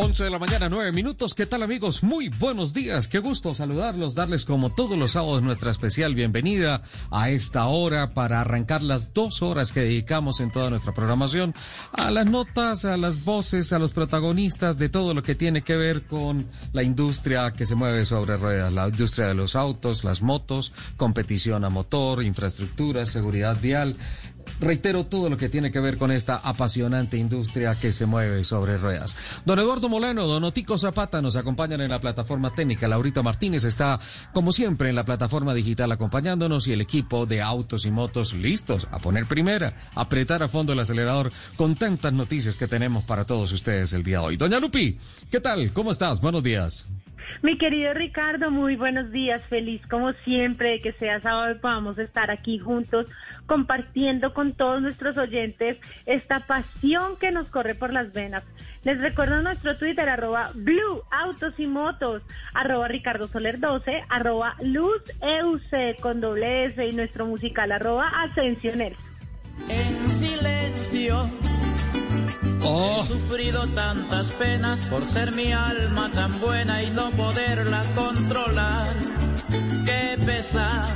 11 de la mañana, 9 minutos. ¿Qué tal amigos? Muy buenos días. Qué gusto saludarlos, darles como todos los sábados nuestra especial bienvenida a esta hora para arrancar las dos horas que dedicamos en toda nuestra programación a las notas, a las voces, a los protagonistas de todo lo que tiene que ver con la industria que se mueve sobre ruedas, la industria de los autos, las motos, competición a motor, infraestructura, seguridad vial, reitero todo lo que tiene que ver con esta apasionante industria que se mueve sobre ruedas. Don Eduardo Molano, Don Otico Zapata nos acompañan en la plataforma técnica. Laurita Martínez está, como siempre, en la plataforma digital acompañándonos y el equipo de autos y motos listos a poner primera, apretar a fondo el acelerador con tantas noticias que tenemos para todos ustedes el día de hoy. Doña Lupi, ¿qué tal? ¿Cómo estás? Buenos días. Mi querido Ricardo, muy buenos días. Feliz como siempre que sea sábado y podamos estar aquí juntos compartiendo con todos nuestros oyentes esta pasión que nos corre por las venas. Les recuerdo nuestro Twitter, arroba Blue Autos y Motos, arroba Ricardo Soler 12, arroba Luz EUC con doble S y nuestro musical, arroba Ascensionel. En silencio Oh. He sufrido tantas penas por ser mi alma tan buena y no poderla controlar. Qué pesar.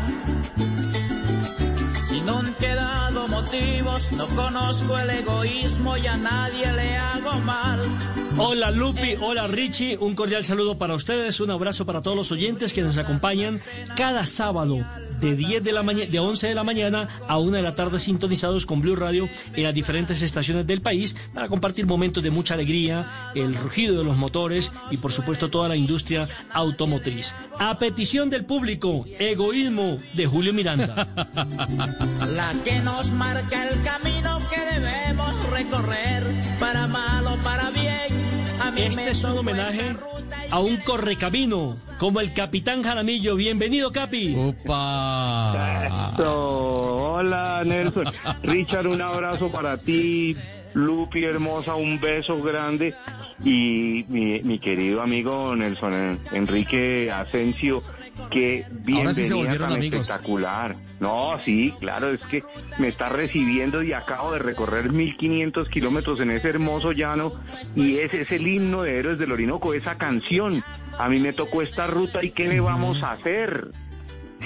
Si no han quedado motivos, no conozco el egoísmo y a nadie le hago mal. Hola Lupi, hola Richie, un cordial saludo para ustedes, un abrazo para todos los oyentes que nos acompañan cada sábado de 10 de la mañana, de 11 de la mañana a 1 de la tarde sintonizados con Blue Radio en las diferentes estaciones del país para compartir momentos de mucha alegría, el rugido de los motores y por supuesto toda la industria automotriz. A petición del público, egoísmo de Julio Miranda. La que nos marca el camino que debemos recorrer, para mal o para bien. A mí Este es un homenaje a un correcamino como el Capitán Jaramillo. Bienvenido, Capi. ¡Upa! So, hola Nelson. Richard, un abrazo para ti. Lupi, hermosa, un beso grande. Y mi, mi querido amigo Nelson Enrique Asensio, sí se bienvenida volvieron tan amigos. espectacular. No, sí, claro, es que me está recibiendo y acabo de recorrer 1500 kilómetros en ese hermoso llano y ese es el himno de Héroes del Orinoco, esa canción. A mí me tocó esta ruta y ¿qué le vamos a hacer?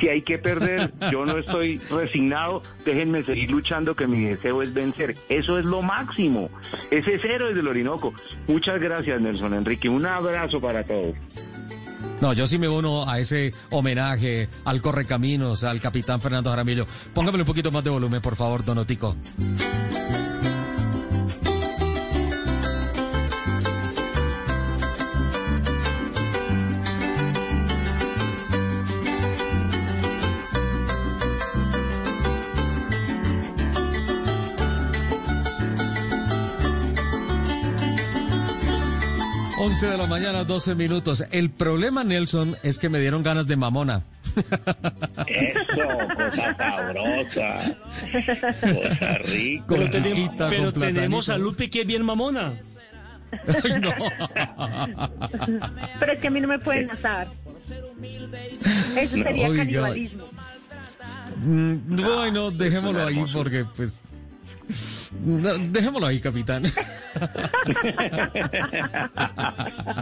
Si hay que perder, yo no estoy resignado, déjenme seguir luchando que mi deseo es vencer. Eso es lo máximo. Ese es Héroes del Orinoco. Muchas gracias, Nelson Enrique. Un abrazo para todos. No, yo sí me uno a ese homenaje al Correcaminos, al capitán Fernando Jaramillo. Póngamele un poquito más de volumen, por favor, Don 11 de la mañana, 12 minutos. El problema, Nelson, es que me dieron ganas de mamona. Eso, cosa sabrosa. Cosa rica. Pero, tenemos, pero tenemos a. Lupi que es bien mamona. Ay, no. Pero es que a mí no me pueden asar. Eso sería oiga. canibalismo. Mm, Bueno, dejémoslo ahí porque, pues... no, dejémoslo ahí, capitán.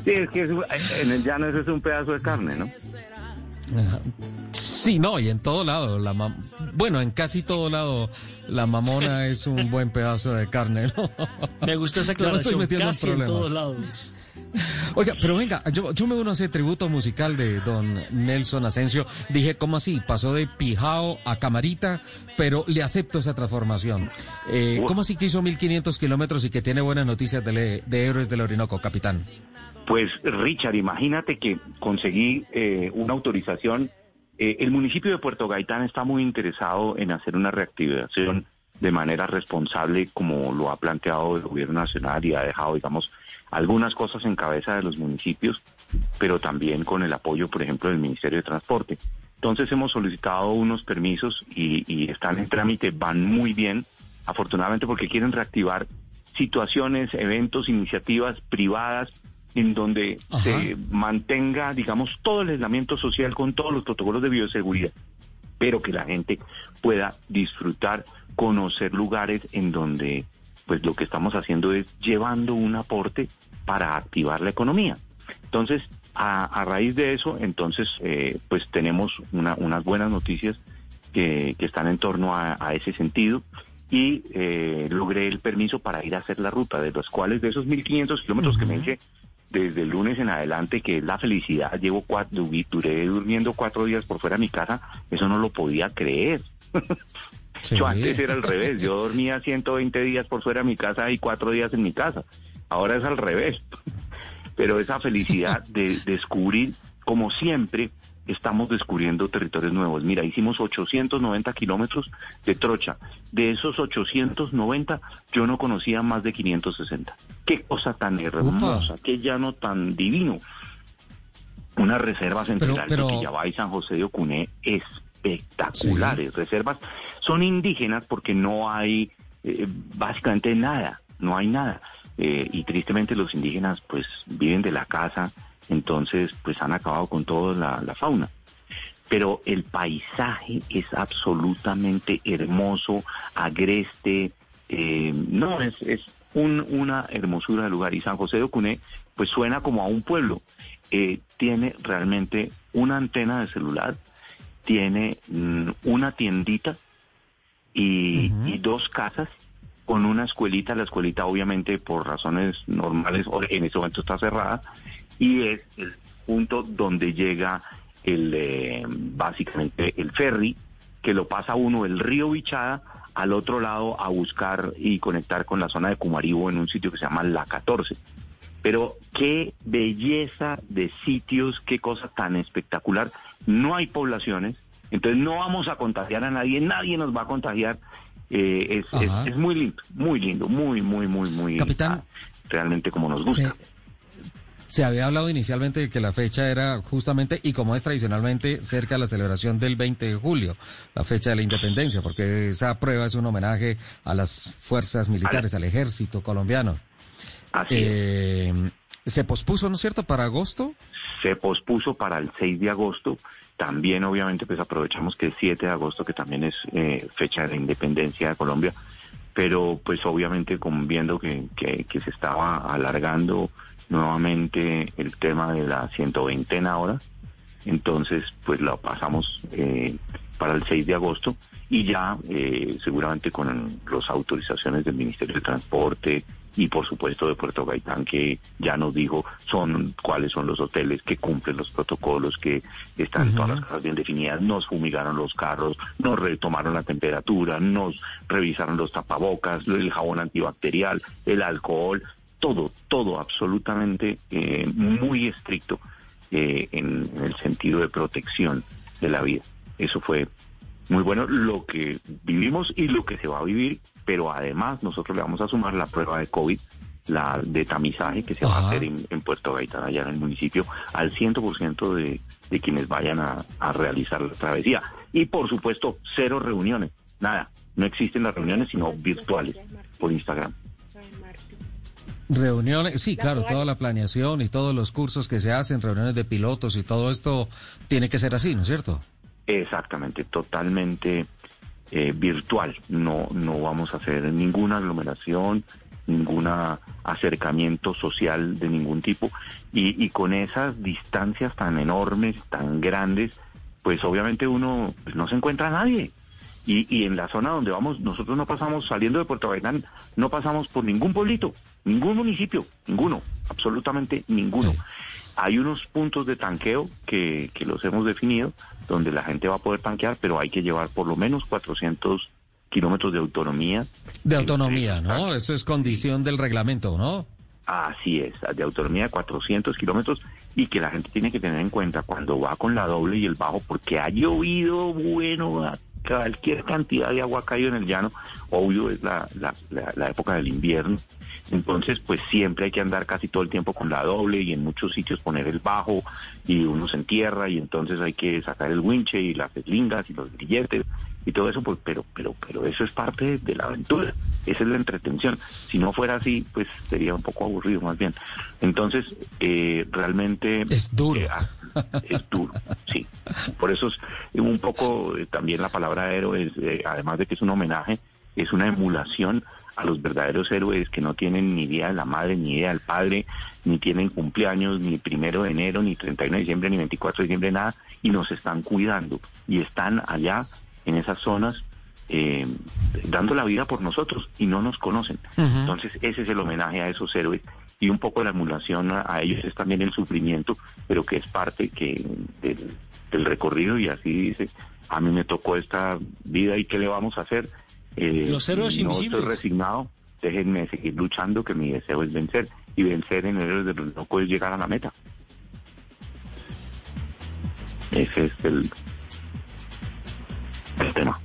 Sí, es que es- en el llano eso es un pedazo de carne, ¿no? Sí, no, y en todo lado, la bueno, en casi todo lado, la mamona es un buen pedazo de carne, ¿no? Me gusta esa aclaración, casi en, todos lados. Oiga, pero venga, yo, yo me uno a ese tributo musical de don Nelson Asensio. Dije, ¿cómo así? Pasó de pijao a camarita, pero le acepto esa transformación. Eh, ¿Cómo así que hizo 1500 kilómetros y que tiene buenas noticias de, de Héroes del Orinoco, capitán? Pues Richard, imagínate que conseguí eh, una autorización. Eh, el municipio de Puerto Gaitán está muy interesado en hacer una reactivación de manera responsable como lo ha planteado el gobierno nacional y ha dejado, digamos, algunas cosas en cabeza de los municipios, pero también con el apoyo, por ejemplo, del Ministerio de Transporte. Entonces hemos solicitado unos permisos y, y están en trámite, van muy bien, afortunadamente porque quieren reactivar situaciones, eventos, iniciativas privadas en donde se mantenga, digamos, todo el aislamiento social con todos los protocolos de bioseguridad, pero que la gente pueda disfrutar, conocer lugares en donde, pues lo que estamos haciendo es llevando un aporte para activar la economía. Entonces, a, raíz de eso, entonces, eh, pues tenemos unas buenas noticias que, están en torno a, ese sentido y eh, logré el permiso para ir a hacer la ruta, de los cuales de esos 1.500 kilómetros que me hice desde el lunes en adelante, que es la felicidad. Llevo cuatro, duré durmiendo cuatro días por fuera de mi casa, eso no lo podía creer. Yo antes era al revés, yo dormía 120 días por fuera de mi casa y cuatro días en mi casa. Ahora es al revés. Pero esa felicidad de descubrir, como siempre, estamos descubriendo territorios nuevos. Mira, hicimos 890 kilómetros de trocha. De esos 890, yo no conocía más de 560. Qué cosa tan hermosa, qué llano tan divino. Unas reservas entre pero, y San José de Ocuné espectaculares. Reservas son indígenas porque no hay eh, básicamente nada, no hay nada. Eh, y tristemente los indígenas pues viven de la casa entonces pues han acabado con toda la, fauna. Pero el paisaje es absolutamente hermoso, agreste, eh, no, es, es una hermosura de lugar. Y San José de Ocuné pues suena como a un pueblo. Eh, tiene realmente una antena de celular, tiene mm, una tiendita y, y, dos casas con una escuelita. La escuelita obviamente por razones normales en ese momento está cerrada y es el punto donde llega el eh, básicamente el ferry que lo pasa uno el río Bichada al otro lado a buscar y conectar con la zona de Cumaribo en un sitio que se llama La 14. Pero qué belleza de sitios, qué cosa tan espectacular. No hay poblaciones, entonces no vamos a contagiar a nadie, nadie nos va a contagiar. Eh, es, muy lindo, muy lindo, muy, muy, muy, muy... Capitán. realmente como nos gusta. Se había hablado inicialmente de que la fecha era justamente, y como es tradicionalmente, cerca de la celebración del 20 de julio, la fecha de la independencia, porque esa prueba es un homenaje a las fuerzas militares, al ejército colombiano. Eh, ¿Se pospuso, no es cierto, para agosto? Se pospuso para el 6 de agosto. También, obviamente, pues aprovechamos que el 7 de agosto, que también es eh, fecha de la independencia de Colombia, pero pues obviamente con viendo que, que, que se estaba alargando nuevamente el tema de la 120 en ahora. Entonces, pues lo pasamos eh, para el 6 de agosto y ya eh, seguramente con las autorizaciones del Ministerio de Transporte y por supuesto de Puerto Gaitán que ya nos dijo son cuáles son los hoteles que cumplen los protocolos, que están todas las cosas bien definidas, nos fumigaron los carros, nos retomaron la temperatura, nos revisaron los tapabocas, el jabón antibacterial, el alcohol, todo, todo absolutamente eh, muy estricto eh, en, el sentido de protección de la vida. Eso fue muy bueno lo que vivimos y lo que se va a vivir, pero además nosotros le vamos a sumar la prueba de COVID, la de tamizaje que se va a hacer en, Puerto Gaitán, allá en el municipio, al 100% de, de quienes vayan a, a realizar la travesía. Y por supuesto, cero reuniones, nada, no existen las reuniones sino virtuales por Instagram. Reuniones, sí, claro, toda la planeación y todos los cursos que se hacen, reuniones de pilotos y todo esto tiene que ser así, ¿no es cierto? Exactamente, totalmente eh, virtual. No, no vamos a hacer ninguna aglomeración, ningún acercamiento social de ningún tipo. Y, con esas distancias tan enormes, tan grandes, pues obviamente uno pues, no se encuentra a nadie. Y, en la zona donde vamos, nosotros no pasamos, saliendo de Puerto Gaitán, no pasamos por ningún pueblito, ningún municipio, ninguno, absolutamente ninguno. Hay unos puntos de tanqueo que, que los hemos definido, donde la gente va a poder tanquear, pero hay que llevar por lo menos 400 kilómetros de autonomía. De autonomía, ¿no? Eso es condición del reglamento, ¿no? Así es, de autonomía de 400 kilómetros y que la gente tiene que tener en cuenta cuando va con la doble y el bajo, porque ha llovido, bueno, a cualquier cantidad de agua ha caído en el llano, obvio es la, la, la, la época del invierno, entonces pues siempre hay que andar casi todo el tiempo con la doble y en muchos sitios poner el bajo y uno se entierra y entonces hay que sacar el winche y las eslingas y los grilletes y todo eso, pues, pero, pero, pero eso es parte de la aventura, esa es la entretención. Si no fuera así, pues sería un poco aburrido más bien. Entonces, eh, realmente Es duro. eh, es duro, sí. Por eso es un poco eh, también la palabra héroe, eh, además de que es un homenaje, es una emulación a los verdaderos héroes que no tienen ni idea de la madre, ni idea del padre, ni tienen cumpleaños, ni primero de enero, ni 31 de diciembre, ni 24 de diciembre, nada, y nos están cuidando. Y están allá, en esas zonas, eh, dando la vida por nosotros, y no nos conocen. Entonces, ese es el homenaje a esos héroes. Y un poco de la emulación a, a ellos es también el sufrimiento, pero que es parte que del, del recorrido, y así dice, a mí me tocó esta vida, ¿y qué le vamos a hacer? Eh, Los héroes no invisibles. estoy resignado, déjenme seguir luchando, que mi deseo es vencer. Y vencer en el de los locos es llegar a la meta. Ese es el, el tema.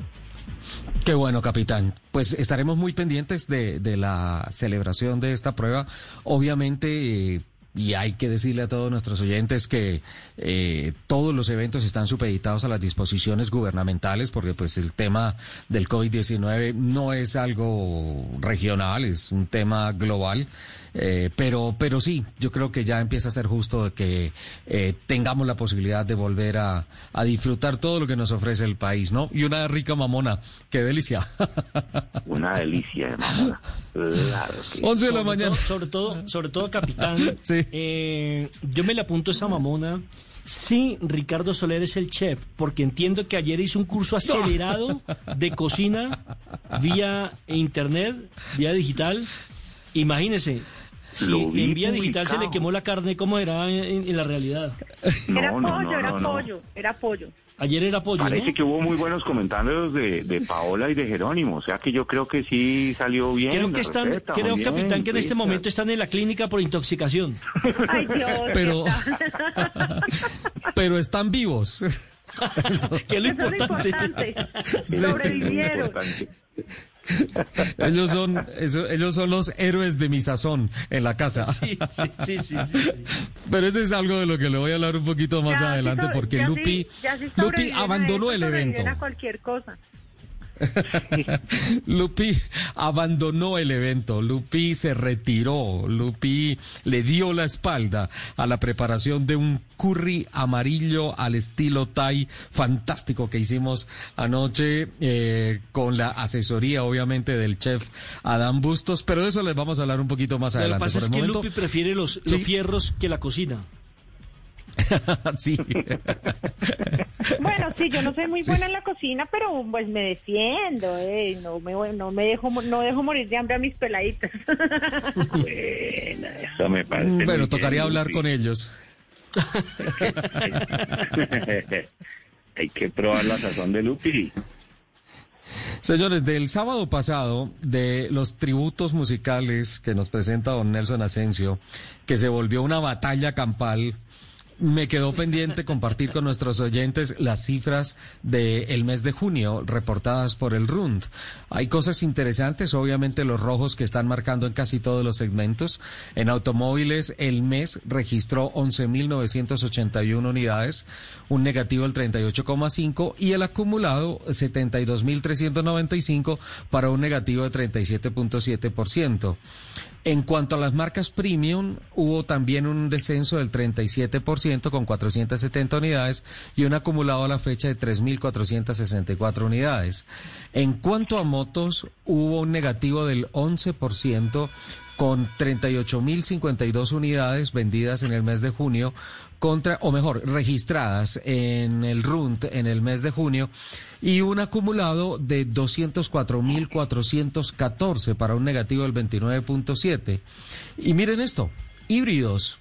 Qué bueno, capitán. Pues estaremos muy pendientes de, de la celebración de esta prueba. Obviamente, eh, y hay que decirle a todos nuestros oyentes que eh, todos los eventos están supeditados a las disposiciones gubernamentales, porque pues el tema del COVID-19 no es algo regional, es un tema global. Eh, pero, pero sí, yo creo que ya empieza a ser justo de que eh, tengamos la posibilidad de volver a, a disfrutar todo lo que nos ofrece el país, ¿no? Y una rica mamona, qué delicia. Una delicia de mamona. Claro que 11 de la mañana. todo- sobre todo, sobre todo, capitán. Sí. eh, yo me le apunto esa mamona. Sí, Ricardo Soler es el chef, porque entiendo que ayer hizo un curso acelerado de cocina vía internet, vía digital. Imagínese, si Lo vi en vía digital se le quemó la carne, ¿cómo era en, en la realidad? era No, no, pollo, no, era no, no. pollo, era pollo. Ayer era pollo, Parece ¿no? que hubo muy buenos comentarios de, de Paola y de Jerónimo, o sea que yo creo que sí salió bien. Creo que están, receta, creo, bien, capitán, que en este momento están en la clínica por intoxicación. Ay, Dios. Pero-. Pero están vivos. que es lo Eso es lo importante. Sí, Sobrevivieron. Ellos son, eso- ellos son los héroes de mi sazón en la casa. Sí, sí, sí, sí, sí, sí. Pero ese es algo de lo que le voy a hablar un poquito más adelante porque Lupi, ya sí Lupi abandonó eso, el evento. cualquier cosa. Lupi abandonó el evento, Lupi se retiró, Lupi le dio la espalda a la preparación de un curry amarillo al estilo Thai fantástico que hicimos anoche eh, con la asesoría obviamente del chef Adam Bustos, pero de eso les vamos a hablar un poquito más Lo que adelante. pasa Por es que momento- Lupi prefiere los, Sí. los fierros que la cocina. sí. Bueno, sí, yo no soy muy buena en la cocina, pero pues me defiendo, eh, no me voy- no me dejo no dejo morir de hambre a mis peladitos. Bueno, eso me parece. Bueno, bien, tocaría hablar con ellos. Hay que probar la sazón de Lupi. Señores, del sábado pasado, de los tributos musicales que nos presenta don Nelson Asensio, que se volvió una batalla campal, me quedó pendiente compartir con nuestros oyentes las cifras del mes de junio reportadas por el RUND. Hay cosas interesantes, obviamente los rojos que están marcando en casi todos los segmentos. En automóviles el mes registró 11.981 unidades, un negativo del 38,5 y el acumulado 72.395 para un negativo de 37.7%. En cuanto a las marcas premium, hubo también un descenso del 37% con 470 unidades y un acumulado a la fecha de 3.464 unidades. En cuanto a motos, hubo un negativo del 11% con 38.052 unidades vendidas en el mes de junio contra, o mejor, registradas en el RUNT en el mes de junio y un acumulado de 204.414 para un negativo del 29.7. Y miren esto, híbridos.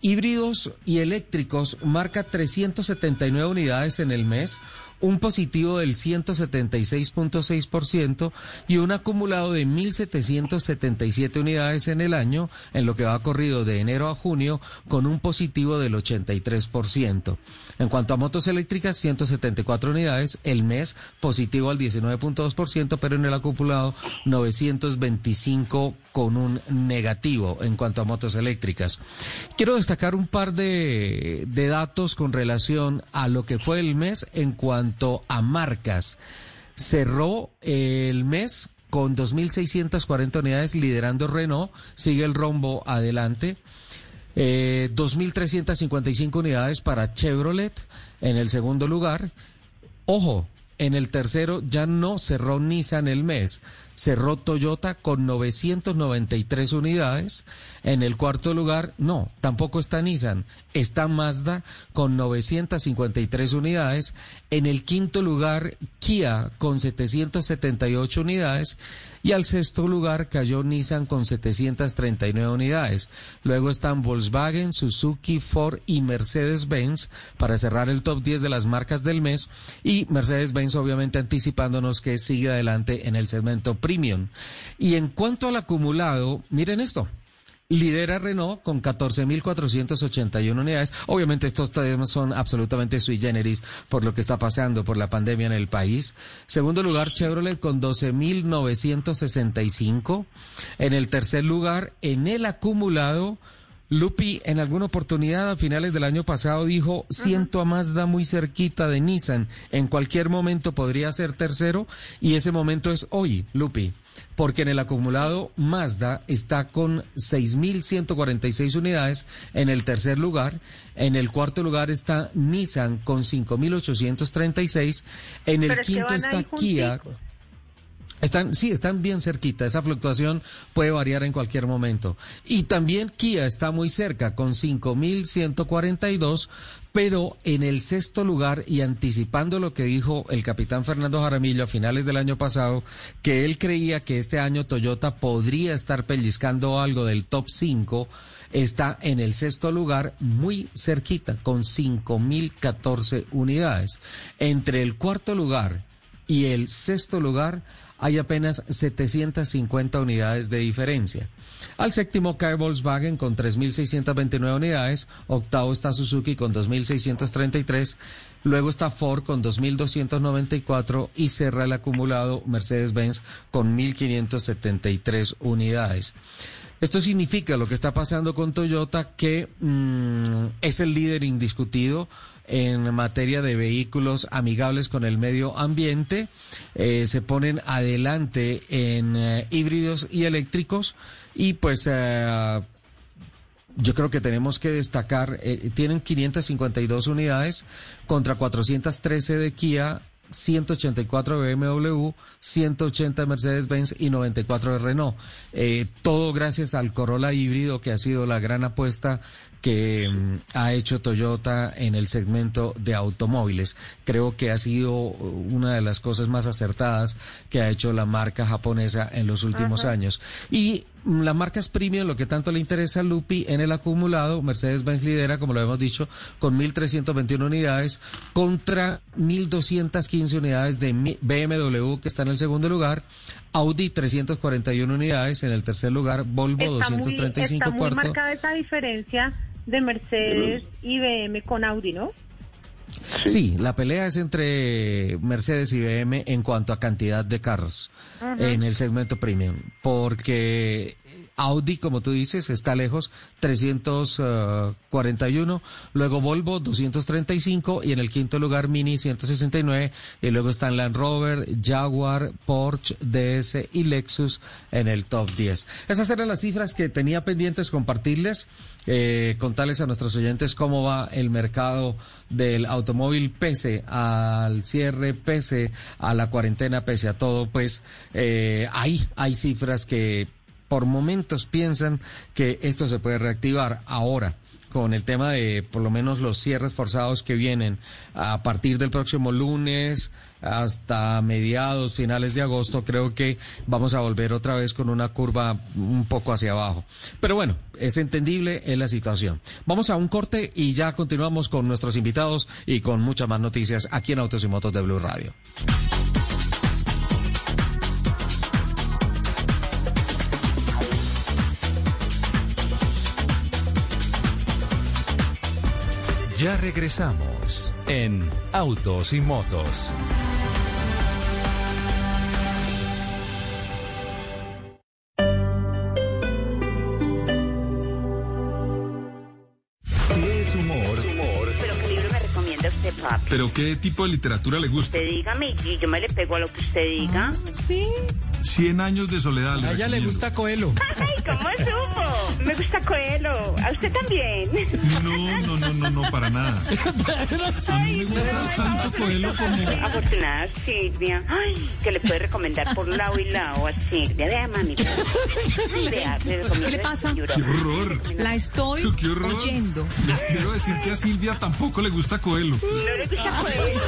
Híbridos y eléctricos marca 379 unidades en el mes, un positivo del 176.6% y un acumulado de 1.777 unidades en el año, en lo que va corrido de enero a junio, con un positivo del 83%. En cuanto a motos eléctricas, 174 unidades, el mes positivo al 19.2%, pero en el acumulado 925 con un negativo en cuanto a motos eléctricas. Quiero destacar un par de, de datos con relación a lo que fue el mes en cuanto a marcas. Cerró el mes con 2.640 unidades liderando Renault, sigue el rombo adelante. Eh, 2.355 unidades para Chevrolet en el segundo lugar. Ojo, en el tercero ya no cerró Nissan el mes, cerró Toyota con 993 unidades. En el cuarto lugar, no, tampoco está Nissan, está Mazda con 953 unidades. En el quinto lugar, Kia con 778 unidades. Y al sexto lugar cayó Nissan con 739 unidades. Luego están Volkswagen, Suzuki, Ford y Mercedes-Benz para cerrar el top 10 de las marcas del mes. Y Mercedes-Benz obviamente anticipándonos que sigue adelante en el segmento premium. Y en cuanto al acumulado, miren esto. Lidera Renault con 14.481 unidades. Obviamente estos temas son absolutamente sui generis por lo que está pasando por la pandemia en el país. Segundo lugar, Chevrolet con 12.965. En el tercer lugar, en el acumulado, Lupi en alguna oportunidad a finales del año pasado dijo, siento a Mazda muy cerquita de Nissan, en cualquier momento podría ser tercero y ese momento es hoy, Lupi, porque en el acumulado Mazda está con 6.146 unidades en el tercer lugar, en el cuarto lugar está Nissan con 5.836, en el Pero quinto está Kia. Están, sí, están bien cerquita. Esa fluctuación puede variar en cualquier momento. Y también Kia está muy cerca, con 5.142, pero en el sexto lugar, y anticipando lo que dijo el capitán Fernando Jaramillo a finales del año pasado, que él creía que este año Toyota podría estar pellizcando algo del top 5, está en el sexto lugar, muy cerquita, con 5.014 unidades. Entre el cuarto lugar y el sexto lugar hay apenas 750 unidades de diferencia. Al séptimo cae Volkswagen con 3.629 unidades, octavo está Suzuki con 2.633, luego está Ford con 2.294 y cerra el acumulado Mercedes-Benz con 1.573 unidades. Esto significa lo que está pasando con Toyota, que mm, es el líder indiscutido en materia de vehículos amigables con el medio ambiente. Eh, se ponen adelante en eh, híbridos y eléctricos y pues eh, yo creo que tenemos que destacar, eh, tienen 552 unidades contra 413 de Kia, 184 de BMW, 180 de Mercedes-Benz y 94 de Renault. Todo gracias al Corolla híbrido que ha sido la gran apuesta que mm, ha hecho Toyota en el segmento de automóviles. Creo que ha sido una de las cosas más acertadas que ha hecho la marca japonesa en los últimos años. Y mm, las marcas premium, lo que tanto le interesa a Lupi en el acumulado, Mercedes-Benz lidera, como lo hemos dicho, con 1.321 unidades contra 1.215 unidades de BMW, que está en el segundo lugar, Audi 341 unidades en el tercer lugar, Volvo Está muy, 235 está muy cuarto. marcada esa diferencia de Mercedes y BM con Audi, ¿no? Sí, la pelea es entre Mercedes y BM en cuanto a cantidad de carros en el segmento premium, porque Audi, como tú dices, está lejos, 341, luego Volvo 235 y en el quinto lugar Mini 169 y luego están Land Rover, Jaguar, Porsche, DS y Lexus en el top 10. Esas eran las cifras que tenía pendientes compartirles, eh, contarles a nuestros oyentes cómo va el mercado del automóvil pese al cierre, pese a la cuarentena, pese a todo, pues eh, hay, hay cifras que por momentos piensan que esto se puede reactivar. Ahora, con el tema de por lo menos los cierres forzados que vienen a partir del próximo lunes hasta mediados, finales de agosto, creo que vamos a volver otra vez con una curva un poco hacia abajo. Pero bueno, es entendible en la situación. Vamos a un corte y ya continuamos con nuestros invitados y con muchas más noticias aquí en Autos y Motos de Blue Radio. Ya regresamos en Autos y Motos. Si es humor, ¿Pero qué libro me recomienda usted, papi? ¿Pero qué tipo de literatura le gusta? Usted dígame y yo me le pego a lo que usted diga. Sí. Cien años de soledad. A ella le gusta Coelho. Ay, ¿cómo supo? Me gusta Coelho. ¿A usted también? No, no, no, no, no, para nada. A mí me gusta tanto Coelho como... Afortunada Silvia. Ay, que le puede recomendar por lado y lado a Silvia. Vea, mami. vea. Le ¿Qué le pasa? ¡Qué horror! La estoy ¡Qué horror! oyendo. Les quiero decir que a Silvia tampoco le gusta Coelho. No le gusta Coelho.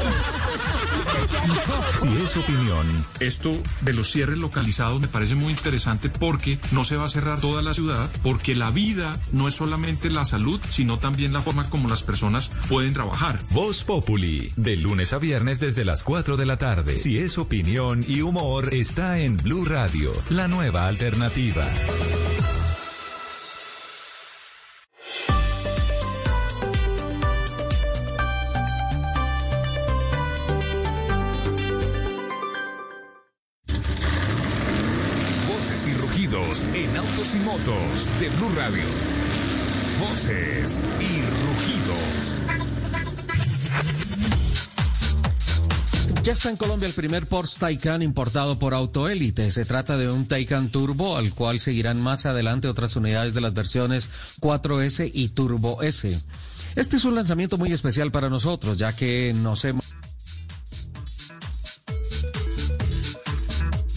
si es opinión, Esto de los cierres localizados me parece muy interesante porque no se va a cerrar toda la ciudad, porque la vida no es solamente la salud, sino también la forma como las personas pueden trabajar. Voz Populi, de lunes a viernes desde las 4 de la tarde. Si es opinión y humor, está en Blue Radio, la nueva alternativa. De Blue Radio. Voces y rugidos. Ya está en Colombia el primer Porsche Taycan importado por Autoélite. Se trata de un Taycan Turbo, al cual seguirán más adelante otras unidades de las versiones 4S y Turbo S. Este es un lanzamiento muy especial para nosotros, ya que nos hemos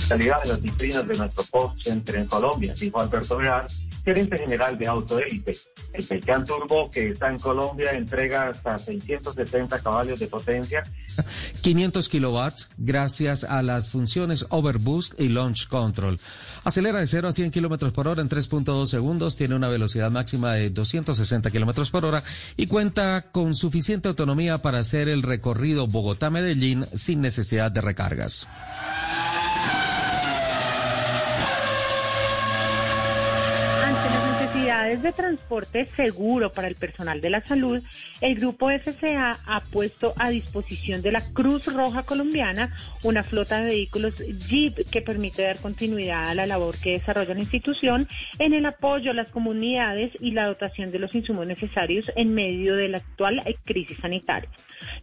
calidad de las vitrinas de nuestro Porsche Center en Colombia, dijo Alberto Velar, gerente general de Autoélite. El Taycan Turbo que está en Colombia entrega hasta 670 caballos de potencia 500 kilowatts gracias a las funciones Overboost y Launch Control. Acelera de 0 a 100 kilómetros por hora en 3.2 segundos, tiene una velocidad máxima de 260 kilómetros por hora y cuenta con suficiente autonomía para hacer el recorrido Bogotá-Medellín sin necesidad de recargas. Ante necesidades de transporte seguro para el personal de la salud, el grupo FCA ha puesto a disposición de la Cruz Roja Colombiana una flota de vehículos Jeep que permite dar continuidad a la labor que desarrolla la institución en el apoyo a las comunidades y la dotación de los insumos necesarios en medio de la actual crisis sanitaria.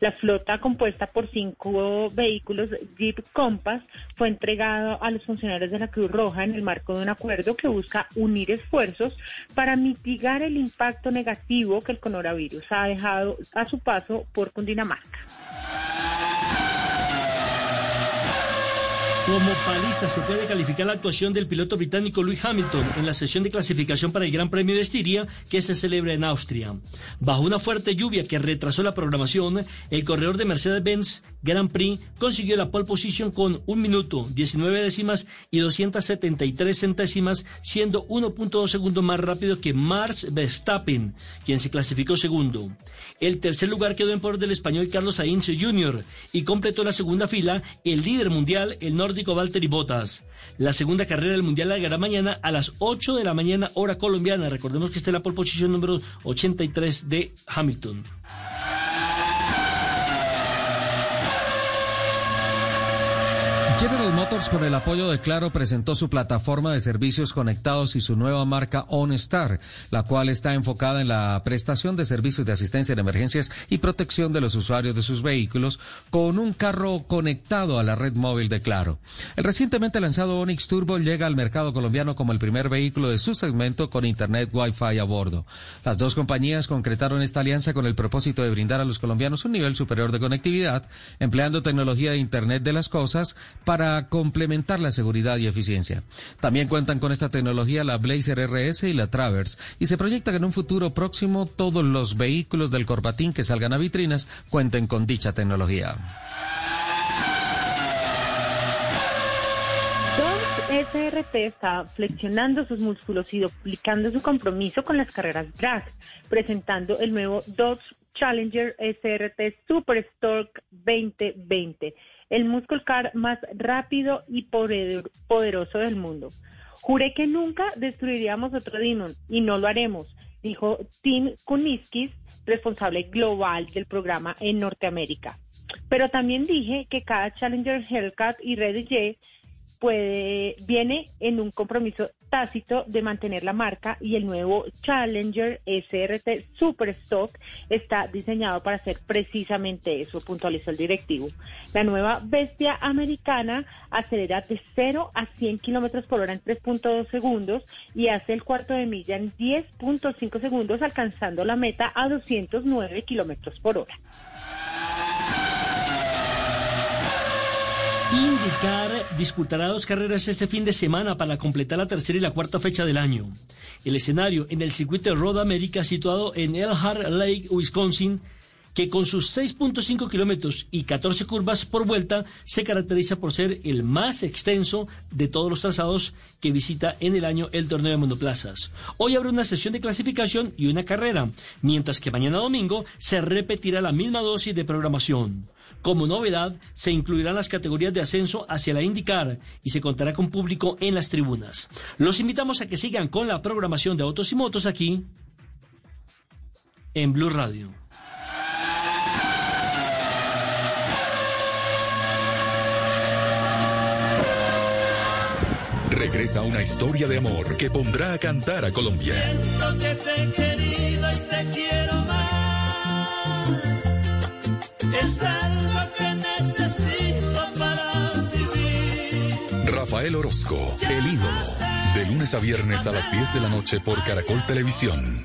La flota, compuesta por cinco vehículos Jeep Compass, fue entregada a los funcionarios de la Cruz Roja en el marco de un acuerdo que busca unir esfuerzos para mitigar el impacto negativo que el coronavirus ha dejado a su paso por Cundinamarca. Como paliza se puede calificar la actuación del piloto británico Lewis Hamilton en la sesión de clasificación para el Gran Premio de Estiria que se celebra en Austria. Bajo una fuerte lluvia que retrasó la programación, el corredor de Mercedes-Benz Grand Prix consiguió la pole position con 1 minuto, 19 décimas y 273 centésimas, siendo 1.2 segundos más rápido que Max Verstappen, quien se clasificó segundo. El tercer lugar quedó en poder del español Carlos Sainz Jr. y completó la segunda fila el líder mundial, el nórdico Valtteri Bottas. La segunda carrera del mundial la llegará mañana a las 8 de la mañana hora colombiana. Recordemos que esta es la pole position número 83 de Hamilton. General Motors, con el apoyo de Claro, presentó su plataforma de servicios conectados y su nueva marca OnStar, la cual está enfocada en la prestación de servicios de asistencia en emergencias y protección de los usuarios de sus vehículos con un carro conectado a la red móvil de Claro. El recientemente lanzado Onix Turbo llega al mercado colombiano como el primer vehículo de su segmento con Internet Wi-Fi a bordo. Las dos compañías concretaron esta alianza con el propósito de brindar a los colombianos un nivel superior de conectividad, empleando tecnología de Internet de las cosas, para complementar la seguridad y eficiencia. También cuentan con esta tecnología la Blazer RS y la Traverse y se proyecta que en un futuro próximo todos los vehículos del Corbatín que salgan a vitrinas cuenten con dicha tecnología. Dodge SRT está flexionando sus músculos y duplicando su compromiso con las carreras drag, presentando el nuevo Dodge Challenger SRT Super Stork 2020, el muscle car más rápido y poderoso del mundo. Juré que nunca destruiríamos otro Demon y no lo haremos, dijo Tim Kuniskis, responsable global del programa en Norteamérica. Pero también dije que cada Challenger Hellcat y Red J puede, viene en un compromiso tácito de mantener la marca y el nuevo Challenger SRT Superstock está diseñado para hacer precisamente eso, puntualizó el directivo. La nueva bestia americana acelera de 0 a 100 kilómetros por hora en 3.2 segundos y hace el cuarto de milla en 10.5 segundos, alcanzando la meta a 209 kilómetros por hora. Indicar disputará dos carreras este fin de semana para completar la tercera y la cuarta fecha del año. El escenario en el circuito de Road America situado en Elkhart Lake, Wisconsin, que con sus 6.5 kilómetros y 14 curvas por vuelta se caracteriza por ser el más extenso de todos los trazados que visita en el año el torneo de monoplazas. Hoy habrá una sesión de clasificación y una carrera, mientras que mañana domingo se repetirá la misma dosis de programación. Como novedad, se incluirán las categorías de ascenso hacia la IndyCar y se contará con público en las tribunas. Los invitamos a que sigan con la programación de autos y motos aquí en Blue Radio. Regresa una historia de amor que pondrá a cantar a Colombia. Siento que te he querido y te quiero más. Es algo que necesito para vivir. Rafael Orozco, el ídolo. De lunes a viernes a las 10 de la noche por Caracol Televisión.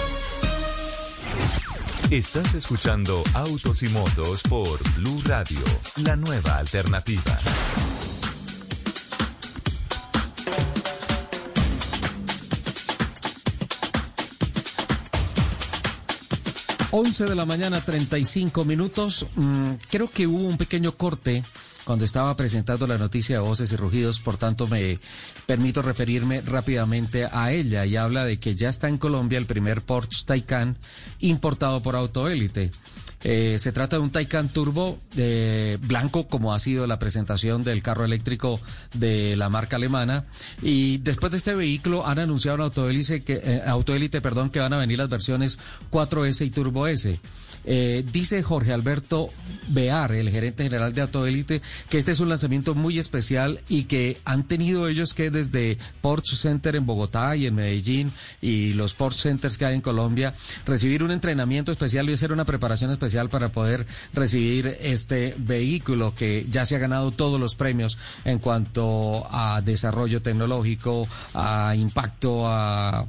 Estás escuchando Autos y Motos por Blue Radio, la nueva alternativa. Once de la mañana, 35 minutos. Mm, creo que hubo un pequeño corte cuando estaba presentando la noticia de voces y rugidos, por tanto me permito referirme rápidamente a ella y habla de que ya está en Colombia el primer Porsche Taycan importado por Autoélite. Eh, se trata de un Taycan Turbo eh, blanco, como ha sido la presentación del carro eléctrico de la marca alemana. Y después de este vehículo han anunciado en Autoélite que, eh, Autoélite, perdón, que van a venir las versiones 4S y Turbo S. Eh, dice Jorge Alberto Bear, el gerente general de Autoélite, que este es un lanzamiento muy especial y que han tenido ellos que desde Porsche Center en Bogotá y en Medellín y los Porsche Centers que hay en Colombia, recibir un entrenamiento especial y hacer una preparación especial para poder recibir este vehículo que ya se ha ganado todos los premios en cuanto a desarrollo tecnológico, a impacto, a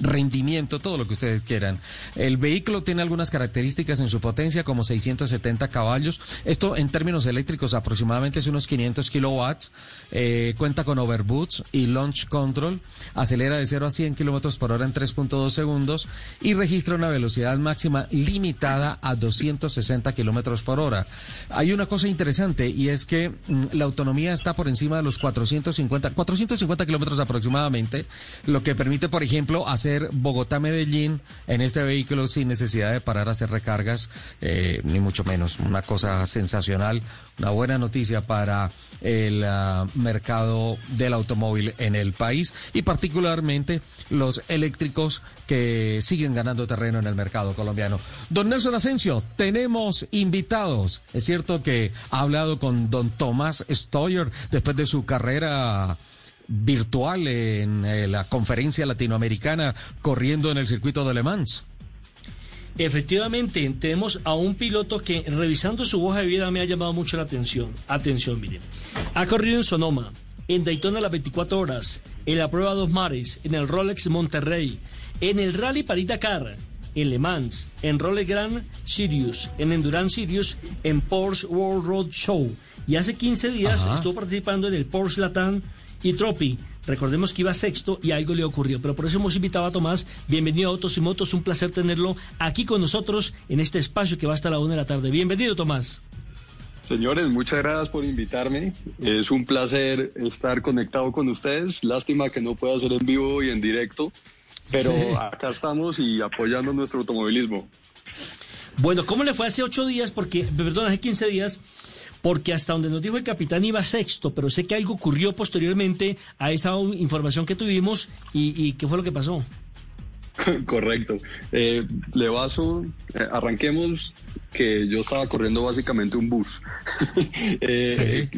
rendimiento, todo lo que ustedes quieran. El vehículo tiene algunas características en su potencia, como 670 caballos. Esto en términos eléctricos aproximadamente es unos 500 kilowatts. Eh, cuenta con overboots y launch control. Acelera de 0 a 100 kilómetros por hora en 3.2 segundos y registra una velocidad máxima limitada a 260 kilómetros por hora. Hay una cosa interesante y es que mm, la autonomía está por encima de los 450, 450 kilómetros aproximadamente, lo que permite, por ejemplo, hacer Bogotá-Medellín en este vehículo sin necesidad de parar a hacer recargas, eh, ni mucho menos. Una cosa sensacional, una buena noticia para el ah, mercado del automóvil en el país y particularmente los eléctricos que siguen ganando terreno en el mercado colombiano. Don Nelson Asensio, tenemos invitados. Es cierto que ha hablado con don Tomás Stoyer después de su carrera virtual en eh, la conferencia latinoamericana corriendo en el circuito de Le Mans. Efectivamente, tenemos a un piloto que revisando su hoja de vida me ha llamado mucho la atención. Atención, miren. Ha corrido en Sonoma, en Daytona las 24 horas, en la prueba Dos Mares, en el Rolex Monterrey, en el Rally París Dakar, en Le Mans, en Rolex Grand Sirius, en Endurance Sirius, en Porsche World Road Show. Y hace 15 días Ajá. estuvo participando en el Porsche Latam y Tropi. Recordemos que iba sexto y algo le ocurrió. Pero por eso hemos invitado a Tomás. Bienvenido a Autos y Motos. Un placer tenerlo aquí con nosotros en este espacio que va hasta la una de la tarde. Bienvenido, Tomás. Señores, muchas gracias por invitarme. Es un placer estar conectado con ustedes. Lástima que no pueda ser en vivo y en directo, pero Sí. acá estamos y apoyando nuestro automovilismo. Bueno, ¿cómo le fue hace ocho días? Porque, perdón, hace 15 días. Porque hasta donde nos dijo el capitán iba sexto, pero sé que algo ocurrió posteriormente a esa información que tuvimos y, y ¿qué fue lo que pasó? Correcto. Eh, Levazo, eh, arranquemos que yo estaba corriendo básicamente un bus. Eh,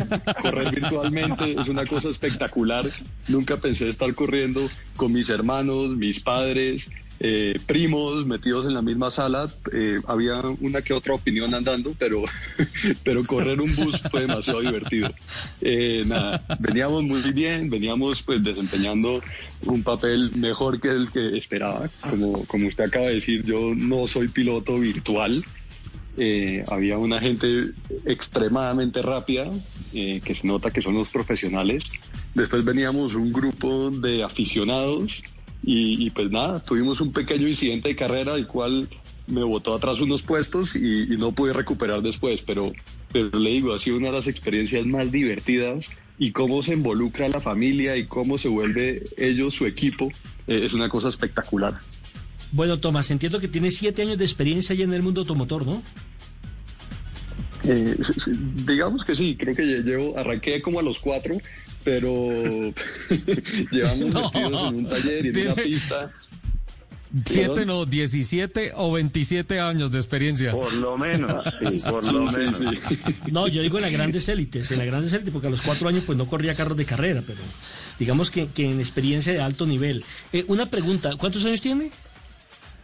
Correr virtualmente es una cosa espectacular. Nunca pensé estar corriendo con mis hermanos, mis padres, eh, primos metidos en la misma sala. Eh, había una que otra opinión andando, pero, pero correr un bus fue demasiado divertido. Eh, nada, veníamos muy bien, veníamos pues desempeñando un papel mejor que el que esperaba. Como, como usted acaba de decir, yo no soy piloto virtual. Eh, había una gente extremadamente rápida, eh, que se nota que son los profesionales. Después veníamos un grupo de aficionados y, y pues nada, tuvimos un pequeño incidente de carrera, el cual me botó atrás unos puestos y, y no pude recuperar después, pero, pero le digo, ha sido una de las experiencias más divertidas y cómo se involucra la familia y cómo se vuelve ellos su equipo, eh, es una cosa espectacular. Bueno, Tomás, entiendo que tiene siete años de experiencia ya en el mundo automotor, ¿no? Eh, digamos que sí, creo que lle- llevo, arranqué como a los cuatro, pero llevamos No, metidos en un taller y en una pista. Siete, Perdón. no, 17 o 27 años de experiencia. Por lo menos, sí, por lo sí, menos. sí. No, yo digo en las grandes élites, en las grandes élites, porque a los cuatro años pues no corría carros de carrera, pero digamos que, que en experiencia de alto nivel. Eh, una pregunta, ¿cuántos años tiene?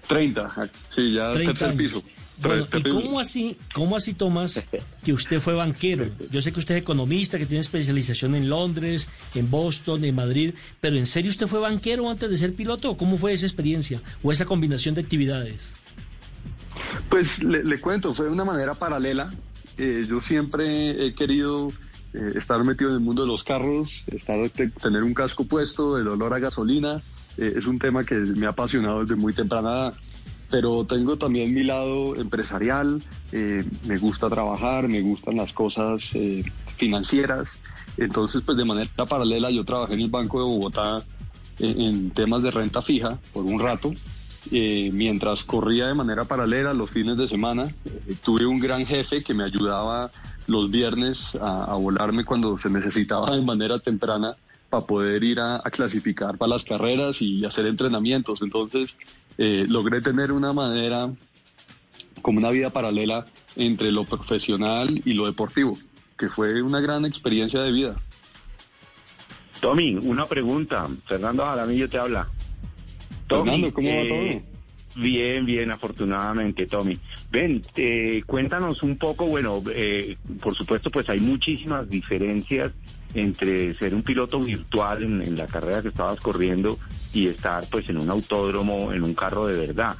30, sí, ya 30 tercer años. piso. Bueno, ¿y cómo así, cómo así, Tomás, que usted fue banquero? Yo sé que usted es economista, que tiene especialización en Londres, en Boston, en Madrid, pero ¿en serio usted fue banquero antes de ser piloto? ¿O ¿Cómo fue esa experiencia o esa combinación de actividades? Pues le, le cuento, fue de una manera paralela. Eh, yo siempre he querido eh, estar metido en el mundo de los carros, estar te- tener un casco puesto, el olor a gasolina. eh, es un tema que me ha apasionado desde muy temprana edad. Pero tengo también mi lado empresarial, eh, me gusta trabajar, me gustan las cosas eh, financieras. Entonces, pues de manera paralela yo trabajé en el Banco de Bogotá en, en temas de renta fija por un rato. Eh, mientras corría de manera paralela los fines de semana, eh, tuve un gran jefe que me ayudaba los viernes a, volarme cuando se necesitaba de manera temprana para poder ir a clasificar para las carreras y hacer entrenamientos. Entonces eh, logré tener una manera, como una vida paralela entre lo profesional y lo deportivo, que fue una gran experiencia de vida. Tommy, una pregunta. Fernando Jaramillo te habla. Fernando, ¿cómo va eh, Bien, bien, afortunadamente, Tommy. Ven, eh, cuéntanos un poco, bueno, eh, por supuesto, pues hay muchísimas diferencias entre ser un piloto virtual en, la carrera que estabas corriendo y estar pues en un autódromo, en un carro de verdad.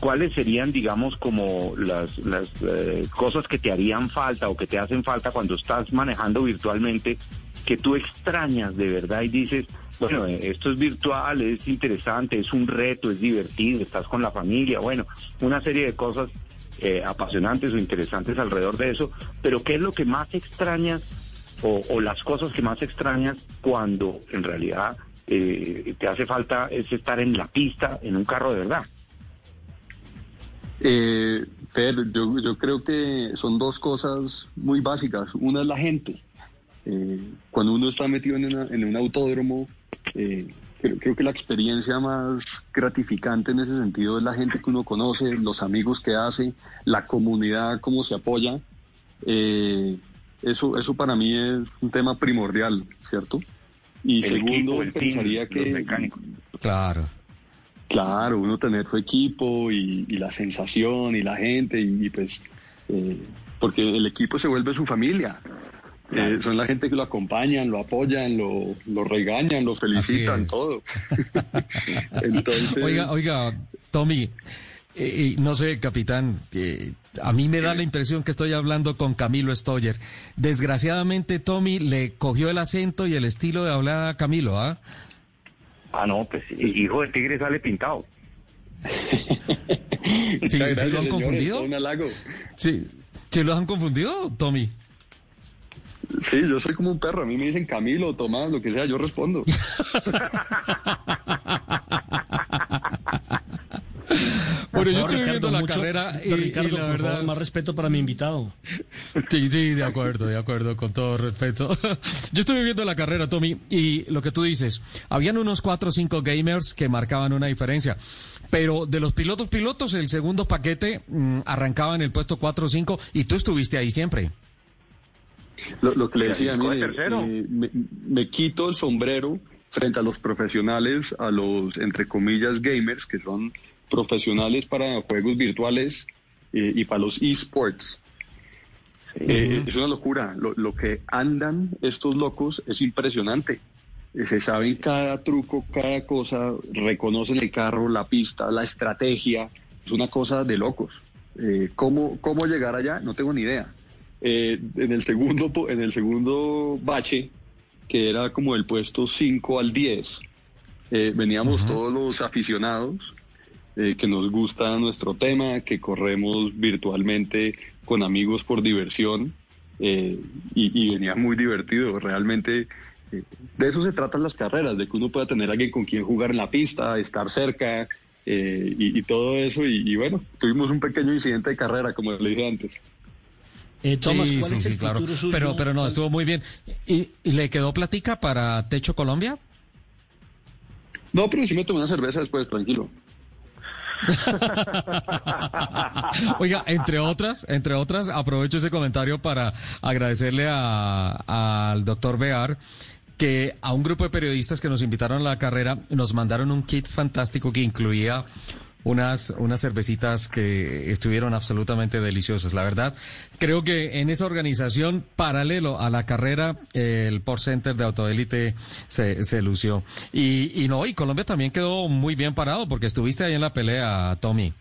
¿Cuáles serían, digamos, como las, las eh, cosas que te harían falta o que te hacen falta cuando estás manejando virtualmente que tú extrañas de verdad y dices, bueno, eh, esto es virtual, es interesante, es un reto, es divertido, estás con la familia, bueno, una serie de cosas eh, apasionantes o interesantes alrededor de eso, pero ¿qué es lo que más extrañas o, las cosas que más extrañas cuando en realidad eh, te hace falta es estar en la pista, en un carro de verdad? Eh, pero yo, yo creo que son dos cosas muy básicas. Una es la gente. Eh, cuando uno está metido en, una- en un autódromo, eh, creo, creo que la experiencia más gratificante en ese sentido es la gente que uno conoce, los amigos que hace, la comunidad, cómo se apoya. Eh, eso, eso para mí es un tema primordial, ¿cierto? Y El segundo, equipo, el team, pensaría los que... mecánicos. Claro. Claro, uno tener su equipo y, y la sensación y la gente y, y pues... eh, porque el equipo se vuelve su familia. Eh, son la gente que lo acompañan, lo apoyan, lo, lo regañan, lo felicitan, todo. Entonces, Oiga, oiga, Tommy, eh, y no sé, capitán, eh, a mí me da la impresión que estoy hablando con Camilo Stoyer. Desgraciadamente, Tommy le cogió el acento y el estilo de hablar a Camilo, ¿ah? Ah, no, pues hijo de tigre sale pintado. Sí, muchas ¿sí gracias, lo han señores, confundido? todo un halago. Sí, ¿sí lo han confundido, Tommy? Sí, yo soy como un perro. A mí me dicen Camilo, Tomás, lo que sea, yo respondo. Bueno, yo estoy viendo la mucho- carrera y, Ricardo, la por verdad... favor, más respeto para mi invitado. Sí, sí, de acuerdo, de acuerdo, con todo respeto. Yo estuve viendo la carrera, Tommy, y lo que tú dices, habían unos cuatro o cinco gamers que marcaban una diferencia, pero de los pilotos pilotos, el segundo paquete mm, arrancaba en el puesto cuatro o cinco y tú estuviste ahí siempre. Lo, lo que le decía, mire, tercero. eh, me, me quito el sombrero frente a los profesionales, a los, entre comillas, gamers, que son profesionales para juegos virtuales eh, y para los esports. Eh, Es una locura. Lo, lo que andan estos locos es impresionante. Eh, Se saben cada truco, cada cosa, reconocen el carro, la pista, la estrategia. Es una cosa de locos. Eh, ¿cómo, ¿Cómo llegar allá? No tengo ni idea. Eh, en, el segundo, en el segundo bache, que era como el puesto 5 al 10, eh, veníamos todos los aficionados eh, que nos gusta nuestro tema, que corremos virtualmente con amigos por diversión eh, y, y venía muy divertido. Realmente eh, de eso se tratan las carreras, de que uno pueda tener alguien con quien jugar en la pista, estar cerca eh, y, y todo eso. Y, y bueno, tuvimos un pequeño incidente de carrera, como le dije antes. Eh, Tomás, sí, ¿cuál sí, es sí, el claro. futuro suyo? Pero, pero no, estuvo muy bien. ¿Y, y le quedó platica para Techo Colombia? No, pero sí me tomé una cerveza después, tranquilo. Oiga, entre otras, entre otras, aprovecho ese comentario para agradecerle al doctor Bear que a un grupo de periodistas que nos invitaron a la carrera nos mandaron un kit fantástico que incluía unas, unas cervecitas que estuvieron absolutamente deliciosas. La verdad, creo que en esa organización, paralelo a la carrera, el Port Center de Autoélite se, se lució. Y, y no, y Colombia también quedó muy bien parado porque estuviste ahí en la pelea, Tommy.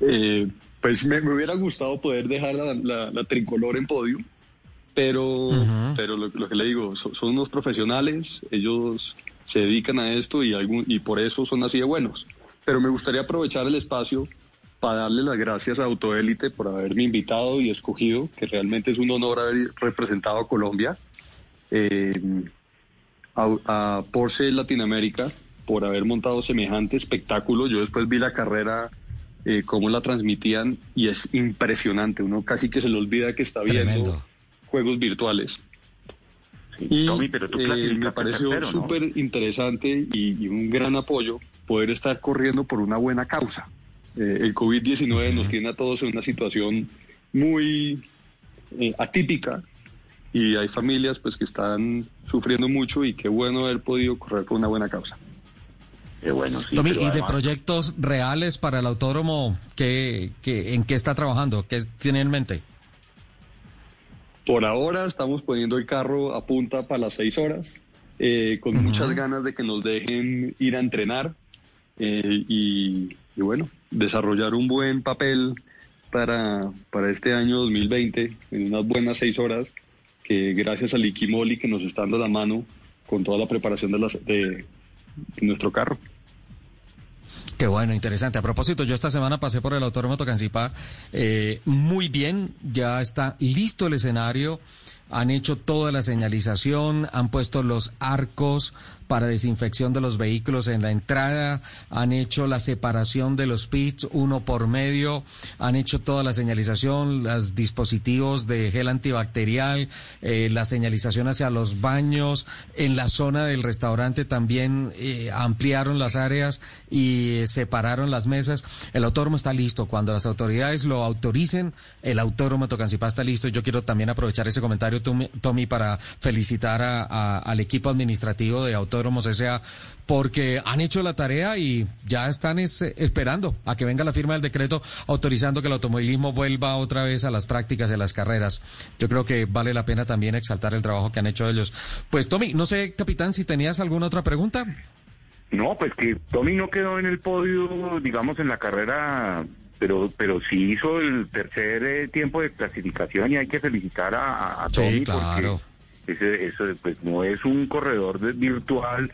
Eh, pues me, me hubiera gustado poder dejar la, la- la tricolor en podio, pero, pero lo, lo que le digo, so- son unos profesionales, ellos se dedican a esto y, algún, y por eso son así de buenos. Pero me gustaría aprovechar el espacio para darle las gracias a Autoélite por haberme invitado y escogido, que realmente es un honor haber representado a Colombia. Eh, a, a Porsche Latinoamérica por haber montado semejante espectáculo. Yo después vi la carrera, eh, cómo la transmitían y es impresionante. Uno casi que se le olvida que está viendo Tremendo. juegos virtuales. Y Tommy, pero tú eh, me pareció súper interesante y, y un gran apoyo poder estar corriendo por una buena causa. Eh, el COVID-19 nos tiene a todos en una situación muy eh, atípica y hay familias pues que están sufriendo mucho y qué bueno haber podido correr por una buena causa. Qué bueno, sí. Tommy, ¿y de proyectos reales para el autódromo ¿qué, qué, en qué está trabajando? ¿Qué tiene en mente? Por ahora estamos poniendo el carro a punta para las seis horas, eh, con muchas ganas de que nos dejen ir a entrenar eh, y, y bueno, desarrollar un buen papel para, para este año 2020 en unas buenas seis horas, que gracias al Ikimoli que nos está dando la mano con toda la preparación de, las, de, de nuestro carro. Qué bueno, interesante. A propósito, yo esta semana pasé por el Autódromo Tocancipá eh, muy bien, ya está listo el escenario, han hecho toda la señalización, han puesto los arcos para desinfección de los vehículos en la entrada, han hecho la separación de los pits uno por medio, han hecho toda la señalización, los dispositivos de gel antibacterial, eh, la señalización hacia los baños, en la zona del restaurante también eh, ampliaron las áreas y eh, separaron las mesas. El autódromo está listo. Cuando las autoridades lo autoricen, el autódromo Tocancipá está listo. Yo quiero también aprovechar ese comentario Tommy, para felicitar a- al equipo administrativo de Autódromos S.A. porque han hecho la tarea y ya están es- esperando a que venga la firma del decreto autorizando que el automovilismo vuelva otra vez a las prácticas y a las carreras. Yo creo que vale la pena también exaltar el trabajo que han hecho ellos. Pues Tommy, no sé, capitán, si tenías alguna otra pregunta. No, pues que Tommy no quedó en el podio, digamos, en la carrera, pero pero sí hizo el tercer eh, tiempo de clasificación y hay que felicitar a, a- Sí, Tommy claro. porque ese, eso pues no es un corredor virtual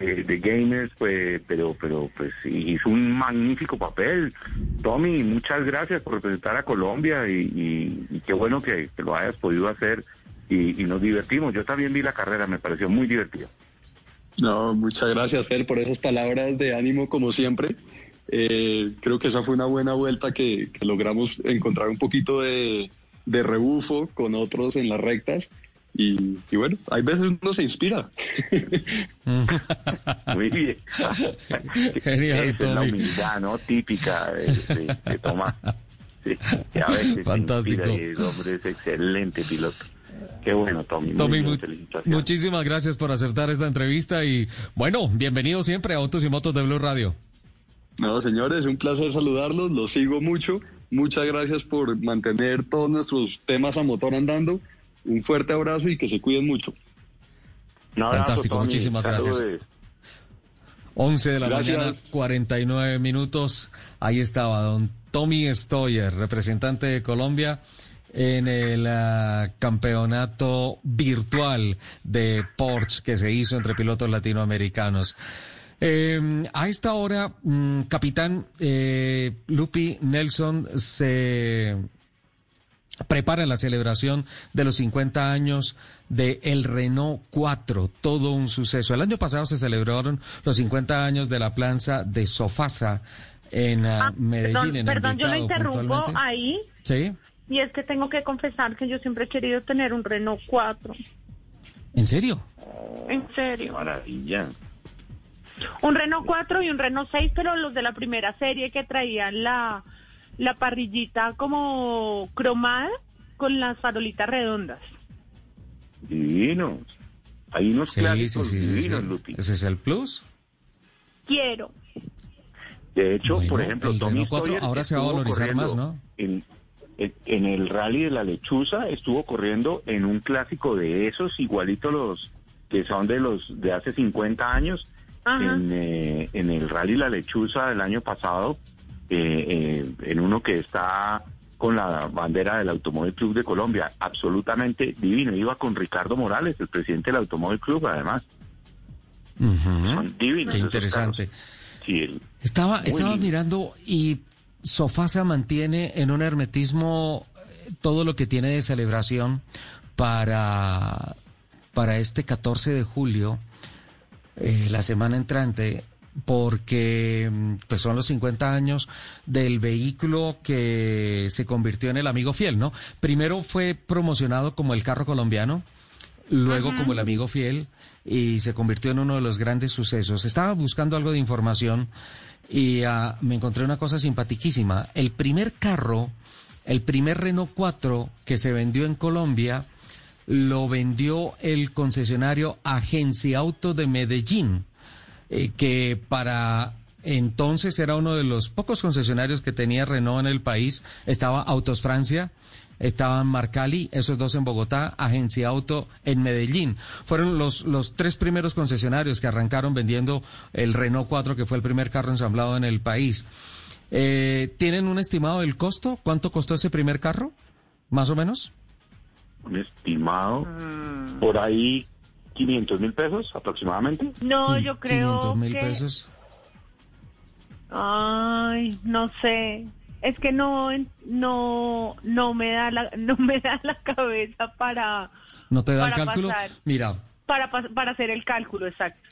de, gamers, pues, pero pero pues hizo un magnífico papel. Tommy, muchas gracias por representar a Colombia y, qué bueno que, lo hayas podido hacer y, nos divertimos. Yo también vi la carrera, me pareció muy divertido. No, muchas gracias, Fer, por esas palabras de ánimo, como siempre. Eh, creo que esa fue una buena vuelta que, logramos encontrar un poquito de rebufo con otros en las rectas. Y, y bueno, hay veces uno se inspira. Muy bien. Genial, Esa es la humildad, ¿no? Típica de, de- de Tomás. Sí, que a veces se Fantástico. inspira y el hombre es excelente piloto. Qué bueno, Tommy. Muy Tommy, bien, mu- felicitaciones. muchísimas gracias por aceptar esta entrevista y bueno, bienvenido siempre a Autos y Motos de Blue Radio. No, señores, un placer saludarlos, los sigo mucho. Muchas gracias por mantener todos nuestros temas a motor andando. Un fuerte abrazo y que se cuiden mucho. Un abrazo, Fantástico, Tommy. muchísimas gracias. Saludes. 11 de la Gracias. mañana, 49 minutos. Ahí estaba don Tommy Stoyer, representante de Colombia en el ah, campeonato virtual de Porsche que se hizo entre pilotos latinoamericanos. Eh, a esta hora, mm, capitán eh, Lupi Nelson se prepara la celebración de los 50 años de el Renault 4, todo un suceso. El año pasado se celebraron los 50 años de la planza de Sofasa en ah, Medellín, Perdón, en perdón, yo lo interrumpo ahí. Sí, Y es que tengo que confesar que yo siempre he querido tener un Renault 4. ¿en serio? En serio. Maravilla. Un Renault 4 y un Renault 6, pero los de la primera serie que traían la, la parrillita como cromada con las farolitas redondas. Divinos. Hay unos Sí, clásicos sí, sí, divinos, sí. Lupi. Ese es el plus. Quiero. De hecho, Bueno, por ejemplo, el Tommy Renault 4 Sawyer ahora se va a valorizar más, ¿no? En, el rally de la lechuza estuvo corriendo en un clásico de esos, igualito los que son de los de hace 50 años, en, eh, en el rally La Lechuza del año pasado, eh, eh, en uno que está con la bandera del Automóvil Club de Colombia, absolutamente divino. Iba con Ricardo Morales, el presidente del Automóvil Club, además. Son divinos. Qué interesante. carros. Sí, el- Estaba, estaba lindo. mirando y Sofasa mantiene en un hermetismo eh, todo lo que tiene de celebración para, para este 14 de julio, eh, la semana entrante, porque mm, pues son los 50 años del vehículo que se convirtió en el amigo fiel, ¿no? Primero fue promocionado como el carro colombiano, luego como el amigo fiel y se convirtió en uno de los grandes sucesos. Estaba buscando algo de información y ah, me encontré una cosa simpaticísima. El primer carro, el primer Renault 4 que se vendió en Colombia, lo vendió el concesionario Agencia Auto de Medellín, eh, que para entonces era uno de los pocos concesionarios que tenía Renault en el país. Estaba Autos Francia, estaban Marcali, esos dos en Bogotá, Agencia Auto en Medellín. Fueron los, los tres primeros concesionarios que arrancaron vendiendo el Renault 4, que fue el primer carro ensamblado en el país. Eh, ¿Tienen un estimado del costo? ¿Cuánto costó ese primer carro? ¿Más o menos? un estimado por ahí 500 mil pesos aproximadamente. No, yo creo 500 mil que... pesos. Ay, no sé. Es que no, no, no me da la, no me da la cabeza para, ¿No te da el cálculo? pasar. Mira, para, para hacer el cálculo exacto.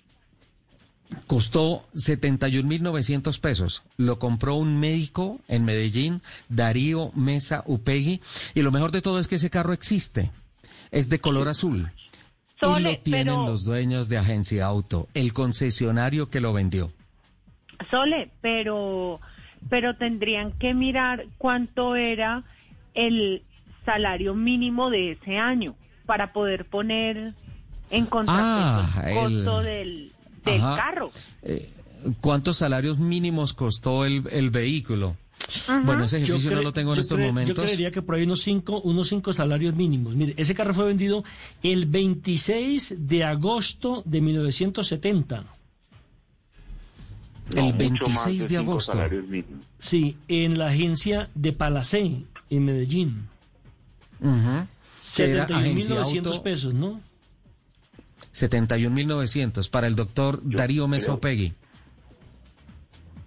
costó 71.900 pesos. Lo compró un médico en Medellín, Darío Mesa Upegui. Y lo mejor de todo es que ese carro existe. Es de color azul. Y Sole, lo tienen pero- los dueños de Agencia Auto, el concesionario que lo vendió. Sole, pero, pero tendrían que mirar cuánto era el salario mínimo de ese año. para poder poner en contrapeso Ah, el costo el- del, del carro. Eh, ¿Cuántos salarios mínimos costó el, el vehículo? Ajá. Bueno, ese Yo ejercicio no lo tengo en estos momentos. Yo creería que por ahí unos cinco, unos cinco salarios mínimos. Mire, ese carro fue vendido el 26 de agosto de 1970. el mucho más 26 de cinco agosto. salarios mínimos. Sí, en la agencia de Palacé, en Medellín. Era agencia 71.900 auto, pesos, ¿no? 71.900 para el doctor Darío Mesa Opegui.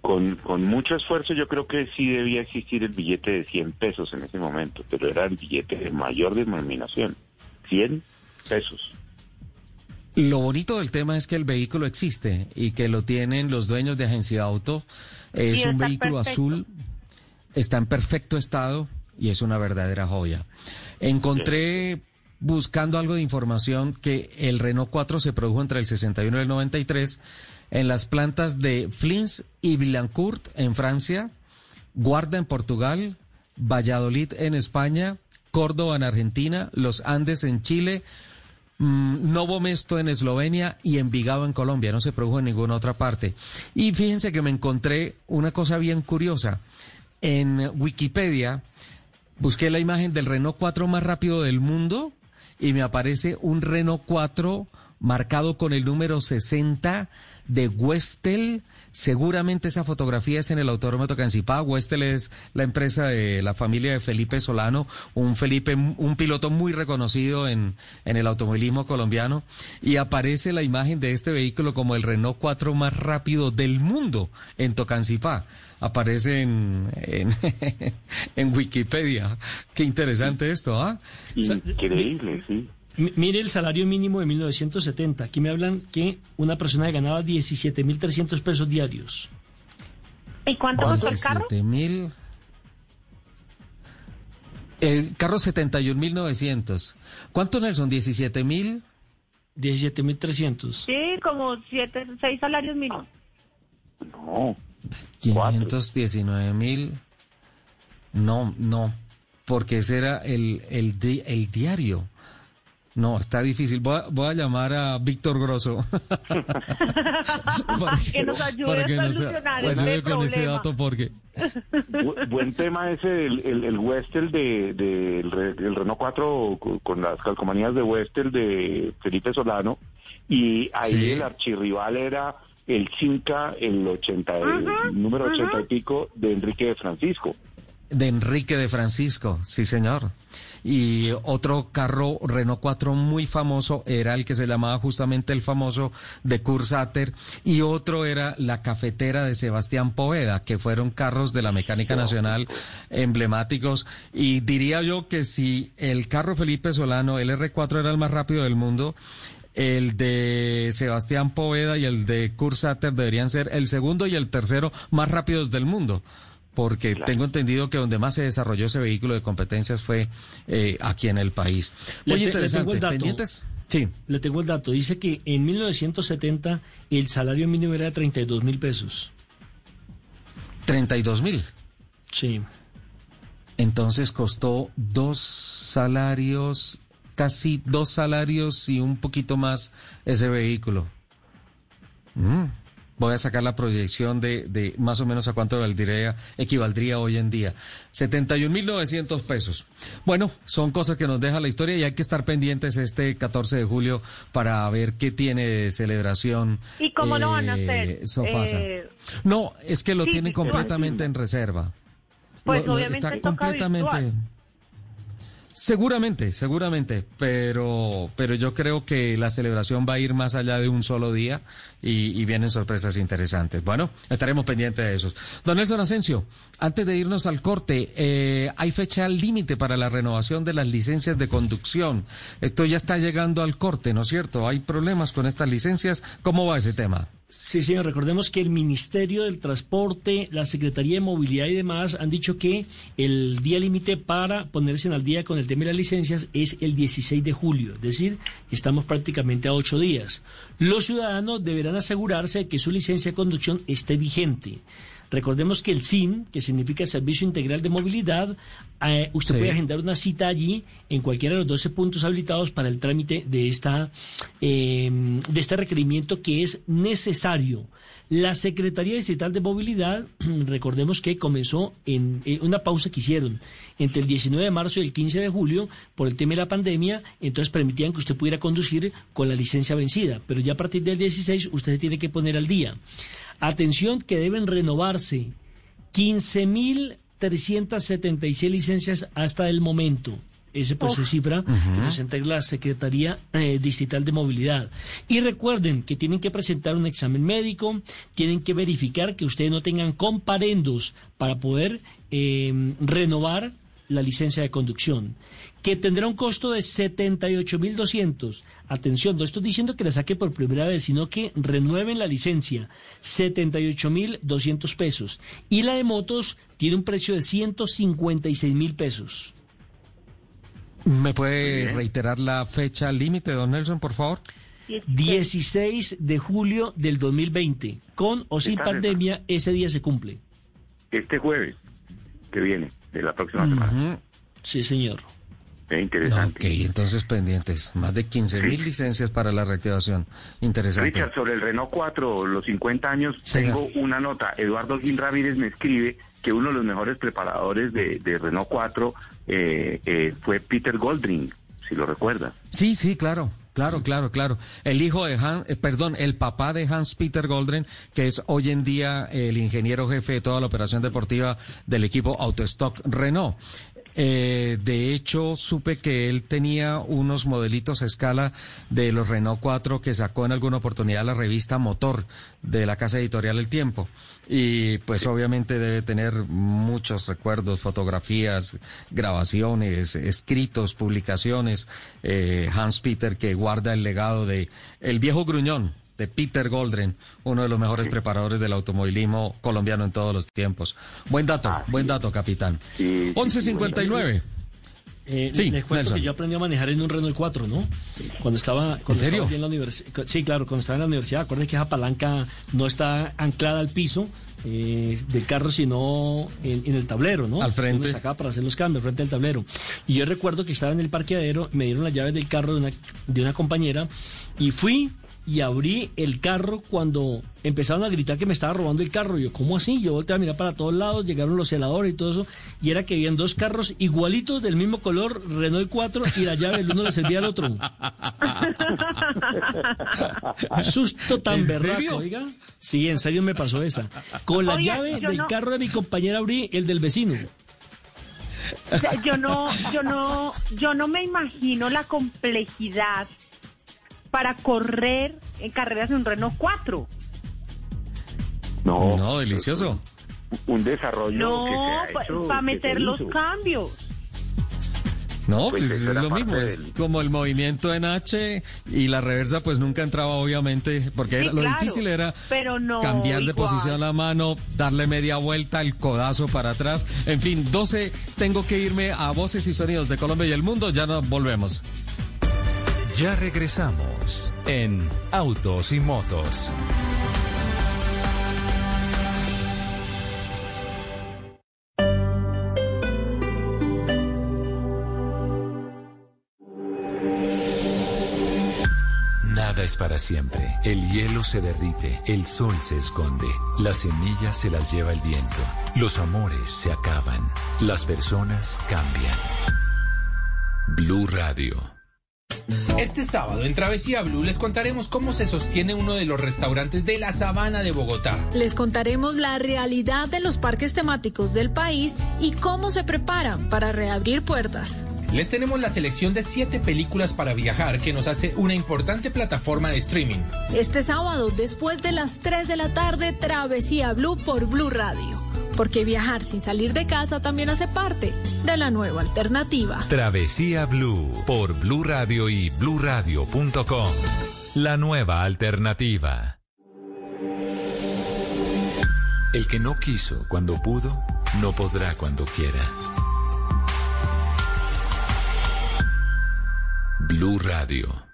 Con, con mucho esfuerzo yo creo que sí debía existir el billete de 100 pesos en ese momento, pero era el billete de mayor denominación, 100 pesos. Lo bonito del tema es que el vehículo existe y que lo tienen los dueños de agencia auto. Es un vehículo perfecto. azul, está en perfecto estado y es una verdadera joya. Encontré buscando algo de información que el Renault 4 se produjo entre el 61 y el 93 en las plantas de Flins y Villancourt en Francia, Guarda en Portugal, Valladolid en España, Córdoba en Argentina, Los Andes en Chile, mm, Novo Mesto en Eslovenia y Envigado en Colombia. No se produjo en ninguna otra parte. Y fíjense que me encontré una cosa bien curiosa. En Wikipedia busqué la imagen del Renault 4 más rápido del mundo y me aparece un Renault 4 marcado con el número 60 de Westel. Seguramente esa fotografía es en el Autódromo de Tocancipá. Westel es la empresa de la familia de Felipe Solano, un Felipe, un piloto muy reconocido en, en el automovilismo colombiano. Y aparece la imagen de este vehículo como el Renault 4 más rápido del mundo en Tocancipá. Aparece en, en, en Wikipedia. Qué interesante esto, ¿ah? Increíble, sí. Mire el salario mínimo de 1970. Aquí me hablan que una persona ganaba 17.300 pesos diarios. ¿Y cuánto costó el carro? 17 mil. El carro 71.900. ¿Cuánto, Nelson? 17 mil. 17.300. Sí, como siete, seis salarios mínimos. No. 519 mil. No, no. Porque ese era el, el, di- el diario. No, está difícil. Voy a, voy a llamar a Víctor Grosso. para que nos ayude para a nos solucionar ayude este con ese dato porque Bu- buen tema ese, el, el, el Westel de, de- el, Re- el Renault 4 con, las calcomanías de Westel de Felipe Solano y ahí Sí. el archirrival era el Cinca, el 80, el número 80 y pico de Enrique de Francisco. De Enrique de Francisco, sí señor. Y otro carro Renault 4 muy famoso era el que se llamaba justamente el famoso de Cursater y otro era la cafetera de Sebastián Poveda, que fueron carros de la mecánica nacional emblemáticos. Y diría yo que si el carro Felipe Solano, el R4 era el más rápido del mundo, el de Sebastián Poveda y el de Cursater deberían ser el segundo y el tercero más rápidos del mundo porque tengo entendido que donde más se desarrolló ese vehículo de competencias fue eh, aquí en el país. Le Muy te- le tengo interesante. el dato. ¿Pendientes? Sí. Le tengo el dato. Dice que en 1970 el salario mínimo era de 32 mil pesos. 32 mil. Sí. Entonces costó dos salarios, casi dos salarios y un poquito más ese vehículo. Mm. Voy a sacar la proyección de, de más o menos a cuánto valdría, equivaldría hoy en día. 71.900 pesos. Bueno, son cosas que nos deja la historia y hay que estar pendientes este 14 de julio para ver qué tiene de celebración. ¿Y cómo lo van a eh, hacer? Sofasa. Eh, No, es que lo sí, tienen completamente en reserva. Pues Lo- lo- obviamente está completamente. virtual. Seguramente, seguramente, pero, pero yo creo que la celebración va a ir más allá de un solo día y, y vienen sorpresas interesantes. Bueno, estaremos pendientes de eso. Don Nelson Asensio, antes de irnos al corte, eh, hay fecha límite para la renovación de las licencias de conducción. Esto ya está llegando al corte, ¿no es cierto? ¿Hay problemas con estas licencias? ¿Cómo va ese tema? Sí, señor. Recordemos que el Ministerio del Transporte, la Secretaría de Movilidad y demás han dicho que el día límite para ponerse al día con el tema de las licencias es el 16 de julio, es decir, estamos prácticamente a ocho días. Los ciudadanos deberán asegurarse de que su licencia de conducción esté vigente. Recordemos que el SIN, que significa Servicio Integral de Movilidad, eh, usted Sí. puede agendar una cita allí en cualquiera de los 12 puntos habilitados para el trámite de, esta, eh, de este requerimiento que es necesario. La Secretaría Distrital de Movilidad, recordemos que comenzó en, en una pausa que hicieron entre el 19 de marzo y el 15 de julio por el tema de la pandemia, entonces permitían que usted pudiera conducir con la licencia vencida, pero ya a partir del 16 usted se tiene que poner al día. Atención que deben renovarse 15.376 licencias hasta el momento. Ese pues es cifra que nos entrega la Secretaría eh, Distrital de Movilidad. Y recuerden que tienen que presentar un examen médico, tienen que verificar que ustedes no tengan comparendos para poder eh, renovar la licencia de conducción, que tendrá un costo de 78.200. Atención, no estoy diciendo que la saque por primera vez, sino que renueven la licencia, 78.200 pesos. Y la de motos tiene un precio de 156.000 pesos. ¿Me puede reiterar la fecha límite, don Nelson, por favor? 16 de julio del 2020. Con o sin Está pandemia, ese día se cumple. Este jueves que viene, de la próxima semana. Sí, señor. Es interesante. Ok, entonces pendientes. Más de 15 mil licencias para la reactivación. Interesante. Richard, sobre el Renault 4, los 50 años, Señor. tengo una nota. Eduardo Gil Ramírez me escribe que uno de los mejores preparadores de, de Renault 4 eh, eh, fue Peter Goldring, si lo recuerdas. Sí, sí, claro. Claro, claro, claro. El hijo de Hans, eh, perdón, el papá de Hans Peter Goldren, que es hoy en día el ingeniero jefe de toda la operación deportiva del equipo Autostock Renault. Eh, de hecho, supe que él tenía unos modelitos a escala de los Renault 4 que sacó en alguna oportunidad la revista Motor de la casa editorial El Tiempo. Y pues obviamente debe tener muchos recuerdos, fotografías, grabaciones, escritos, publicaciones. Eh, Hans Peter que guarda el legado de el viejo gruñón de Peter Goldren, uno de los mejores preparadores del automovilismo colombiano en todos los tiempos. Buen dato, buen dato, capitán. 11.59. Eh, Sí, les cuento Nelson. que yo aprendí a manejar en un Renault 4, ¿no? Cuando estaba, cuando serio? estaba en la universidad. Sí, claro, cuando estaba en la universidad. Acuérdense que esa palanca no está anclada al piso eh, del carro, sino en, en el tablero, ¿no? Al frente. Uno sacaba para hacer los cambios frente al tablero. Y yo recuerdo que estaba en el parqueadero, me dieron las llaves del carro de una, de una compañera y fui y abrí el carro cuando empezaron a gritar que me estaba robando el carro. Yo, ¿cómo así? Yo volteé a mirar para todos lados, llegaron los celadores y todo eso, y era que habían dos carros igualitos del mismo color, Renault 4, y la llave el uno le servía al otro. Susto tan ¿En berraco, oiga. Sí, en serio me pasó esa. Con la Oiga, llave del no- carro de mi compañera abrí el del vecino. O sea, yo no, yo no, yo no me imagino la complejidad para correr en carreras en un Renault 4. No, No, delicioso. un desarrollo No, que se ha hecho, para que meter se los cambios. No, Pues pues, es lo mismo, es como el movimiento en H y la reversa pues nunca entraba obviamente, porque Sí, era- lo claro, difícil era pero no cambiar de posición la mano, darle media vuelta, el codazo para atrás, en fin, 12, tengo que irme a Voces y Sonidos de Colombia y el Mundo, ya nos volvemos. Ya regresamos en Autos y Motos. Nada es para siempre. El hielo se derrite, el sol se esconde, las semillas se las lleva el viento, los amores se acaban, las personas cambian. Blue Radio. Este sábado en Travesía Blue les contaremos cómo se sostiene uno de los restaurantes de la Sabana de Bogotá. Les contaremos la realidad de los parques temáticos del país y cómo se preparan para reabrir puertas. Les tenemos la selección de siete películas para viajar que nos hace una importante plataforma de streaming. Este sábado, después de las 3 de la tarde, Travesía Blue por Blue Radio. Porque viajar sin salir de casa también hace parte de la nueva alternativa. Travesía Blue por Blue Radio y bluradio.com. La nueva alternativa. El que no quiso cuando pudo, no podrá cuando quiera. Blue Radio.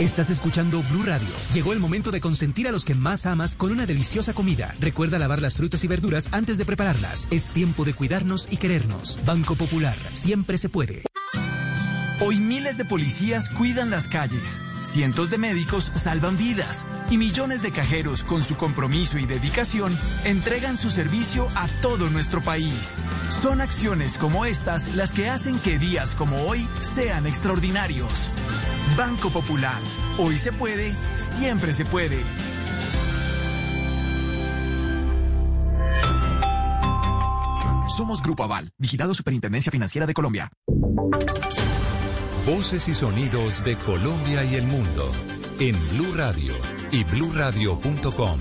Estás escuchando Blue Radio. Llegó el momento de consentir a los que más amas con una deliciosa comida. Recuerda lavar las frutas y verduras antes de prepararlas. Es tiempo de cuidarnos y querernos. Banco Popular. Siempre se puede. Hoy miles de policías cuidan las calles, cientos de médicos salvan vidas y millones de cajeros con su compromiso y dedicación entregan su servicio a todo nuestro país. Son acciones como estas las que hacen que días como hoy sean extraordinarios. Banco Popular. Hoy se puede, siempre se puede. Somos Grupo Aval, vigilado Superintendencia Financiera de Colombia. Voces y sonidos de Colombia y el mundo en Blue Radio y bluradio.com,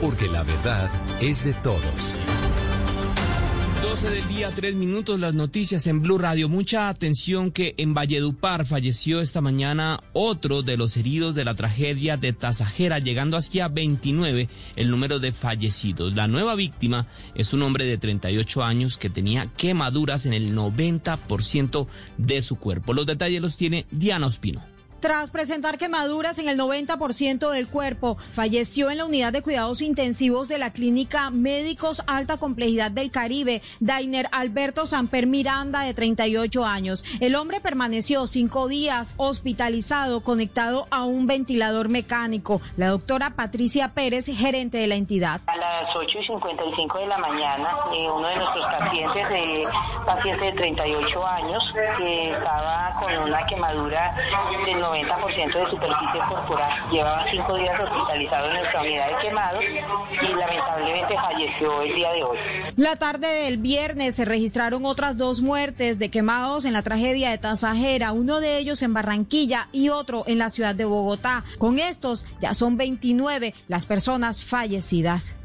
porque la verdad es de todos. 12 del día, 3 minutos, las noticias en Blue Radio. Mucha atención que en Valledupar falleció esta mañana otro de los heridos de la tragedia de Tasajera, llegando hacia 29 el número de fallecidos. La nueva víctima es un hombre de 38 años que tenía quemaduras en el 90% de su cuerpo. Los detalles los tiene Diana Ospino. Tras presentar quemaduras en el 90% del cuerpo, falleció en la unidad de cuidados intensivos de la clínica Médicos Alta Complejidad del Caribe, Dainer Alberto Samper Miranda, de 38 años. El hombre permaneció cinco días hospitalizado, conectado a un ventilador mecánico. La doctora Patricia Pérez, gerente de la entidad. A las 8 y 55 de la mañana, eh, uno de nuestros pacientes, paciente de 38 años, que estaba con una quemadura del 90% de superficie corporal. Llevaba cinco días hospitalizado en nuestra unidad de quemados y lamentablemente falleció el día de hoy. La tarde del viernes se registraron otras dos muertes de quemados en la tragedia de Tasajera, uno de ellos en Barranquilla y otro en la ciudad de Bogotá. Con estos ya son 29 las personas fallecidas.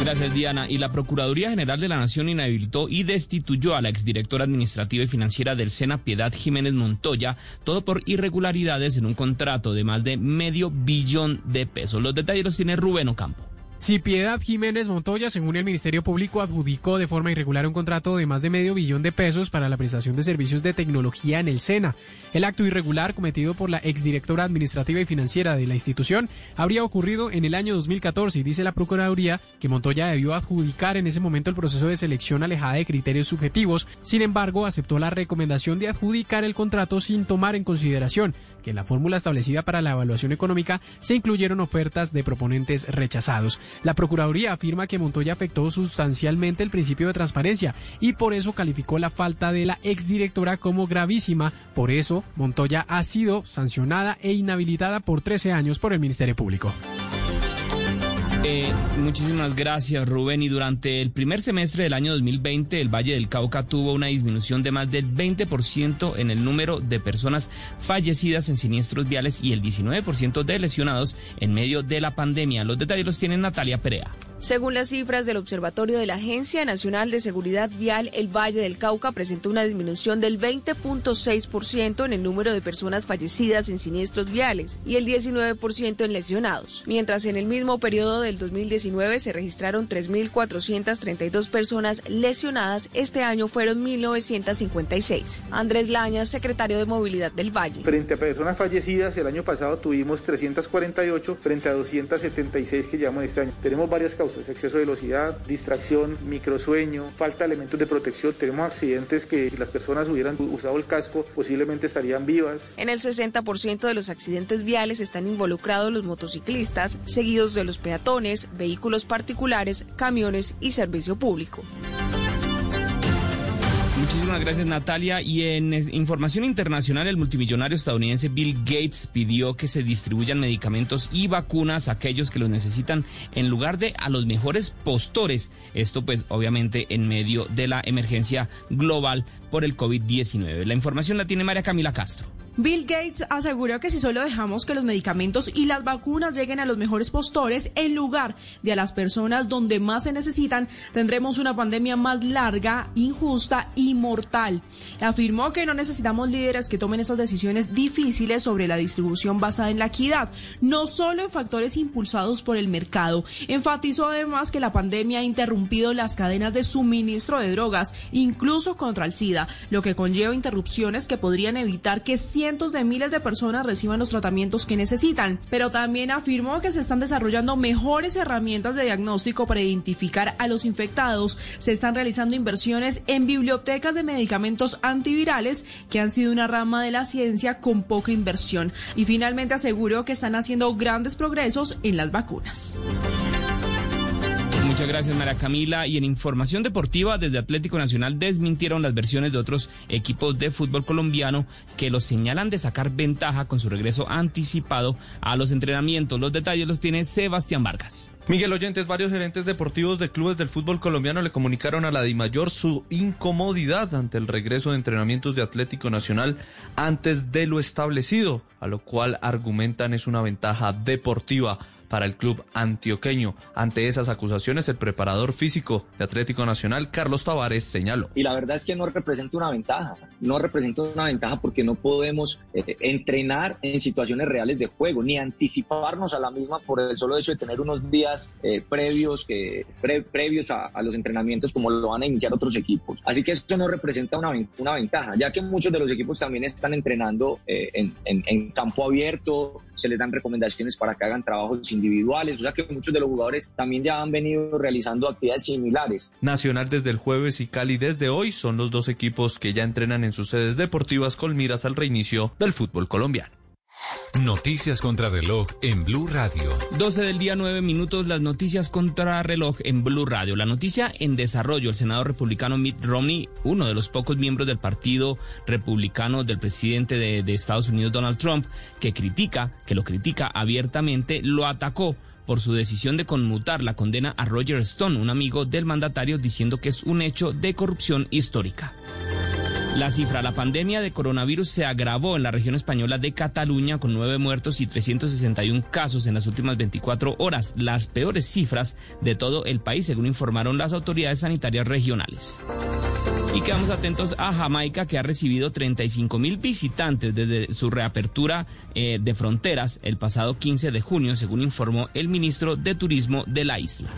Gracias, Diana. Y la Procuraduría General de la Nación inhabilitó y destituyó a la exdirectora administrativa y financiera del SENA, Piedad Jiménez Montoya, todo por irregularidades en un contrato de más de medio billón de pesos. Los detalles los tiene Rubén Ocampo. Si Piedad Jiménez Montoya, según el Ministerio Público, adjudicó de forma irregular un contrato de más de medio billón de pesos para la prestación de servicios de tecnología en el SENA. El acto irregular cometido por la exdirectora administrativa y financiera de la institución habría ocurrido en el año 2014 y dice la Procuraduría que Montoya debió adjudicar en ese momento el proceso de selección alejada de criterios subjetivos. Sin embargo, aceptó la recomendación de adjudicar el contrato sin tomar en consideración que en la fórmula establecida para la evaluación económica se incluyeron ofertas de proponentes rechazados. La Procuraduría afirma que Montoya afectó sustancialmente el principio de transparencia y por eso calificó la falta de la exdirectora como gravísima. Por eso, Montoya ha sido sancionada e inhabilitada por 13 años por el Ministerio Público. Eh, muchísimas gracias, Rubén. Y durante el primer semestre del año 2020, el Valle del Cauca tuvo una disminución de más del 20% en el número de personas fallecidas en siniestros viales y el 19% de lesionados en medio de la pandemia. Los detalles los tiene Natalia Perea. Según las cifras del Observatorio de la Agencia Nacional de Seguridad Vial, el Valle del Cauca presentó una disminución del 20.6% en el número de personas fallecidas en siniestros viales y el 19% en lesionados, mientras en el mismo periodo del 2019 se registraron 3.432 personas lesionadas, este año fueron 1.956. Andrés Lañas, secretario de Movilidad del Valle. Frente a personas fallecidas, el año pasado tuvimos 348 frente a 276 que llevamos este año. Tenemos varias causas exceso de velocidad, distracción, microsueño, falta de elementos de protección. Tenemos accidentes que si las personas hubieran usado el casco posiblemente estarían vivas. En el 60% de los accidentes viales están involucrados los motociclistas, seguidos de los peatones, vehículos particulares, camiones y servicio público. Muchísimas gracias Natalia. Y en información internacional, el multimillonario estadounidense Bill Gates pidió que se distribuyan medicamentos y vacunas a aquellos que los necesitan en lugar de a los mejores postores. Esto pues obviamente en medio de la emergencia global por el COVID-19. La información la tiene María Camila Castro. Bill Gates aseguró que si solo dejamos que los medicamentos y las vacunas lleguen a los mejores postores en lugar de a las personas donde más se necesitan, tendremos una pandemia más larga, injusta y mortal. Afirmó que no necesitamos líderes que tomen esas decisiones difíciles sobre la distribución basada en la equidad, no solo en factores impulsados por el mercado. Enfatizó además que la pandemia ha interrumpido las cadenas de suministro de drogas, incluso contra el SIDA, lo que conlleva interrupciones que podrían evitar que cientos de miles de personas reciban los tratamientos que necesitan. Pero también afirmó que se están desarrollando mejores herramientas de diagnóstico para identificar a los infectados. Se están realizando inversiones en bibliotecas de medicamentos antivirales que han sido una rama de la ciencia con poca inversión. Y finalmente aseguró que están haciendo grandes progresos en las vacunas. Muchas gracias, María Camila. Y en información deportiva, desde Atlético Nacional desmintieron las versiones de otros equipos de fútbol colombiano que los señalan de sacar ventaja con su regreso anticipado a los entrenamientos. Los detalles los tiene Sebastián Vargas. Miguel Oyentes, varios gerentes deportivos de clubes del fútbol colombiano le comunicaron a la DIMAYOR su incomodidad ante el regreso de entrenamientos de Atlético Nacional antes de lo establecido, a lo cual argumentan es una ventaja deportiva para el club antioqueño. Ante esas acusaciones, el preparador físico de Atlético Nacional, Carlos Tavares, señaló. Y la verdad es que no representa una ventaja. No representa una ventaja porque no podemos eh, entrenar en situaciones reales de juego, ni anticiparnos a la misma por el solo hecho de tener unos días eh, previos, que, previos a, los entrenamientos como lo van a iniciar otros equipos. Así que esto no representa una, una ventaja, ya que muchos de los equipos también están entrenando eh, en campo abierto, se les dan recomendaciones para que hagan trabajos individuales, o sea que muchos de los jugadores también ya han venido realizando actividades similares. Nacional desde el jueves y Cali desde hoy son los dos equipos que ya entrenan en sus sedes deportivas con miras al reinicio del fútbol colombiano. Noticias contra reloj en Blue Radio. 12 del día, 9 minutos, las noticias contra reloj en Blue Radio. La noticia en desarrollo, el senador republicano Mitt Romney, uno de los pocos miembros del partido republicano del presidente de, de Estados Unidos, Donald Trump, que critica, que lo critica abiertamente, lo atacó por su decisión de conmutar la condena a Roger Stone, un amigo del mandatario, diciendo que es un hecho de corrupción histórica. La cifra, la pandemia de coronavirus se agravó en la región española de Cataluña con nueve muertos y 361 casos en las últimas 24 horas, las peores cifras de todo el país, según informaron las autoridades sanitarias regionales. Y quedamos atentos a Jamaica, que ha recibido 35 mil visitantes desde su reapertura eh, de fronteras el pasado 15 de junio, según informó el ministro de Turismo de la isla.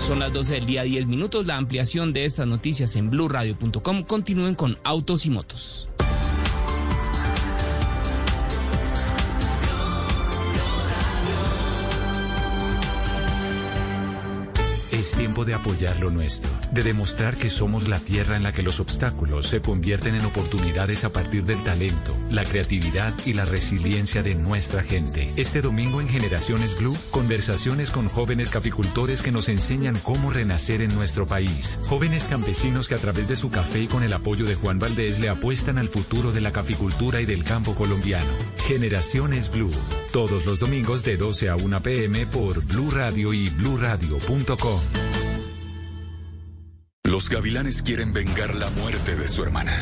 Son las 12 del día 10 minutos. La ampliación de estas noticias en blurradio.com. Continúen con Autos y Motos. Tiempo de apoyar lo nuestro, de demostrar que somos la tierra en la que los obstáculos se convierten en oportunidades a partir del talento, la creatividad y la resiliencia de nuestra gente. Este domingo en Generaciones Blue, conversaciones con jóvenes caficultores que nos enseñan cómo renacer en nuestro país. Jóvenes campesinos que a través de su café y con el apoyo de Juan Valdés le apuestan al futuro de la caficultura y del campo colombiano. Generaciones Blue, todos los domingos de 12 a 1 pm por Blue Radio y bluradio.com. Los gavilanes quieren vengar la muerte de su hermana.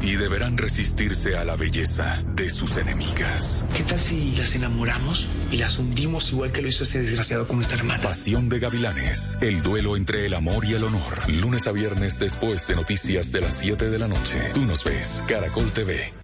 Y deberán resistirse a la belleza de sus enemigas. ¿Qué tal si las enamoramos y las hundimos igual que lo hizo ese desgraciado con nuestra hermana? Pasión de gavilanes. El duelo entre el amor y el honor. Lunes a viernes después de noticias de las 7 de la noche. Tú nos ves. Caracol TV.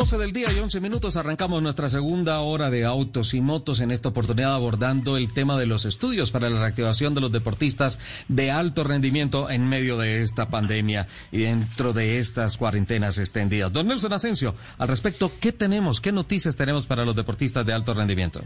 bluradio.com. del día y 11 minutos arrancamos nuestra segunda hora de autos y motos en esta oportunidad abordando el tema de los estudios para la reactivación de los deportistas de alto rendimiento en medio de esta pandemia y dentro de estas cuarentenas extendidas. Don Nelson Asensio, al respecto, ¿qué tenemos, qué noticias tenemos para los deportistas de alto rendimiento?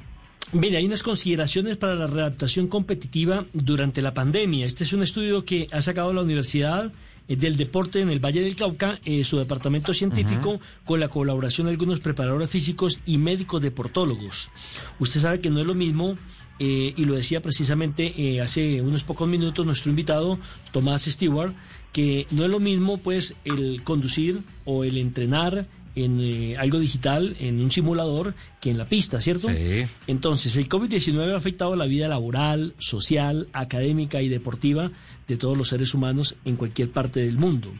Mira, hay unas consideraciones para la readaptación competitiva durante la pandemia. Este es un estudio que ha sacado la universidad del deporte en el Valle del Cauca, eh, su departamento científico, con la colaboración de algunos preparadores físicos y médicos deportólogos. Usted sabe que no es lo mismo eh, y lo decía precisamente eh, hace unos pocos minutos nuestro invitado, Tomás Stewart, que no es lo mismo pues el conducir o el entrenar en eh, algo digital, en un simulador, que en la pista, ¿cierto? Sí. Entonces, el COVID-19 ha afectado la vida laboral, social, académica y deportiva de todos los seres humanos en cualquier parte del mundo.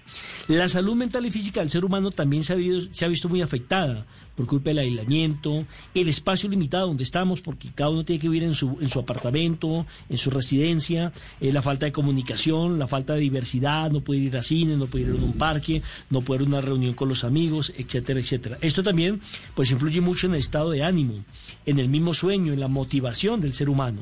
La salud mental y física del ser humano también se ha, visto, muy afectada por culpa del aislamiento, el espacio limitado donde estamos, porque cada uno tiene que vivir en su, en su apartamento, en su residencia, eh, la falta de comunicación, la falta de diversidad, no puede ir a cine, no puede ir a un parque, no a una reunión con los amigos, etcétera, etcétera. Esto también pues influye mucho en el estado de ánimo, en el mismo sueño, en la motivación del ser humano.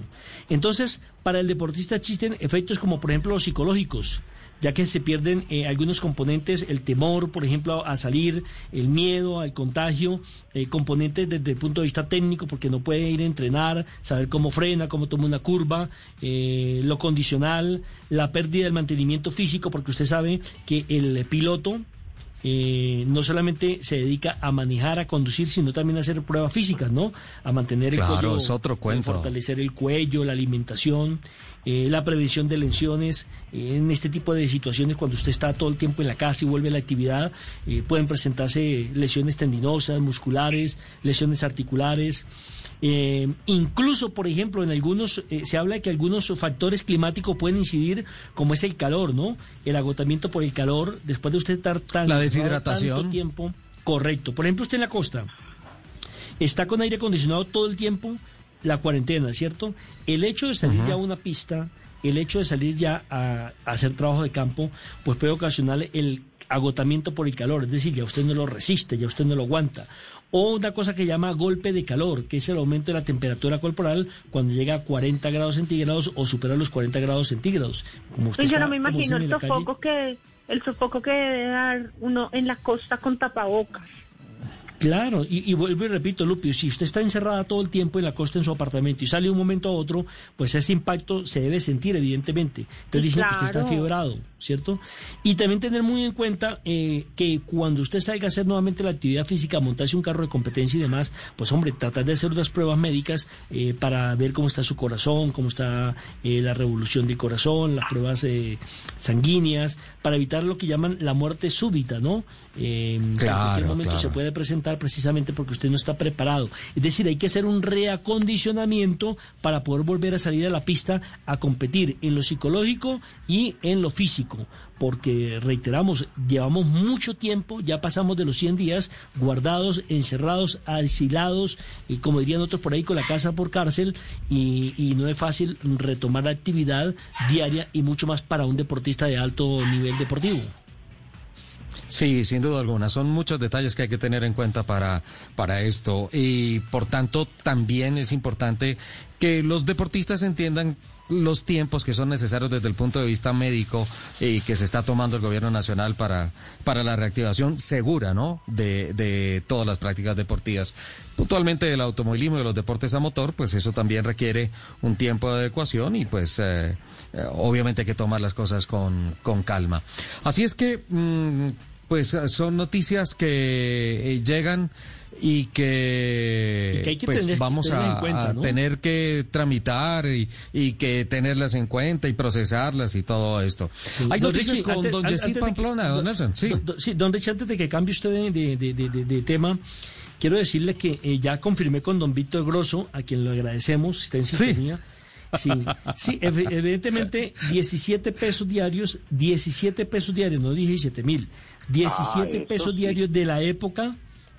Entonces, para el deportista existen efectos como por ejemplo los psicológicos, ya que se pierden eh, algunos componentes, el temor, por ejemplo, a salir, el miedo al contagio, eh, componentes desde el punto de vista técnico, porque no puede ir a entrenar, saber cómo frena, cómo toma una curva, eh, lo condicional, la pérdida del mantenimiento físico, porque usted sabe que el piloto eh, no solamente se dedica a manejar, a conducir, sino también a hacer pruebas físicas, ¿no? A mantener el Claro, cuello, es otro cuento. fortalecer el cuello, la alimentación, eh, la prevención de lesiones. Eh, en este tipo de situaciones, cuando usted está todo el tiempo en la casa y vuelve a la actividad, eh, pueden presentarse lesiones tendinosas, musculares, lesiones articulares. Eh, incluso, por ejemplo, en algunos eh, se habla de que algunos factores climáticos pueden incidir, como es el calor, ¿no? El agotamiento por el calor, después de usted estar tan La deshidratación. tanto tiempo. Correcto. Por ejemplo, usted en la costa está con aire acondicionado todo el tiempo, la cuarentena, ¿cierto? El hecho de salir ya a una pista, el hecho de salir ya a, a hacer trabajo de campo, pues puede ocasionar el agotamiento por el calor, es decir, ya usted no lo resiste, ya usted no lo aguanta. O una cosa que llama golpe de calor, que es el aumento de la temperatura corporal cuando llega a 40 grados centígrados o supera los 40 grados centígrados. Como usted Y yo está, no me imagino el calle. sofoco que el sofoco que debe dar uno en la costa con tapabocas. Claro, y, y vuelvo y repito, Lupi, si usted está encerrada todo el tiempo en la costa en su apartamento y sale de un momento a otro, pues ese impacto se debe sentir, evidentemente. Entonces dicen que usted está Claro. fiebrado, ¿cierto? Y también tener muy en cuenta eh, que cuando usted salga a hacer nuevamente la actividad física, montarse un carro de competencia y demás, pues hombre, tratar de hacer unas pruebas médicas eh, para ver cómo está su corazón, cómo está eh, la revolución del corazón, las pruebas sanguíneas, para evitar lo que llaman la muerte súbita, ¿no? Eh, que en Claro, cualquier momento claro. se puede presentar precisamente porque usted no está preparado. Es decir, hay que hacer un reacondicionamiento para poder volver a salir a la pista a competir en lo psicológico y en lo físico. Porque, reiteramos, llevamos mucho tiempo, ya pasamos de los 100 días, guardados, encerrados, aislados, y como dirían otros por ahí, con la casa por cárcel, y, y no es fácil retomar la actividad diaria y mucho más para un deportista de alto nivel deportivo. Sí, sin duda alguna. Son muchos detalles que hay que tener en cuenta para, para esto. Y por tanto, también es importante que los deportistas entiendan los tiempos que son necesarios desde el punto de vista médico y que se está tomando el gobierno nacional para, para la reactivación segura, ¿no? De, de todas las prácticas deportivas. Puntualmente el automovilismo y de los deportes a motor, pues eso también requiere un tiempo de adecuación y pues eh, eh, obviamente hay que tomar las cosas con, con calma. Así es que, mm, pues son noticias que eh, llegan y que, Y que hay que pues tener- vamos tenerlas a, en cuenta, a ¿no? tener que tramitar y, y que tenerlas en cuenta y procesarlas y todo esto. Hay Don noticias Richie, con antes- don que- Pamplona, don Nelson, sí. Don, sí, don Richie, antes de que cambie usted de, de- de- de- de- de tema, quiero decirle que eh, ya confirmé con don Víctor Grosso, a quien lo agradecemos, está en Sí. sintonía. Sí, sí, ev- evidentemente 17 pesos diarios, 17 pesos diarios, no 17 mil, 17 Ah, eso pesos sí. diarios de la época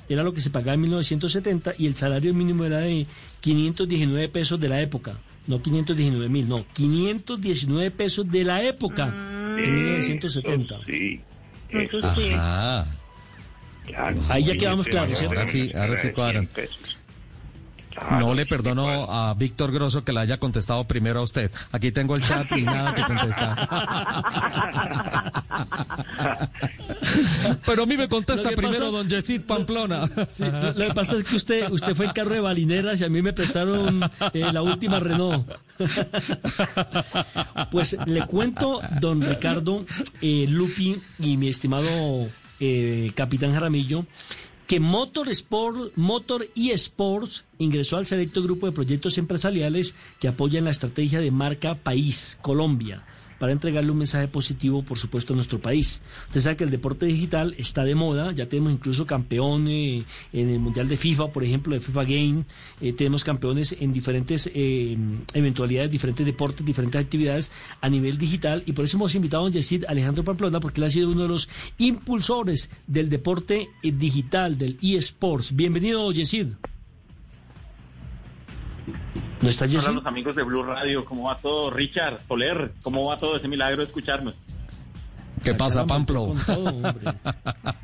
era lo que se pagaba en 1970 y el salario mínimo era de 519 pesos de la época. No 519 mil, no, 519 pesos de la época en 1970. Sí. Eso Eso sí. Ajá. Claro, Ahí ya quedamos sí, claros, sí, ¿cierto? Ahora sí, ahora sí cuadran. No le perdono a Víctor Grosso que le haya contestado primero a usted. Aquí tengo el chat y nada que contestar. Pero a mí me contesta primero don Yesid Pamplona. Sí, lo, que pasa es que usted usted fue el carro de balineras y a mí me prestaron eh, la última Renault. pues le cuento, don Ricardo, eh, Lupi y mi estimado eh, capitán Jaramillo, que Motor Sport, Motor eSports ingresó al selecto grupo de proyectos empresariales que apoyan la estrategia de marca País, Colombia para entregarle un mensaje positivo, por supuesto, a nuestro país. Usted sabe que el deporte digital está de moda, ya tenemos incluso campeones en el Mundial de FIFA, por ejemplo, de FIFA Game, eh, tenemos campeones en diferentes eh, eventualidades, diferentes deportes, diferentes actividades a nivel digital, y por eso hemos invitado a Yesid Alejandro Pamplona, porque él ha sido uno de los impulsores del deporte eh, digital, del eSports. Bienvenido, Yesid. ¿No está Hola los amigos de Blue Radio, ¿cómo va todo? Richard, Soler, ¿cómo va todo ese milagro de escucharnos? ¿Qué pasa, Pamplo? Todo,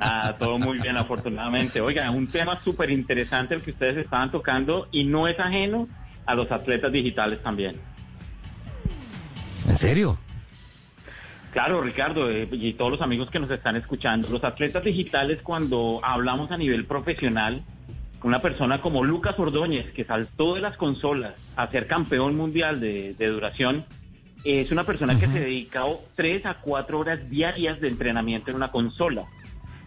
ah, todo muy bien, afortunadamente. Oiga, un tema súper interesante el que ustedes estaban tocando y no es ajeno a los atletas digitales también. ¿En serio? Claro, Ricardo, eh, y todos los amigos que nos están escuchando, los atletas digitales cuando hablamos a nivel profesional, una persona como Lucas Ordóñez, que saltó de las consolas a ser campeón mundial de, duración, es una persona que se dedicó tres a cuatro horas diarias de entrenamiento en una consola.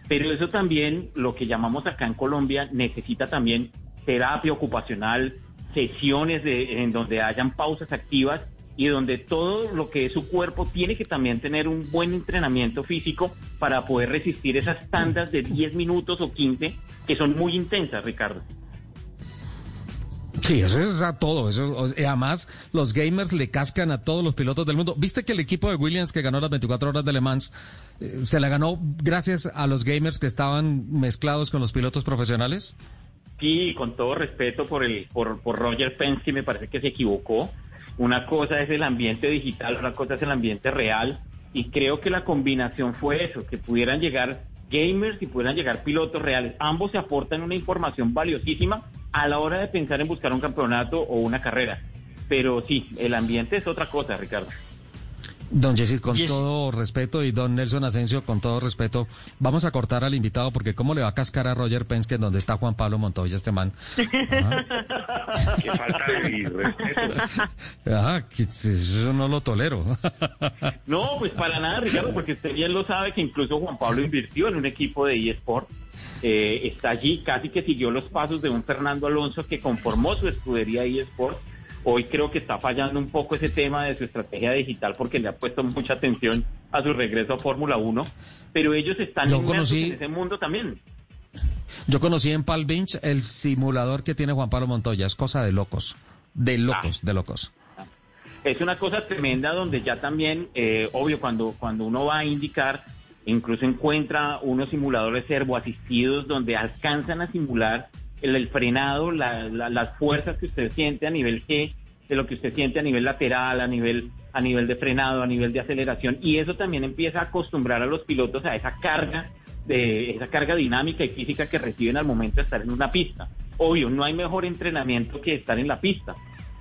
Pero eso también, lo que llamamos acá en Colombia, necesita también terapia ocupacional, sesiones de, en donde hayan pausas activas y donde todo lo que es su cuerpo tiene que también tener un buen entrenamiento físico para poder resistir esas tandas de 10 minutos o 15 que son muy intensas, Ricardo. Sí, eso es a todo. Eso, además, los gamers le cascan a todos los pilotos del mundo. ¿Viste que el equipo de Williams que ganó las 24 horas de Le Mans eh, se la ganó gracias a los gamers que estaban mezclados con los pilotos profesionales? Sí, con todo respeto por el por, por Roger Penske, me parece que se equivocó. Una cosa es el ambiente digital, otra cosa es el ambiente real. Y creo que la combinación fue eso, que pudieran llegar gamers y pudieran llegar pilotos reales. Ambos se aportan una información valiosísima a la hora de pensar en buscar un campeonato o una carrera. Pero sí, el ambiente es otra cosa, Ricardo. Don Jesse, con todo respeto, y don Nelson Asensio, con todo respeto, vamos a cortar al invitado porque cómo le va a cascar a Roger Penske donde está Juan Pablo Montoya, este man. Qué falta de respeto. Ah, eso no lo tolero. no, pues para nada, Ricardo, porque usted bien lo sabe que incluso Juan Pablo invirtió en un equipo de eSport. Eh, está allí, casi que siguió los pasos de un Fernando Alonso que conformó su escudería eSport Hoy creo que está fallando un poco ese tema de su estrategia digital porque le ha puesto mucha atención a su regreso a Fórmula 1, pero ellos están en ese mundo también. Yo conocí en Palm Beach el simulador que tiene Juan Pablo Montoya, es cosa de locos, de locos, de locos. Es una cosa tremenda donde ya también, eh, obvio, cuando, cuando uno va a indicar, incluso encuentra unos simuladores servoasistidos donde alcanzan a simular el, frenado, las fuerzas que usted siente a nivel G, de lo que usted siente a nivel lateral, a nivel, a nivel de frenado, a nivel de aceleración, y eso también empieza a acostumbrar a los pilotos a esa carga de esa carga dinámica y física que reciben al momento de estar en una pista. Obvio, no hay mejor entrenamiento que estar en la pista,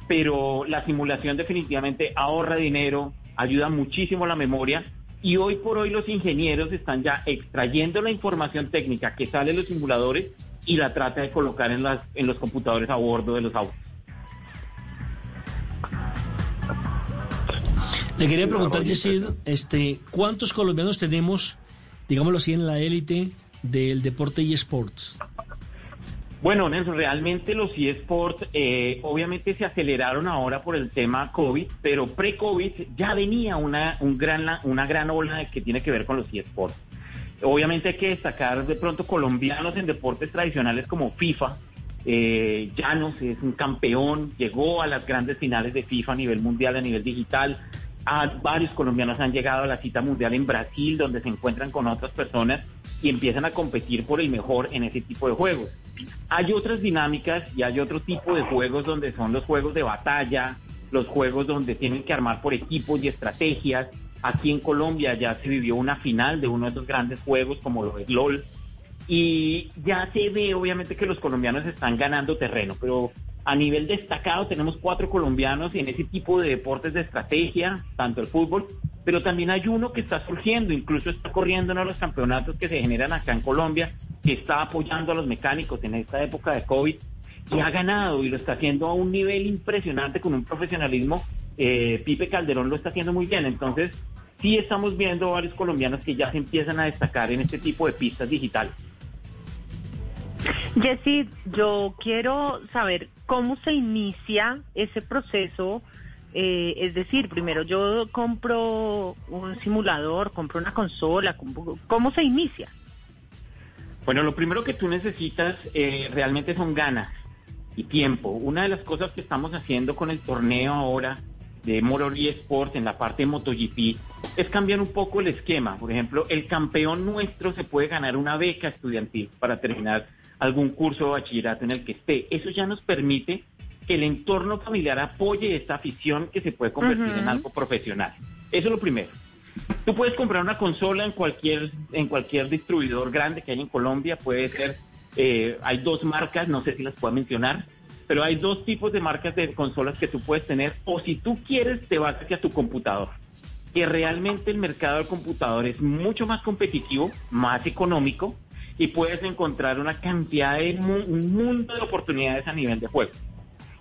pero la simulación definitivamente ahorra dinero, ayuda muchísimo a la memoria y hoy por hoy los ingenieros están ya extrayendo la información técnica que sale de los simuladores y la trata de colocar en, las, en los computadores a bordo de los autos. Le quería preguntar, Yesid, este, ¿cuántos colombianos tenemos, digámoslo así, en la élite del deporte y esports? Bueno, Nelson, realmente los eSports eh, obviamente se aceleraron ahora por el tema COVID, pero pre-COVID ya venía una, un gran, una gran ola que tiene que ver con los eSports. Obviamente hay que destacar de pronto colombianos en deportes tradicionales como FIFA. Eh, Llanos es un campeón, llegó a las grandes finales de FIFA a nivel mundial, a nivel digital. A varios colombianos han llegado a la cita mundial en Brasil, donde se encuentran con otras personas y empiezan a competir por el mejor en ese tipo de juegos. Hay otras dinámicas y hay otro tipo de juegos donde son los juegos de batalla, los juegos donde tienen que armar por equipos y estrategias, Aquí en Colombia ya se vivió una final de uno de esos grandes juegos como lo es LOL. Y ya se ve obviamente que los colombianos están ganando terreno, pero a nivel destacado tenemos cuatro colombianos en ese tipo de deportes de estrategia, tanto el fútbol, pero también hay uno que está surgiendo, incluso está corriendo en los campeonatos que se generan acá en Colombia, que está apoyando a los mecánicos en esta época de COVID y ha ganado y lo está haciendo a un nivel impresionante con un profesionalismo. Eh, Pipe Calderón lo está haciendo muy bien, entonces sí estamos viendo varios colombianos que ya se empiezan a destacar en este tipo de pistas digitales. Jessy, yo quiero saber cómo se inicia ese proceso. eh, es decir, primero yo compro un simulador, compro una consola, compro- ¿cómo se inicia? Bueno, lo primero que tú necesitas eh, realmente son ganas y tiempo. Una de las cosas que estamos haciendo con el torneo ahora de Morori Sport en la parte de MotoGP es cambiar un poco el esquema. Por ejemplo, el campeón nuestro se puede ganar una beca estudiantil para terminar algún curso de bachillerato en el que esté. Eso ya nos permite que el entorno familiar apoye esta afición que se puede convertir Ujú. en algo profesional. Eso es lo primero. Tú puedes comprar una consola en cualquier en cualquier distribuidor grande que hay en Colombia. Puede ser, eh, hay dos marcas, no sé si las puedo mencionar, pero hay dos tipos de marcas de consolas que tú puedes tener. O si tú quieres, te vas hacia tu computador. Que realmente el mercado del computador es mucho más competitivo, más económico y puedes encontrar una cantidad de un mundo de oportunidades a nivel de juego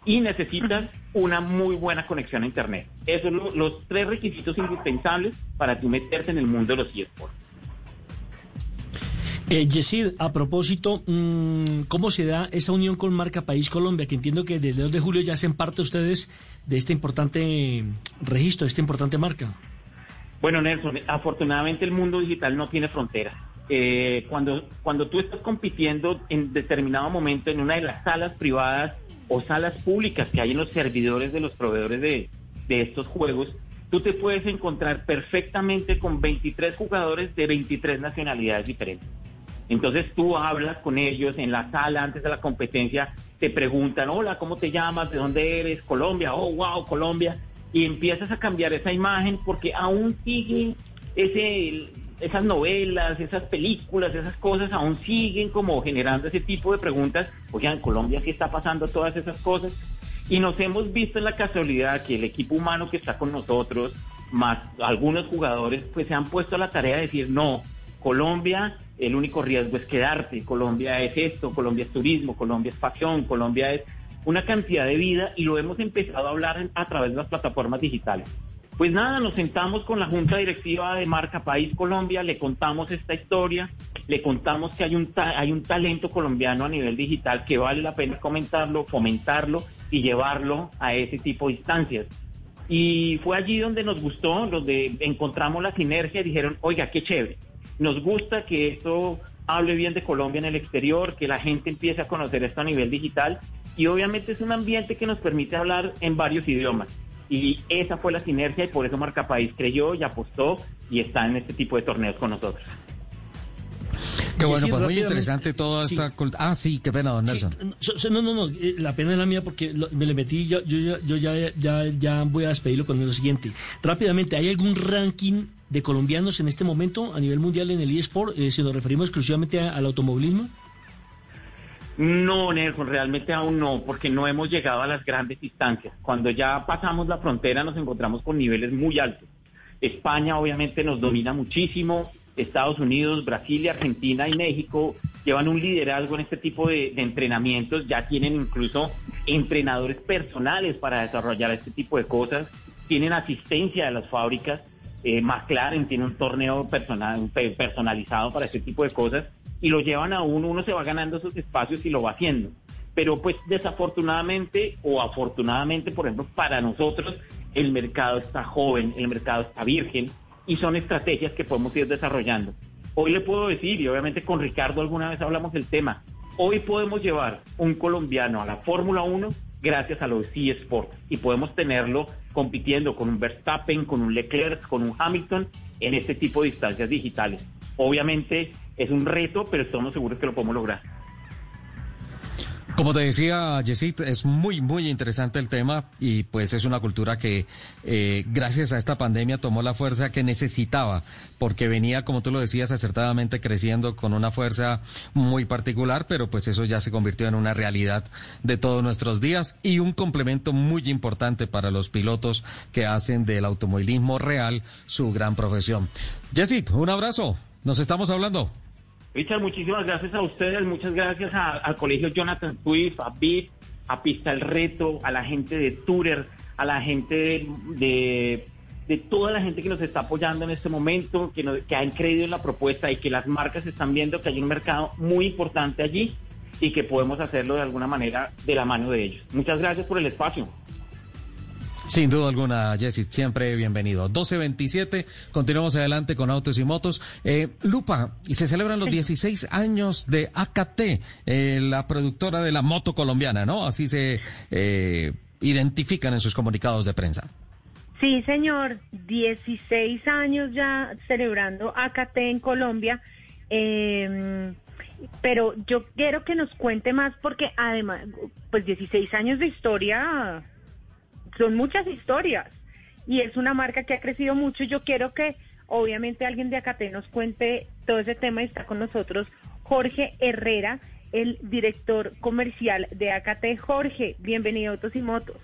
y necesitas una muy buena conexión a Internet. Esos son lo- los tres requisitos indispensables para tú meterte en el mundo de los eSports. Eh, Yesid, a propósito, mm, ¿cómo se da esa unión con Marca País Colombia? Que entiendo que desde el 2 de julio ya hacen parte ustedes de este importante registro, de esta importante marca. Bueno, Nelson, afortunadamente el mundo digital no tiene fronteras. Eh, cuando, cuando tú estás compitiendo en determinado momento en una de las salas privadas o salas públicas que hay en los servidores de los proveedores de, de estos juegos, tú te puedes encontrar perfectamente con 23 jugadores de 23 nacionalidades diferentes. Entonces tú hablas con ellos en la sala antes de la competencia, te preguntan, hola, ¿cómo te llamas? ¿De dónde eres? Colombia, oh, wow, Colombia. Y empiezas a cambiar esa imagen porque aún siguen ese, esas novelas, esas películas, esas cosas, aún siguen como generando ese tipo de preguntas. Oigan, Colombia sí está pasando todas esas cosas. Y nos hemos visto en la casualidad que el equipo humano que está con nosotros, más algunos jugadores, pues se han puesto a la tarea de decir, no, Colombia, el único riesgo es quedarte, Colombia es esto, Colombia es turismo, Colombia es pasión, Colombia es una cantidad de vida y lo hemos empezado a hablar a través de las plataformas digitales. Pues nada, nos sentamos con la Junta Directiva de Marca País Colombia, le contamos esta historia, le contamos que hay un, ta- hay un talento colombiano a nivel digital que vale la pena comentarlo, fomentarlo y llevarlo a ese tipo de instancias. Y fue allí donde nos gustó, donde encontramos la sinergia y dijeron, oiga, qué chévere, nos gusta que esto hable bien de Colombia en el exterior, que la gente empiece a conocer esto a nivel digital y obviamente es un ambiente que nos permite hablar en varios idiomas. Y esa fue la sinergia y por eso Marca País creyó y apostó y está en este tipo de torneos con nosotros. Qué bueno, pues muy interesante toda esta... Ah, sí, qué pena, don Nelson. so- so- no, no, no, eh, la pena es la mía porque lo- me le metí, yo, yo, ya- yo ya, ya, ya voy a despedirlo con lo siguiente. Rápidamente, ¿hay algún ranking de colombianos en este momento a nivel mundial en el eSport eh, si nos referimos exclusivamente a- al automovilismo? No, Nelson, realmente aún no, porque no hemos llegado a las grandes distancias. Cuando ya pasamos la frontera nos encontramos con niveles muy altos. España obviamente nos domina muchísimo, Estados Unidos, Brasil, Argentina y México llevan un liderazgo en este tipo de, entrenamientos, ya tienen incluso entrenadores personales para desarrollar este tipo de cosas, tienen asistencia de las fábricas, eh, McLaren tiene un torneo personal, pe- personalizado para este tipo de cosas y lo llevan a uno, uno se va ganando esos espacios y lo va haciendo. Pero pues desafortunadamente o afortunadamente, por ejemplo, para nosotros el mercado está joven, el mercado está virgen y son estrategias que podemos ir desarrollando. Hoy le puedo decir, y obviamente con Ricardo alguna vez hablamos del tema, hoy podemos llevar un colombiano a la Fórmula 1 gracias a los eSports y podemos tenerlo compitiendo con un Verstappen, con un Leclerc, con un Hamilton en este tipo de distancias digitales. Obviamente es un reto, pero estamos seguros que lo podemos lograr. Como te decía, Yesid, es muy, muy interesante el tema y pues es una cultura que eh, gracias a esta pandemia tomó la fuerza que necesitaba, porque venía, como tú lo decías, acertadamente creciendo con una fuerza muy particular, pero pues eso ya se convirtió en una realidad de todos nuestros días y un complemento muy importante para los pilotos que hacen del automovilismo real su gran profesión. Yesid, un abrazo, nos estamos hablando. Richard, muchísimas gracias a ustedes, muchas gracias al Colegio Jonathan Swift, a BIP, a Pista el Reto, a la gente de Turer, a la gente de, de, de toda la gente que nos está apoyando en este momento, que, nos- que han creído en la propuesta y que las marcas están viendo que hay un mercado muy importante allí y que podemos hacerlo de alguna manera de la mano de ellos. Muchas gracias por el espacio. Sin duda alguna, Jesse, siempre bienvenido. 12.27, continuamos adelante con Autos y Motos. Eh, Lupa, y se celebran los 16 años de AKT, eh, la productora de la moto colombiana, ¿no? Así se eh, identifican en sus comunicados de prensa. Sí, señor, 16 años ya celebrando AKT en Colombia. Eh, pero yo quiero que nos cuente más porque además, pues 16 años de historia son muchas historias y es una marca que ha crecido mucho. Yo quiero que obviamente alguien de Acate nos cuente todo ese tema y está con nosotros Jorge Herrera, el director comercial de Acate. Jorge, bienvenido a Autos y Motos.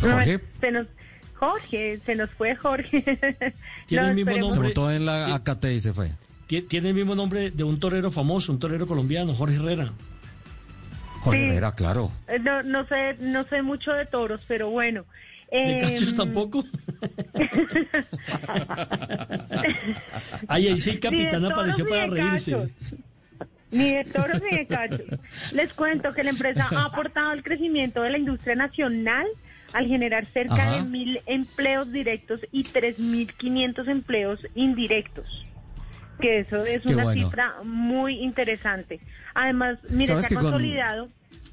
Jorge. Se nos, Jorge, se nos fue Jorge. Tiene No, el mismo Se nombre. montó en la AKT y se fue. Tie- Tiene el mismo nombre de un torero famoso, un torero colombiano, Jorge Herrera. Sí. Herrera, claro. Eh, No, no sé, no sé mucho de toros, pero bueno. ¿De Em, cachos tampoco? Ay, ahí sí el capitán apareció para reírse. cachos. Ni de toros ni de cachos. Les cuento que la empresa ha aportado al crecimiento de la industria nacional al generar cerca Ajá. de mil empleos directos y 3.500 empleos indirectos. Que eso es Qué una bueno. cifra muy interesante. Además, mire, ¿Sabes se que ha con- consolidado,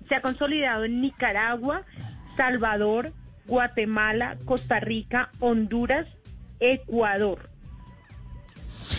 se ha consolidado en Nicaragua, Salvador, Guatemala, Costa Rica, Honduras, Ecuador.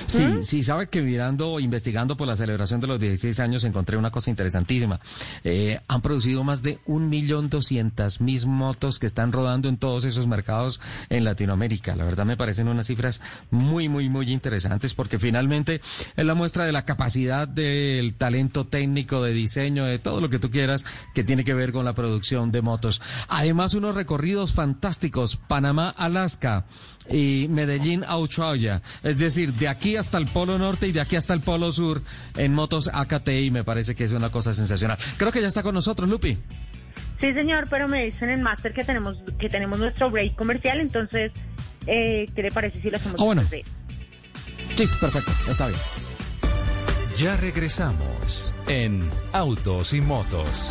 Sí, ¿Mm? sí, sabe que mirando, investigando por la celebración de los 16 años, encontré una cosa interesantísima. Eh, han producido más de un millón doscientas mil motos que están rodando en todos esos mercados en Latinoamérica. La verdad me parecen unas cifras muy, muy, muy interesantes porque finalmente es la muestra de la capacidad del talento técnico, de diseño, de todo lo que tú quieras que tiene que ver con la producción de motos. Además, unos recorridos fantásticos. Panamá, Alaska y Medellín a Ushuaia. Es decir, de aquí hasta el Polo Norte y de aquí hasta el Polo Sur en motos AKTI me parece que es una cosa sensacional. Creo que ya está con nosotros, Lupi. Sí, señor, pero me dicen en Master que tenemos que tenemos nuestro break comercial, entonces, eh, ¿qué le parece si lo hacemos Ah, bueno. de- Sí, perfecto, está bien. Ya regresamos en Autos y Motos.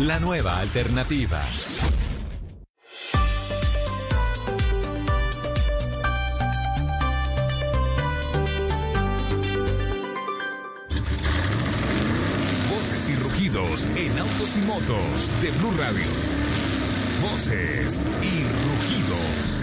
La nueva alternativa. Voces y rugidos en autos y motos de Blue Radio. Voces y rugidos.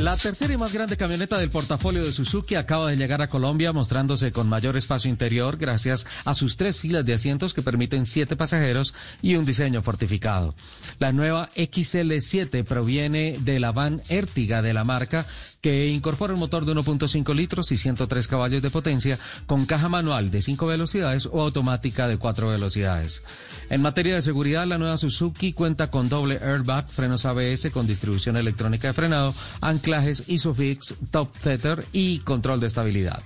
La tercera y más grande camioneta del portafolio de Suzuki acaba de llegar a Colombia mostrándose con mayor espacio interior gracias a sus tres filas de asientos que permiten siete pasajeros y un diseño fortificado. La nueva XL7 proviene de la van Ertiga de la marca que incorpora un motor de 1.5 litros y 103 caballos de potencia con caja manual de 5 velocidades o automática de 4 velocidades. En materia de seguridad, la nueva Suzuki cuenta con doble airbag, frenos ABS con distribución electrónica de frenado, anclajes ISOFIX, top tether y control de estabilidad.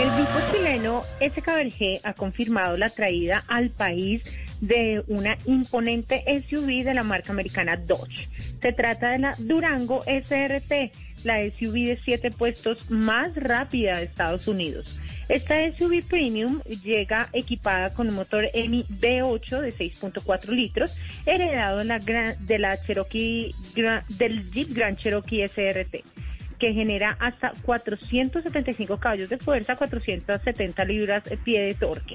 El grupo chileno SKBG ha confirmado la traída al país de una imponente SUV de la marca americana Dodge. Se trata de la Durango SRT, la SUV de siete puestos más rápida de Estados Unidos. Esta SUV Premium llega equipada con un motor EMI V8 de 6.4 litros, heredado de la, de la Cherokee, del Jeep Grand Cherokee SRT que genera hasta 475 caballos de fuerza, 470 libras pie de torque.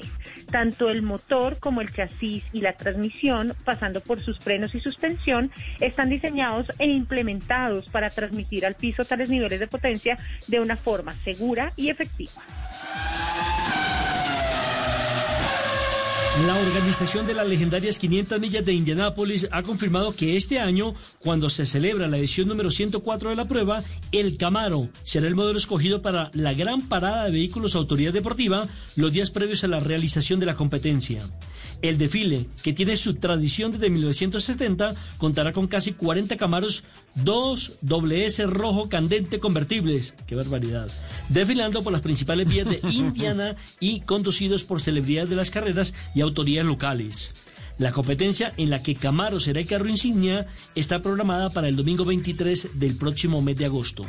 Tanto el motor como el chasis y la transmisión, pasando por sus frenos y suspensión, están diseñados e implementados para transmitir al piso tales niveles de potencia de una forma segura y efectiva. La organización de las legendarias 500 millas de Indianápolis ha confirmado que este año, cuando se celebra la edición número 104 de la prueba, el Camaro será el modelo escogido para la gran parada de vehículos autoridad deportiva los días previos a la realización de la competencia. El desfile, que tiene su tradición desde 1970, contará con casi 40 Camaros 2 WS rojo candente convertibles. ¡Qué barbaridad! Desfilando por las principales vías de Indiana y conducidos por celebridades de las carreras y autoridades locales. La competencia en la que Camaro será el carro insignia está programada para el domingo 23 del próximo mes de agosto.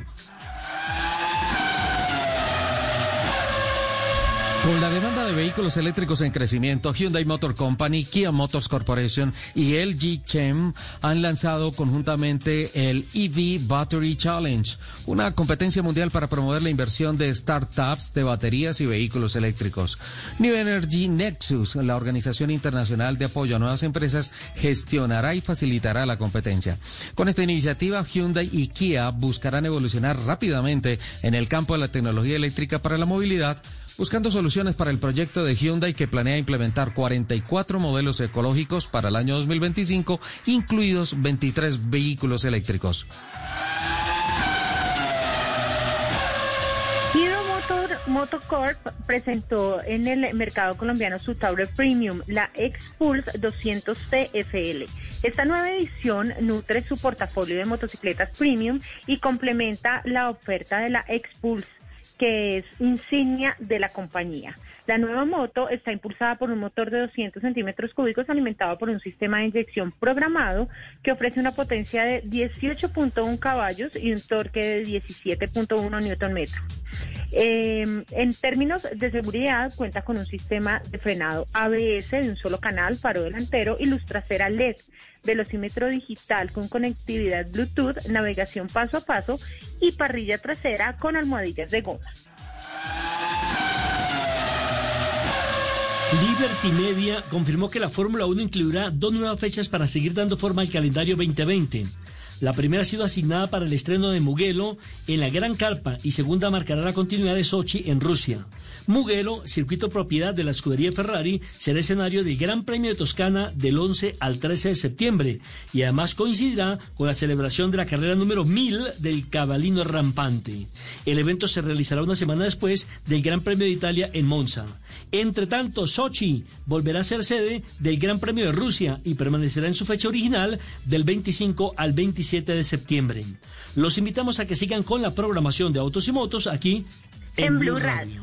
Con la demanda de vehículos eléctricos en crecimiento, Hyundai Motor Company, Kia Motors Corporation y LG Chem han lanzado conjuntamente el EV Battery Challenge, una competencia mundial para promover la inversión de startups de baterías y vehículos eléctricos. New Energy Nexus, la organización internacional de apoyo a nuevas empresas, gestionará y facilitará la competencia. Con esta iniciativa, Hyundai y Kia buscarán evolucionar rápidamente en el campo de la tecnología eléctrica para la movilidad buscando soluciones para el proyecto de Hyundai que planea implementar 44 modelos ecológicos para el año 2025, incluidos 23 vehículos eléctricos. Motocorp presentó en el mercado colombiano su Taurus Premium, la X-Pulse 200 TFL. Esta nueva edición nutre su portafolio de motocicletas premium y complementa la oferta de la X-Pulse que es insignia de la compañía. La nueva moto está impulsada por un motor de 200 centímetros cúbicos alimentado por un sistema de inyección programado que ofrece una potencia de 18.1 caballos y un torque de 17.1 newton metro. Em, en términos de seguridad, cuenta con un sistema de frenado ABS de un solo canal, faro delantero y luz trasera LED, velocímetro digital con conectividad Bluetooth, navegación paso a paso y parrilla trasera con almohadillas de goma. Liberty Media confirmó que la Fórmula 1 incluirá dos nuevas fechas para seguir dando forma al calendario 2020. La primera ha sido asignada para el estreno de Mugello en la Gran Carpa y segunda marcará la continuidad de Sochi en Rusia. Mugello, circuito propiedad de la escudería Ferrari, será escenario del Gran Premio de Toscana del 11 al 13 de septiembre y además coincidirá con la celebración de la carrera número 1000 del Cabalino Rampante. El evento se realizará una semana después del Gran Premio de Italia en Monza. Entre tanto, Sochi volverá a ser sede del Gran Premio de Rusia y permanecerá en su fecha original del 25 al 27 de septiembre. Los invitamos a que sigan con la programación de Autos y Motos aquí en, Blue Radio.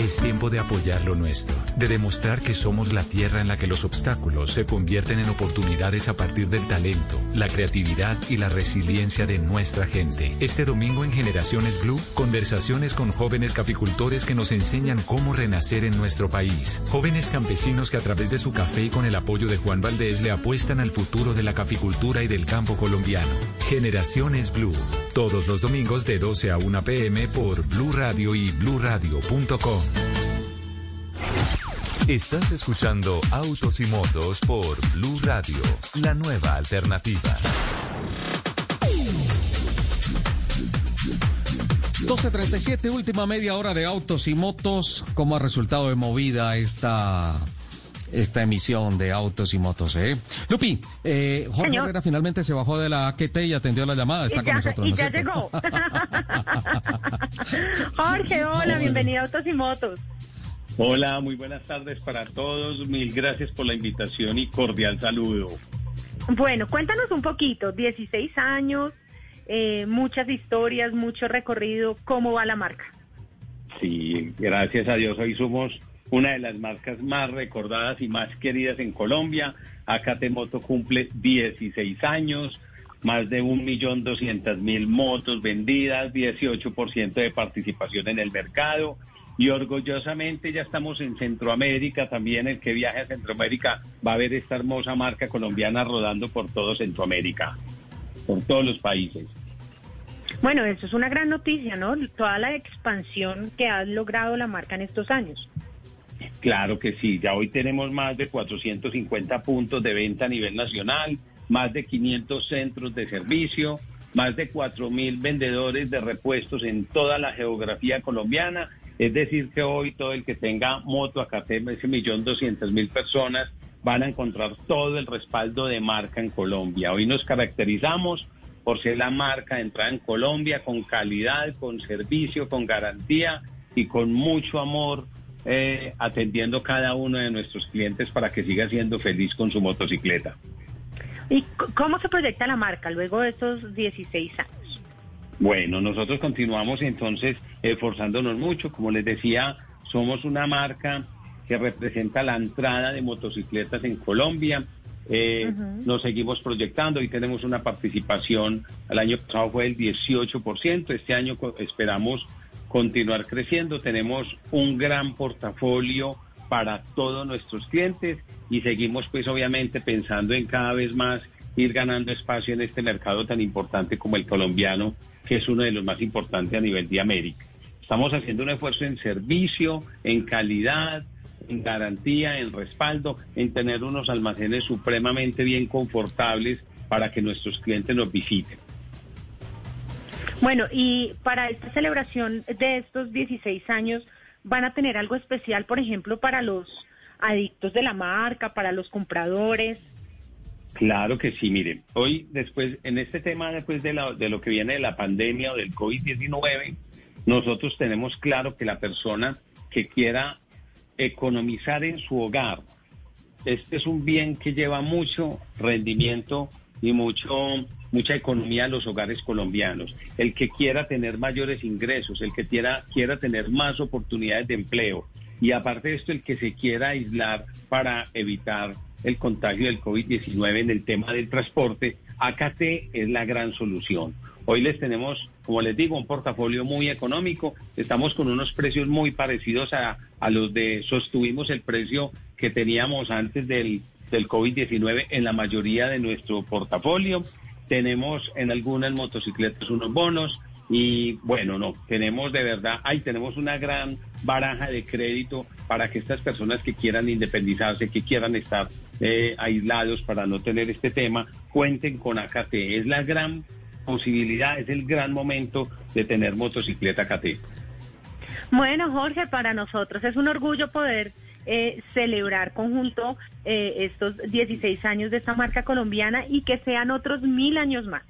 Es tiempo de apoyar lo nuestro, de demostrar que somos la tierra en la que los obstáculos se convierten en oportunidades a partir del talento, la creatividad y la resiliencia de nuestra gente. Este domingo en Generaciones Blue, conversaciones con jóvenes caficultores que nos enseñan cómo renacer en nuestro país. Jóvenes campesinos que a través de su café y con el apoyo de Juan Valdés le apuestan al futuro de la caficultura y del campo colombiano. Generaciones Blue, todos los domingos de 12 a 1 pm por Blue Radio y bluradio.com. Estás escuchando Autos y Motos por Blue Radio, la nueva alternativa. 12.37, última media hora de Autos y Motos. ¿Cómo ha resultado de movida esta esta emisión de autos y motos. ¿eh? Lupi, eh, Jorge Herrera finalmente se bajó de la QT y atendió la llamada. Está con nosotros. Y ya llegó. Jorge, hola, bienvenido a Autos y Motos. Hola, muy buenas tardes para todos. Mil gracias por la invitación y cordial saludo. Bueno, cuéntanos un poquito, 16 años, eh, muchas historias, mucho recorrido, ¿cómo va la marca? Sí, gracias a Dios, hoy somos una de las marcas más recordadas y más queridas en Colombia. AKT Moto cumple 16 años, más de 1.200.000 motos vendidas, 18% de participación en el mercado. Y orgullosamente ya estamos en Centroamérica, también el que viaje a Centroamérica va a ver esta hermosa marca colombiana rodando por todo Centroamérica, por todos los países. Bueno, eso es una gran noticia, ¿no? Toda la expansión que ha logrado la marca en estos años. Claro que sí, ya hoy tenemos más de 450 puntos de venta a nivel nacional, más de 500 centros de servicio, más de 4.000 vendedores de repuestos en toda la geografía colombiana. Es decir, que hoy todo el que tenga moto acá, ese millón doscientas mil personas, van a encontrar todo el respaldo de marca en Colombia. Hoy nos caracterizamos por ser la marca de entrada en Colombia con calidad, con servicio, con garantía y con mucho amor eh, atendiendo cada uno de nuestros clientes para que siga siendo feliz con su motocicleta. ¿Y cómo se proyecta la marca luego de estos 16 años? Bueno, nosotros continuamos entonces esforzándonos mucho. Como les decía, somos una marca que representa la entrada de motocicletas en Colombia. Eh, nos seguimos proyectando y tenemos una participación, el año pasado fue el 18%, este año esperamos continuar creciendo. Tenemos un gran portafolio para todos nuestros clientes y seguimos pues obviamente pensando en cada vez más ir ganando espacio en este mercado tan importante como el colombiano, que es uno de los más importantes a nivel de América. Estamos haciendo un esfuerzo en servicio, en calidad, en garantía, en respaldo, en tener unos almacenes supremamente bien confortables para que nuestros clientes nos visiten. Bueno, y para esta celebración de estos 16 años, ¿van a tener algo especial, por ejemplo, para los adictos de la marca, para los compradores? Claro que sí, miren, hoy después, en este tema después de, de lo que viene de la pandemia o del COVID-19, nosotros tenemos claro que la persona que quiera economizar en su hogar, este es un bien que lleva mucho rendimiento y mucho mucha economía en los hogares colombianos. El que quiera tener mayores ingresos, el que quiera, quiera tener más oportunidades de empleo y aparte de esto, el que se quiera aislar para evitar el contagio del COVID-19 en el tema del transporte, AKT es la gran solución. Hoy les tenemos, como les digo, un portafolio muy económico. Estamos con unos precios muy parecidos a, a los de, sostuvimos el precio que teníamos antes del, del COVID-19 en la mayoría de nuestro portafolio. Tenemos en algunas motocicletas unos bonos y bueno, no, tenemos de verdad, ahí tenemos una gran baraja de crédito para que estas personas que quieran independizarse, que quieran estar eh, aislados para no tener este tema, cuenten con AKT. Es la gran posibilidad, es el gran momento de tener motocicleta AKT. Bueno, Jorge, para nosotros es un orgullo poder eh, celebrar conjunto eh, estos 16 años de esta marca colombiana y que sean otros mil años más.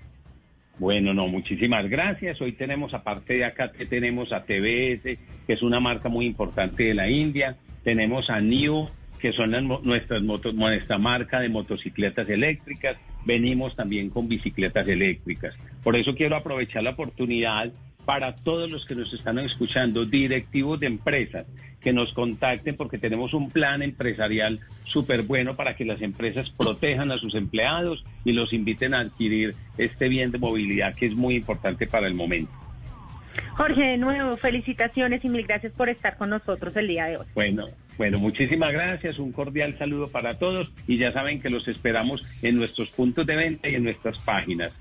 Bueno, no, muchísimas gracias. Hoy tenemos, aparte de acá, tenemos a TBS, que es una marca muy importante de la India. Tenemos a New, que son nuestras motos, nuestra marca de motocicletas eléctricas. Venimos también con bicicletas eléctricas. Por eso quiero aprovechar la oportunidad para todos los que nos están escuchando, directivos de empresas, que nos contacten porque tenemos un plan empresarial súper bueno para que las empresas protejan a sus empleados y los inviten a adquirir este bien de movilidad que es muy importante para el momento. Jorge, de nuevo, felicitaciones y mil gracias por estar con nosotros el día de hoy. Bueno, bueno, muchísimas gracias, un cordial saludo para todos y ya saben que los esperamos en nuestros puntos de venta y en nuestras páginas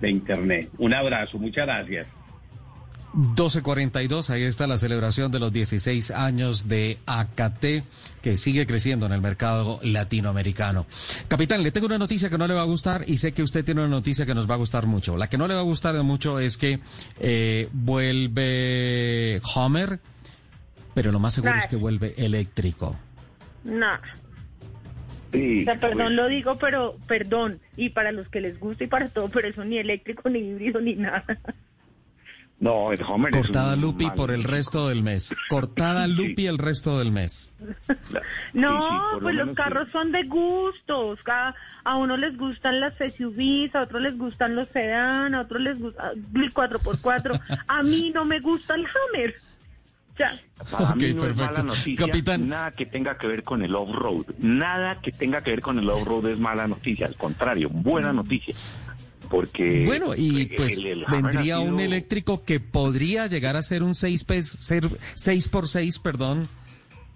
de internet. Un abrazo, muchas gracias. 1242, ahí está la celebración de los 16 años de AKT, que sigue creciendo en el mercado latinoamericano. Capitán, le tengo una noticia que no le va a gustar y sé que usted tiene una noticia que nos va a gustar mucho. La que no le va a gustar de mucho es que eh, vuelve Homer, pero lo más seguro es que vuelve eléctrico. No. Sí, O sea, perdón, pues, lo digo, pero perdón. Y para los que les gusta y para todo, pero eso ni eléctrico, ni híbrido, ni nada. No, el Homer es Cortada un Lupi mal- por el resto del mes. Cortada Lupi el resto del mes. No, Sí, sí, lo pues los carros son de gustos. A uno les gustan las SUVs, a otros les gustan los sedán, a otros les gusta el 4x4. A mí no me gusta el Hammer. Ya. Para mí no es mala perfecto. noticia, Capitán. nada que tenga que ver con el off-road. Nada que tenga que ver con el off-road es mala noticia, al contrario, buena noticia. Porque Bueno, y el- pues el- el Hammer vendría un eléctrico que podría llegar a ser un 6 ser 6 por 6, perdón,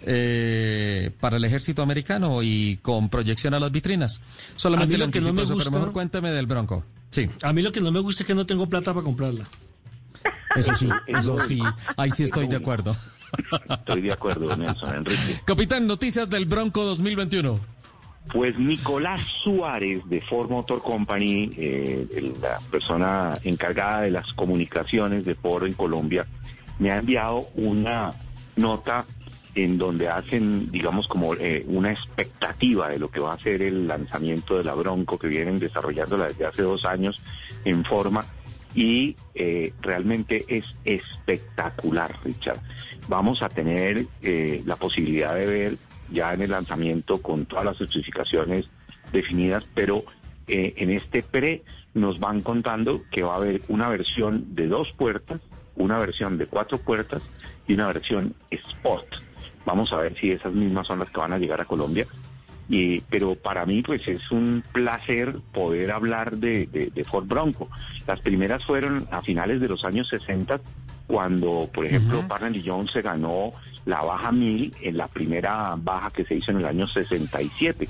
eh, para el ejército americano y con proyección a las vitrinas. Solamente lo que no me eso, pero gusta- mejor cuénteme del Bronco. Sí, A mí lo que no me gusta es que no tengo plata para comprarla. eso sí, eso sí, ahí sí estoy de acuerdo. Estoy de acuerdo, Nelson Enrique. Capitán, noticias del Bronco 2021. Pues Nicolás Suárez de Ford Motor Company, eh, la persona encargada de las comunicaciones de Ford en Colombia, me ha enviado una nota en donde hacen, digamos, como eh, una expectativa de lo que va a ser el lanzamiento de la Bronco que vienen desarrollándola desde hace dos años en forma y eh, realmente es espectacular, Richard. Vamos a tener eh, la posibilidad de ver ya en el lanzamiento con todas las especificaciones definidas, pero eh, en este pre nos van contando que va a haber una versión de dos puertas, una versión de cuatro puertas y una versión Sport. Vamos a ver si esas mismas son las que van a llegar a Colombia. Y, pero para mí pues es un placer poder hablar de, de- de Ford Bronco. Las primeras fueron a finales de los años 60 cuando por ejemplo Parnell Jones se ganó la baja 1000 en la primera baja que se hizo en el año 67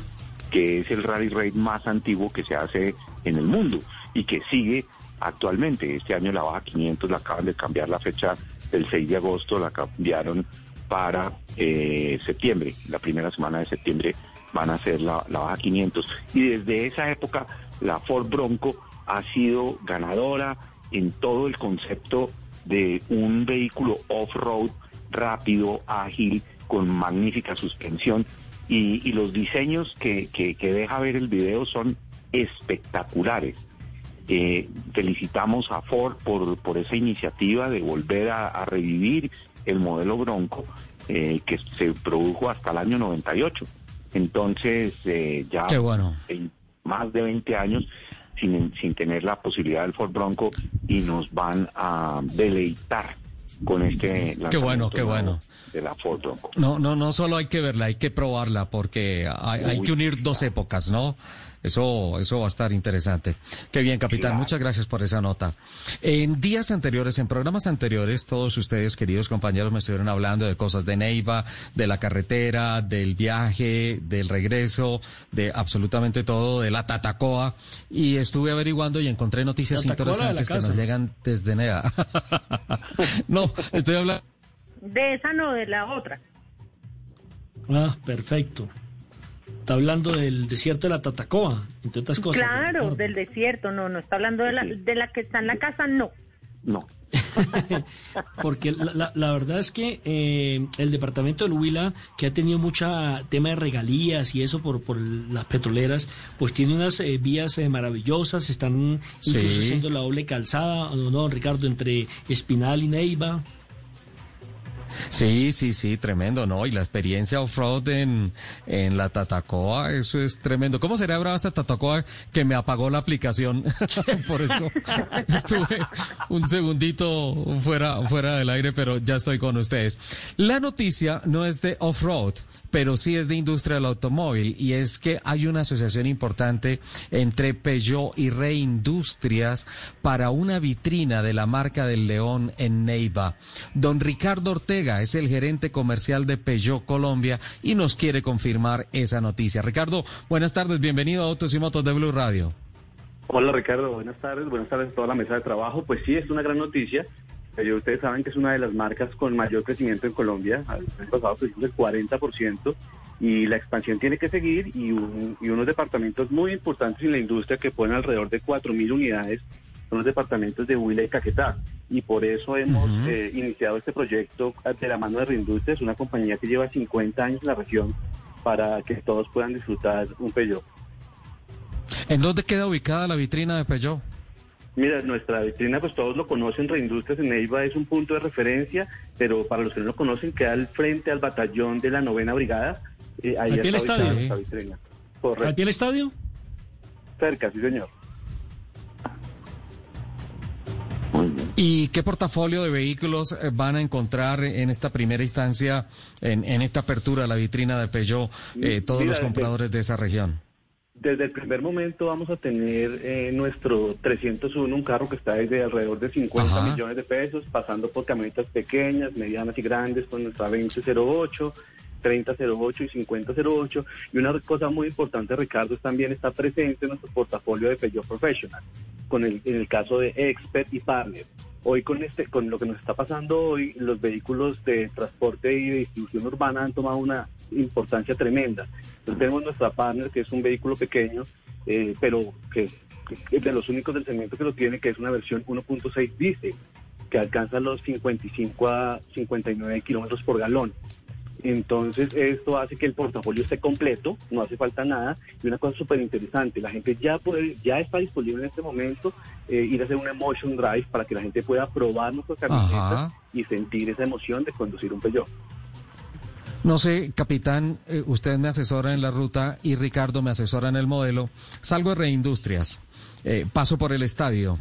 que es el rally raid más antiguo que se hace en el mundo y que sigue actualmente. Este año la baja 500 la acaban de cambiar la fecha del 6 de agosto, la cambiaron para eh, septiembre, la primera semana de septiembre van a ser la, la baja 500. Y desde esa época la Ford Bronco ha sido ganadora en todo el concepto de un vehículo off-road rápido, ágil, con magnífica suspensión y, y los diseños que, que- que deja ver el video son espectaculares. Eh, felicitamos a Ford por, por esa iniciativa de volver a, a revivir el modelo Bronco eh, que se produjo hasta el año 98. Entonces, eh, ya Qué bueno. más de 20 años sin, sin tener la posibilidad del Ford Bronco y nos van a deleitar con este Qué bueno, qué bueno. de la Ford Bronco. No, no, no solo hay que verla, hay que probarla porque hay, hay que unir dos épocas, ¿no? Eso, eso va a estar interesante. Qué bien, capitán. Muchas gracias por esa nota. En días anteriores, en programas anteriores, todos ustedes, queridos compañeros, me estuvieron hablando de cosas de Neiva, de la carretera, del viaje, del regreso, de absolutamente todo, de la Tatacoa. Y estuve averiguando y encontré noticias interesantes que nos llegan desde Nea. no, estoy hablando. De esa no, de la otra. Ah, perfecto. Está hablando del desierto de la Tatacoa, entre otras cosas. Claro, del desierto, no, no está hablando de la, de la que está en la casa, no. No. Porque la, la- la verdad es que eh, el departamento del Huila, que ha tenido mucha tema de regalías y eso por, por las petroleras, pues tiene unas eh, vías eh, maravillosas, están incluso Sí. haciendo la doble calzada, ¿o no, Ricardo, entre Espinal y Neiva. Sí, sí, sí, tremendo, ¿no? Y la experiencia off-road en, en la Tatacoa, eso es tremendo. ¿Cómo será brava esta Tatacoa que me apagó la aplicación? Por eso estuve un segundito fuera, fuera del aire, pero ya estoy con ustedes. La noticia no es de off-road, pero sí es de industria del automóvil y es que hay una asociación importante entre Peugeot y Reindustrias para una vitrina de la marca del León en Neiva. Don Ricardo Ortega es el gerente comercial de Peugeot Colombia y nos quiere confirmar esa noticia. Ricardo, buenas tardes, bienvenido a Autos y Motos de Blue Radio. Hola Ricardo, buenas tardes, buenas tardes a toda la mesa de trabajo. Pues sí, es una gran noticia. Eh, ustedes saben que es una de las marcas con mayor crecimiento en Colombia. El pasado crecimos el 40% y la expansión tiene que seguir y, y unos departamentos muy importantes en la industria que ponen alrededor de 4.000 unidades son los departamentos de Huila y Caquetá. Y por eso hemos eh, iniciado este proyecto de la mano de Reindustrias, una compañía que lleva 50 años en la región para que todos puedan disfrutar un Peugeot. ¿En dónde queda ubicada la vitrina de Peugeot? Mira, nuestra vitrina, pues todos lo conocen, Reindustrias en Neiva es un punto de referencia, pero para los que no lo conocen, queda al frente al batallón de la novena brigada. Eh, ahí ¿Al pie del ubicada estadio? Correcto. ¿Al pie del estadio? Cerca, sí, señor. ¿Y qué portafolio de vehículos eh, van a encontrar en esta primera instancia, en, en esta apertura de la vitrina de Peugeot, eh, todos Mira, los compradores de esa región? Desde el primer momento vamos a tener eh, nuestro 301, un carro que está desde alrededor de 50 Ajá. millones de pesos, pasando por camionetas pequeñas, medianas y grandes, con nuestra 2008, 3008 y 5008. Y una cosa muy importante, Ricardo, es también está presente en nuestro portafolio de Peugeot Professional, con el, en el caso de Expert y Partner. Hoy con este, con lo que nos está pasando hoy, los vehículos de transporte y de distribución urbana han tomado una importancia tremenda. Entonces tenemos nuestra partner, que es un vehículo pequeño, eh, pero que, que de los únicos del segmento que lo tiene, que es una versión 1.6 diésel, que alcanza los 55 a 59 kilómetros por galón. Entonces, esto hace que el portafolio esté completo, no hace falta nada. Y una cosa súper interesante, la gente ya puede, ya está disponible en este momento eh, ir a hacer un emotion drive para que la gente pueda probar nuestra camioneta Ajá. y sentir esa emoción de conducir un Peugeot. No sé, capitán, eh, usted me asesora en la ruta y Ricardo me asesora en el modelo. Salgo de Reindustrias, eh, paso por el estadio,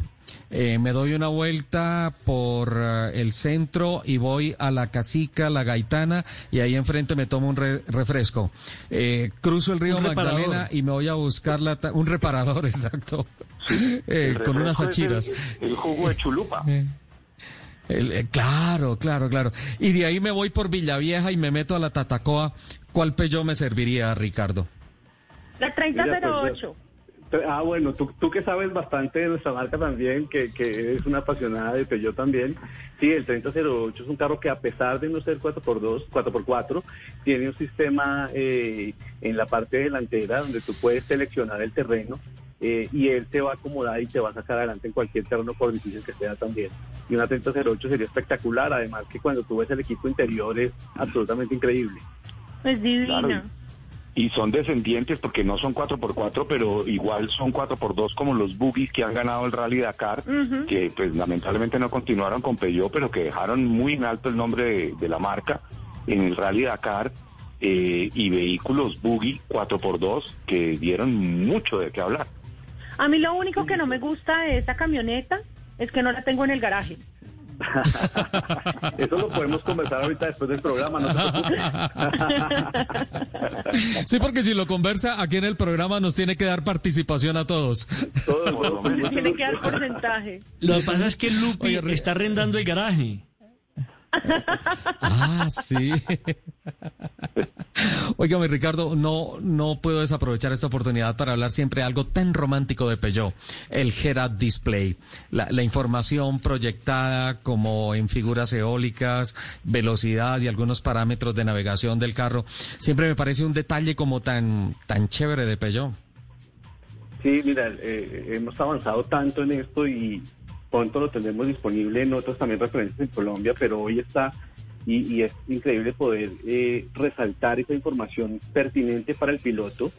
eh, me doy una vuelta por eh, el centro y voy a la Casica, la Gaitana, y ahí enfrente me tomo un re- refresco. Eh, cruzo el río Un reparador. Magdalena y me voy a buscar la ta- un reparador, exacto, eh, con unas achiras. El, jugo de chulupa. El- eh, claro, claro, claro. Y de ahí me voy por Villavieja y me meto a la Tatacoa. ¿Cuál Peugeot me serviría, Ricardo? La Mira, 3008. Pues, Ah, bueno, tú, tú que sabes bastante de nuestra marca también, que, que eres una apasionada de Peugeot también. Sí, el 3008 es un carro que a pesar de no ser 4x2, 4x4, tiene un sistema eh, en la parte delantera donde tú puedes seleccionar el terreno eh, y él te va a acomodar y te va a sacar adelante en cualquier terreno por difícil que sea también. Y una 3008 sería espectacular, además que cuando tú ves el equipo interior es absolutamente increíble. Es divina. Claro. Y son descendientes porque no son 4x4, pero igual son 4x2 como los buggies que han ganado el Rally Dakar, que pues lamentablemente no continuaron con Peugeot, pero que dejaron muy en alto el nombre de, de la marca en el Rally Dakar. eh, y vehículos buggy 4x2 que dieron mucho de qué hablar. A mí lo único que no me gusta de esta camioneta es que no la tengo en el garaje. Eso lo podemos conversar ahorita después del programa, no te. Sí, porque si lo conversa aquí en el programa nos tiene que dar participación a todos. Me tiene que dar porcentaje. Lo que pasa es que Lupi Oye, está arrendando el garaje. Ah, sí. Óigame, Ricardo, no, no puedo desaprovechar esta oportunidad para hablar siempre algo tan romántico de Peugeot, el head-up display. La, la información proyectada como en figuras eólicas, velocidad y algunos parámetros de navegación del carro, siempre me parece un detalle como tan, tan chévere de Peugeot. Sí, mira, eh, hemos avanzado tanto en esto y pronto lo tendremos disponible en otros también referencias en Colombia, pero hoy está y, es increíble poder eh, resaltar esa información pertinente para el piloto.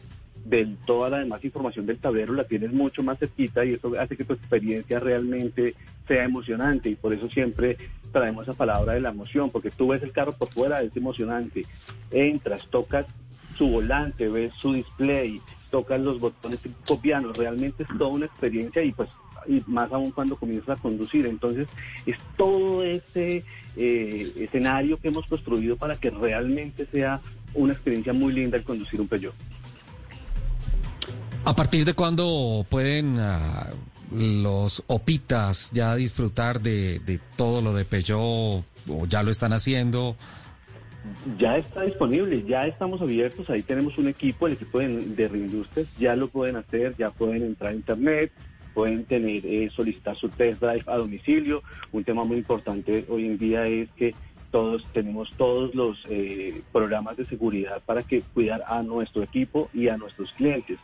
De toda la demás información del tablero la tienes mucho más cerquita y eso hace que tu experiencia realmente sea emocionante y por eso siempre traemos esa palabra de la emoción, porque tú ves el carro por fuera, es emocionante. Entras, tocas su volante, ves su display, tocas los botones tipo piano, realmente es toda una experiencia y pues y más aún cuando comienzas a conducir. Entonces, es todo ese eh, escenario que hemos construido para que realmente sea una experiencia muy linda el conducir un Peugeot. ¿A partir de cuándo pueden ah, los opitas ya disfrutar de, de todo lo de Peugeot o ya lo están haciendo? Ya está disponible, ya estamos abiertos, ahí tenemos un equipo, el equipo de, de Reindustrias, ya lo pueden hacer, ya pueden entrar a internet, pueden tener eh, solicitar su test drive a domicilio. Un tema muy importante hoy en día es que todos tenemos todos los eh, programas de seguridad para que cuidar a nuestro equipo y a nuestros clientes.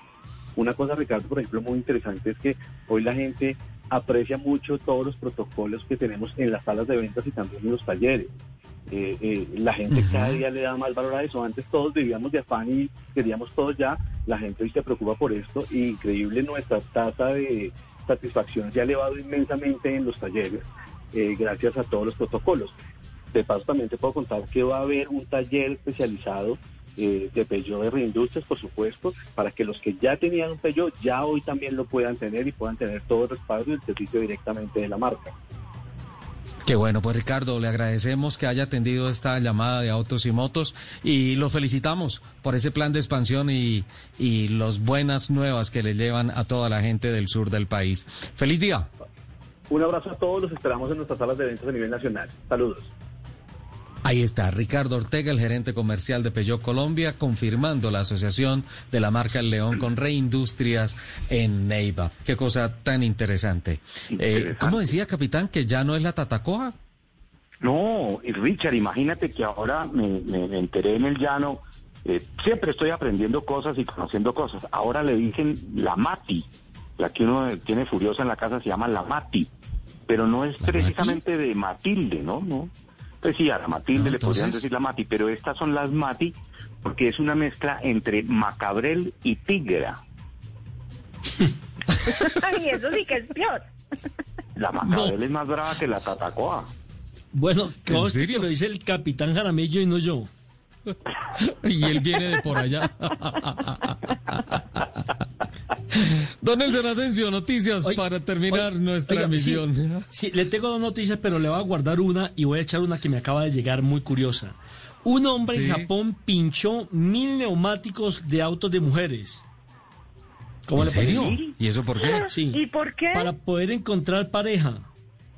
Una cosa, Ricardo, por ejemplo, muy interesante es que hoy la gente aprecia mucho todos los protocolos que tenemos en las salas de ventas y también en los talleres. Eh, la gente cada día le da más valor a eso. Antes todos vivíamos de afán y queríamos todo ya. La gente hoy se preocupa por esto. Y increíble nuestra tasa de satisfacción se ha elevado inmensamente en los talleres eh, gracias a todos los protocolos. De paso también te puedo contar que va a haber un taller especializado eh, de Peugeot de Reindustrias, por supuesto, para que los que ya tenían un Peugeot ya hoy también lo puedan tener y puedan tener todo el respaldo y el servicio directamente de la marca. Qué bueno, pues Ricardo, le agradecemos que haya atendido esta llamada de autos y motos y lo felicitamos por ese plan de expansión y, y las buenas nuevas que le llevan a toda la gente del sur del país. Feliz día. Un abrazo a todos, los esperamos en nuestras salas de ventas a nivel nacional. Saludos. Ahí está Ricardo Ortega, el gerente comercial de Peugeot Colombia, confirmando la asociación de la marca El León con Reindustrias en Neiva. Qué cosa tan interesante. Eh, ¿Cómo decía, capitán, que ya no es la Tatacoa? No, Richard, imagínate que ahora me, enteré en el llano. Eh, siempre estoy aprendiendo cosas y conociendo cosas. Ahora le dicen la Mati. La que uno tiene furiosa en la casa se llama la Mati. Pero no es precisamente de Matilde, ¿no? No. Pues sí, a la Matilde le podrían decir la Mati, pero estas son las Mati porque es una mezcla entre Macabrel y Tigra. Ay, eso sí que es peor. La Macabrel es más brava que la Tatacoa. Bueno, conste que lo dice el capitán Jaramillo y no yo. Y él viene de por allá. Don Nelson Asensio, noticias para terminar nuestra emisión. Sí, le tengo dos noticias, pero le voy a guardar una y voy a echar una que me acaba de llegar muy curiosa. Un hombre en Japón pinchó mil neumáticos de autos de mujeres. ¿Cómo ¿En le serio? ¿Y eso por qué? Sí. ¿Y por qué? Para poder encontrar pareja.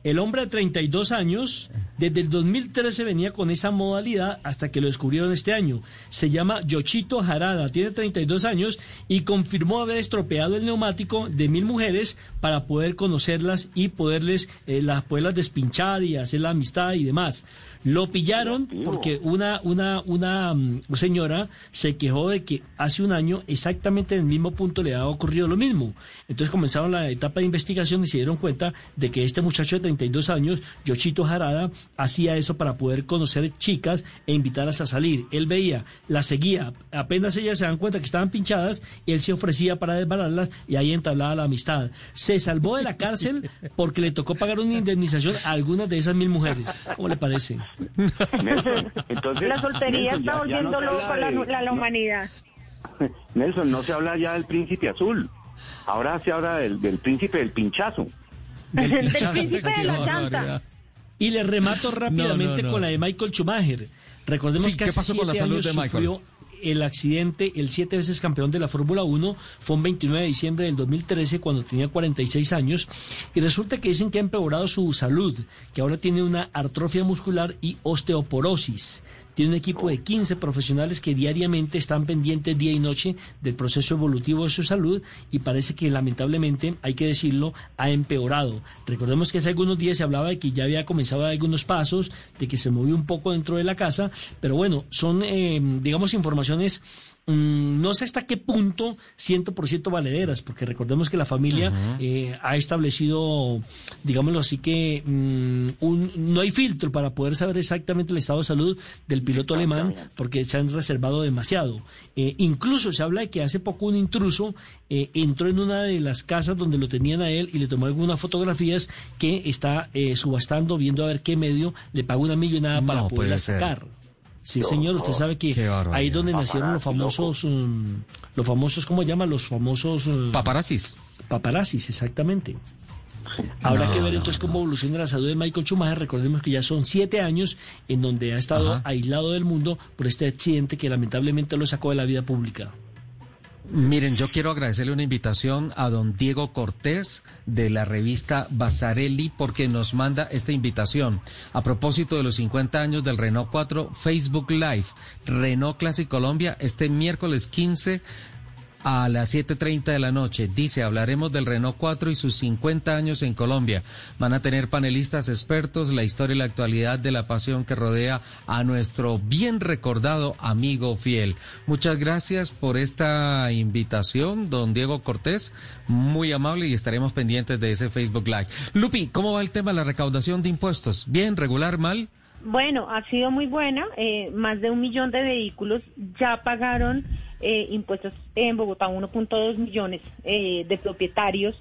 El hombre de 32 años, desde el 2013 venía con esa modalidad hasta que lo descubrieron este año. Se llama Yoshito Harada, tiene 32 años y confirmó haber estropeado el neumático de mil mujeres para poder conocerlas y poderles eh, las, poderlas despinchar y hacer la amistad y demás. Lo pillaron porque una, una, una mm, señora se quejó de que hace un año exactamente en el mismo punto le había ocurrido lo mismo. Entonces comenzaron la etapa de investigación y se dieron cuenta de que este muchacho de 32 años, Yoshito Jarada, hacía eso para poder conocer chicas e invitarlas a salir. Él veía, las seguía, apenas ellas se dan cuenta que estaban pinchadas, él se ofrecía para desbararlas y ahí entablaba la amistad. Se salvó de la cárcel porque le tocó pagar una indemnización a algunas de esas mil mujeres. ¿Cómo le parece? entonces, la soltería está volviendo loco la, humanidad. Nelson, no se habla ya del príncipe azul. Ahora se habla del, príncipe del pinchazo. Del, príncipe de la llanta. Y le remato rápidamente con la de Michael Schumacher. Recordemos que hace pasó con la salud de Michael? El accidente, el siete veces campeón de la Fórmula 1, fue un 29 de diciembre del 2013 cuando tenía 46 años y resulta que dicen que ha empeorado su salud, que ahora tiene una artrofia muscular y osteoporosis. Tiene un equipo de 15 profesionales que diariamente están pendientes día y noche del proceso evolutivo de su salud y parece que lamentablemente, hay que decirlo, ha empeorado. Recordemos que hace algunos días se hablaba de que ya había comenzado a dar algunos pasos, de que se movió un poco dentro de la casa, pero bueno, son, eh, digamos, informaciones mm, no sé hasta qué punto 100% valederas, porque recordemos que la familia eh, ha establecido, digámoslo así que mm, un, no hay filtro para poder saber exactamente el estado de salud del piloto alemán, porque se han reservado demasiado. Eh, incluso se habla de que hace poco un intruso eh, entró en una de las casas donde lo tenían a él y le tomó algunas fotografías que está subastando, viendo a ver qué medio le paga una millonada para poderla sacar. Sí, señor, usted sabe que ahí es donde nacieron los famosos, um, los famosos, ¿cómo llaman? Los famosos... Um, paparazzis. Paparazzis, exactamente. Habrá que ver entonces cómo evoluciona la salud de Michael Schumacher. Recordemos que ya son siete años en donde ha estado aislado del mundo por este accidente que lamentablemente lo sacó de la vida pública. Miren, yo quiero agradecerle una invitación a don Diego Cortés de la revista Basarelli porque nos manda esta invitación. A propósito de los 50 años del Renault 4 Facebook Live Renault Classic Colombia este miércoles 15 a las 7.30 de la noche. Dice, hablaremos del Renault 4 y sus 50 años en Colombia. Van a tener panelistas expertos, la historia y la actualidad de la pasión que rodea a nuestro bien recordado amigo fiel. Muchas gracias por esta invitación, don Diego Cortés. Muy amable y estaremos pendientes de ese Facebook Live. Lupi, ¿cómo va el tema de la recaudación de impuestos? ¿Bien, regular, mal? Bueno, ha sido muy buena. Eh, más de un millón de vehículos ya pagaron eh, impuestos en Bogotá, 1.2 millones eh, de propietarios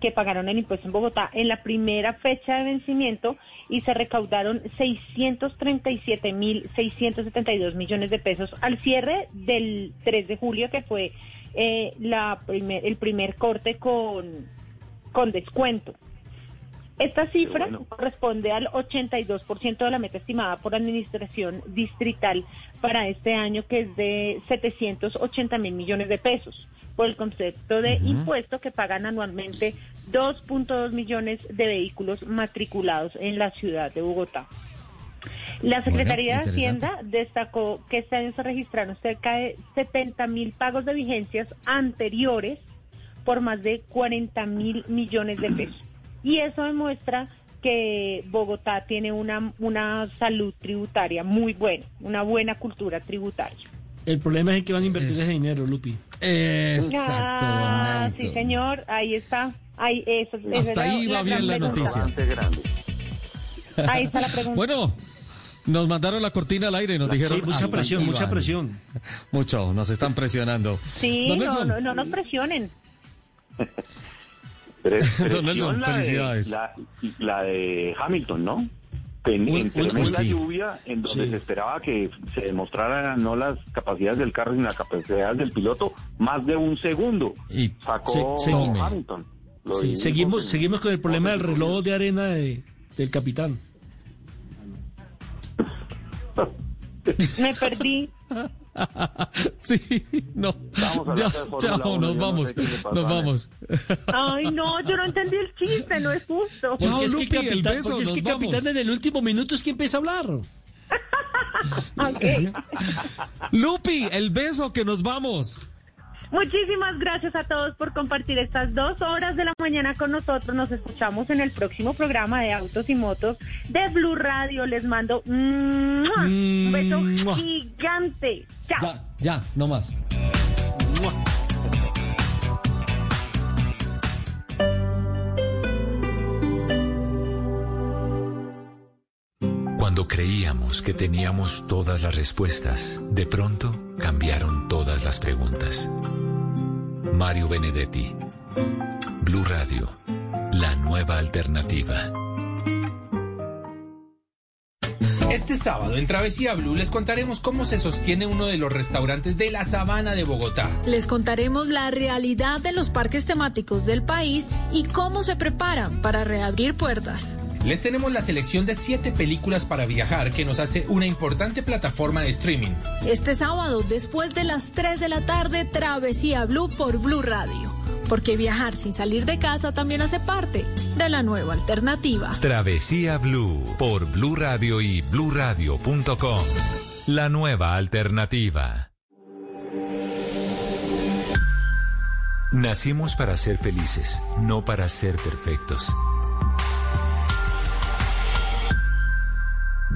que pagaron el impuesto en Bogotá en la primera fecha de vencimiento y se recaudaron 637.672 millones de pesos al cierre del 3 de julio, que fue la el primer corte con, con descuento. Esta cifra corresponde al 82% de la meta estimada por Administración Distrital para este año, que es de 780 mil millones de pesos, por el concepto de impuesto que pagan anualmente 2.2 millones de vehículos matriculados en la ciudad de Bogotá. La Secretaría de Hacienda destacó que este año se registraron cerca de 70 mil pagos de vigencias anteriores por más de 40 mil millones de pesos. Y eso demuestra que Bogotá tiene una, una salud tributaria muy buena, una buena cultura tributaria. El problema es que van a invertir ese dinero, Lupi. Exacto. Ah, sí, señor, ahí está. Ahí, eso, Hasta ahí va bien la noticia. Ahí está la pregunta. Bueno. Nos mandaron la cortina al aire y nos dijeron... Sí, mucha presión, mucha presión. Mucho, nos están presionando. Sí, no, no, no nos presionen. Don Nelson, felicidades. La, de Hamilton, ¿no? En, la lluvia, en donde se esperaba que se demostraran no las capacidades del carro, sino las capacidades del piloto, más de un segundo. Y sacó Hamilton. seguimos, seguimos con el problema del reloj de arena del capitán. Me perdí. sí, no. Ya, chao, nos vamos, nos vamos. Ay, no, yo no entendí el chiste, no es justo. Porque es que el capitán, porque es que capitán en el último minuto es que empieza a hablar. Lupi, el beso que nos vamos. Muchísimas gracias a todos por compartir estas dos horas de la mañana con nosotros. Nos escuchamos en el próximo programa de Autos y Motos de Blue Radio. Les mando un beso gigante. Chao. Ya, ya, no más. Cuando creíamos que teníamos todas las respuestas, de pronto cambiaron todas las preguntas. Mario Benedetti. Blue Radio, la nueva alternativa. Este sábado en Travesía Blue les contaremos cómo se sostiene uno de los restaurantes de la Sabana de Bogotá. Les contaremos la realidad de los parques temáticos del país y cómo se preparan para reabrir puertas. Les tenemos la selección de siete películas para viajar que nos hace una importante plataforma de streaming. Este sábado, después de las 3 de la tarde, Travesía Blue por Blue Radio. Porque viajar sin salir de casa también hace parte de la nueva alternativa. Travesía Blue por Blue Radio y bluradio.com. La nueva alternativa. Nacimos para ser felices, no para ser perfectos.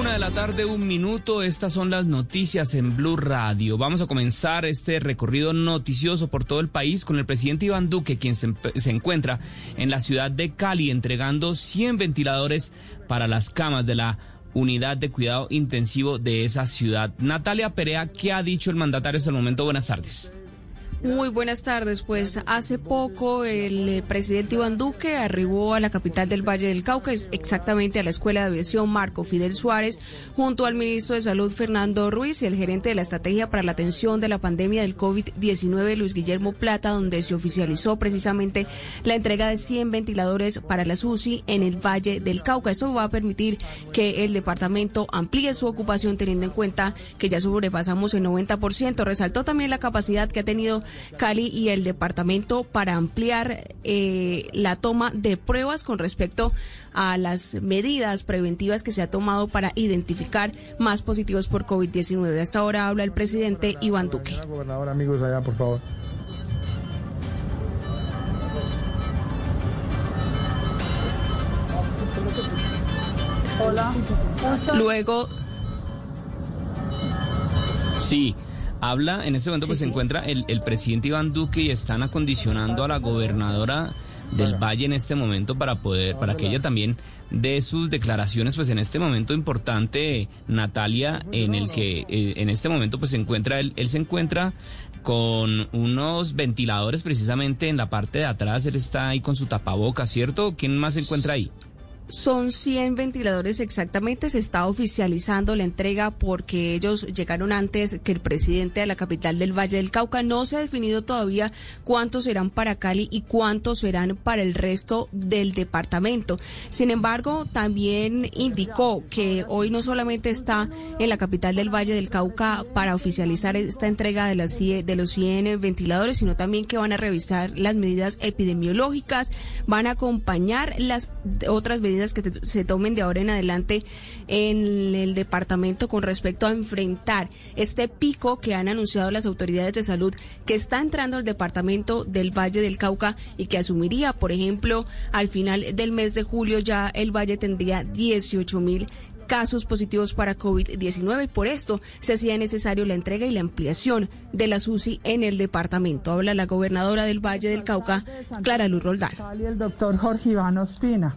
Una de la tarde, un minuto. Estas son las noticias en Blue Radio. Vamos a comenzar este recorrido noticioso por todo el país con el presidente Iván Duque, quien se, encuentra en la ciudad de Cali entregando 100 ventiladores para las camas de la unidad de cuidado intensivo de esa ciudad. Natalia Perea, ¿qué ha dicho el mandatario hasta el momento? Buenas tardes. Muy buenas tardes. Pues hace poco el eh, presidente Iván Duque arribó a la capital del Valle del Cauca, exactamente a la Escuela de Aviación Marco Fidel Suárez, junto al ministro de Salud Fernando Ruiz y el gerente de la Estrategia para la Atención de la Pandemia del COVID-19 Luis Guillermo Plata, donde se oficializó precisamente la entrega de 100 ventiladores para la SUSI en el Valle del Cauca. Esto va a permitir que el departamento amplíe su ocupación teniendo en cuenta que ya sobrepasamos el 90%. Resaltó también la capacidad que ha tenido Cali y el departamento para ampliar eh, la toma de pruebas con respecto a las medidas preventivas que se ha tomado para identificar más positivos por COVID-19. Hasta ahora habla el presidente Iván Duque. Gobernador, amigos allá, por favor. Hola. Luego. Sí. Habla, en este momento Sí, pues se encuentra el, el presidente Iván Duque y están acondicionando a la gobernadora del Valle en este momento para poder, para que ella también dé sus declaraciones, pues en este momento importante, Natalia, en el que eh, en este momento pues se encuentra, él, él se encuentra con unos ventiladores precisamente en la parte de atrás, él está ahí con su tapaboca, ¿cierto? ¿Quién más se encuentra ahí? Son 100 ventiladores exactamente. Se está oficializando la entrega porque ellos llegaron antes que el presidente de la capital del Valle del Cauca. No se ha definido todavía cuántos serán para Cali y cuántos serán para el resto del departamento. Sin embargo, también indicó que hoy no solamente está en la capital del Valle del Cauca para oficializar esta entrega de, las, 100 de los 100 ventiladores, sino también que van a revisar las medidas epidemiológicas, van a acompañar las otras medidas que se tomen de ahora en adelante en el departamento con respecto a enfrentar este pico que han anunciado las autoridades de salud que está entrando al departamento del Valle del Cauca y que asumiría, por ejemplo, al final del mes de julio ya el Valle tendría 18 mil casos positivos para COVID-19 y por esto se hacía necesario la entrega y la ampliación de la SUSI en el departamento. Habla la gobernadora del Valle del Cauca, Clara Luz Roldán. el doctor Jorge Iván Ospina.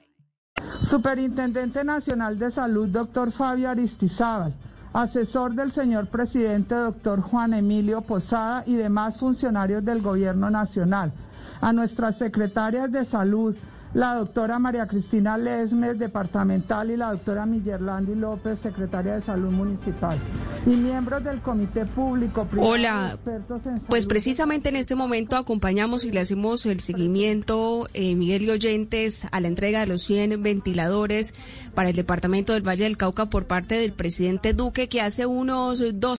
Superintendente Nacional de Salud, doctor Fabio Aristizábal. Asesor del señor presidente, doctor Juan Emilio Posada y demás funcionarios del Gobierno Nacional. A nuestras secretarias de salud, la doctora María Cristina Lesmes, departamental, y la doctora Millerlandi López, secretaria de Salud Municipal. Y miembros del Comité Público. privado Hola, expertos en pues precisamente en este momento acompañamos y le hacemos el seguimiento, eh, Miguel y oyentes, a la entrega de los 100 ventiladores para el departamento del Valle del Cauca por parte del presidente Duque, que hace unos dos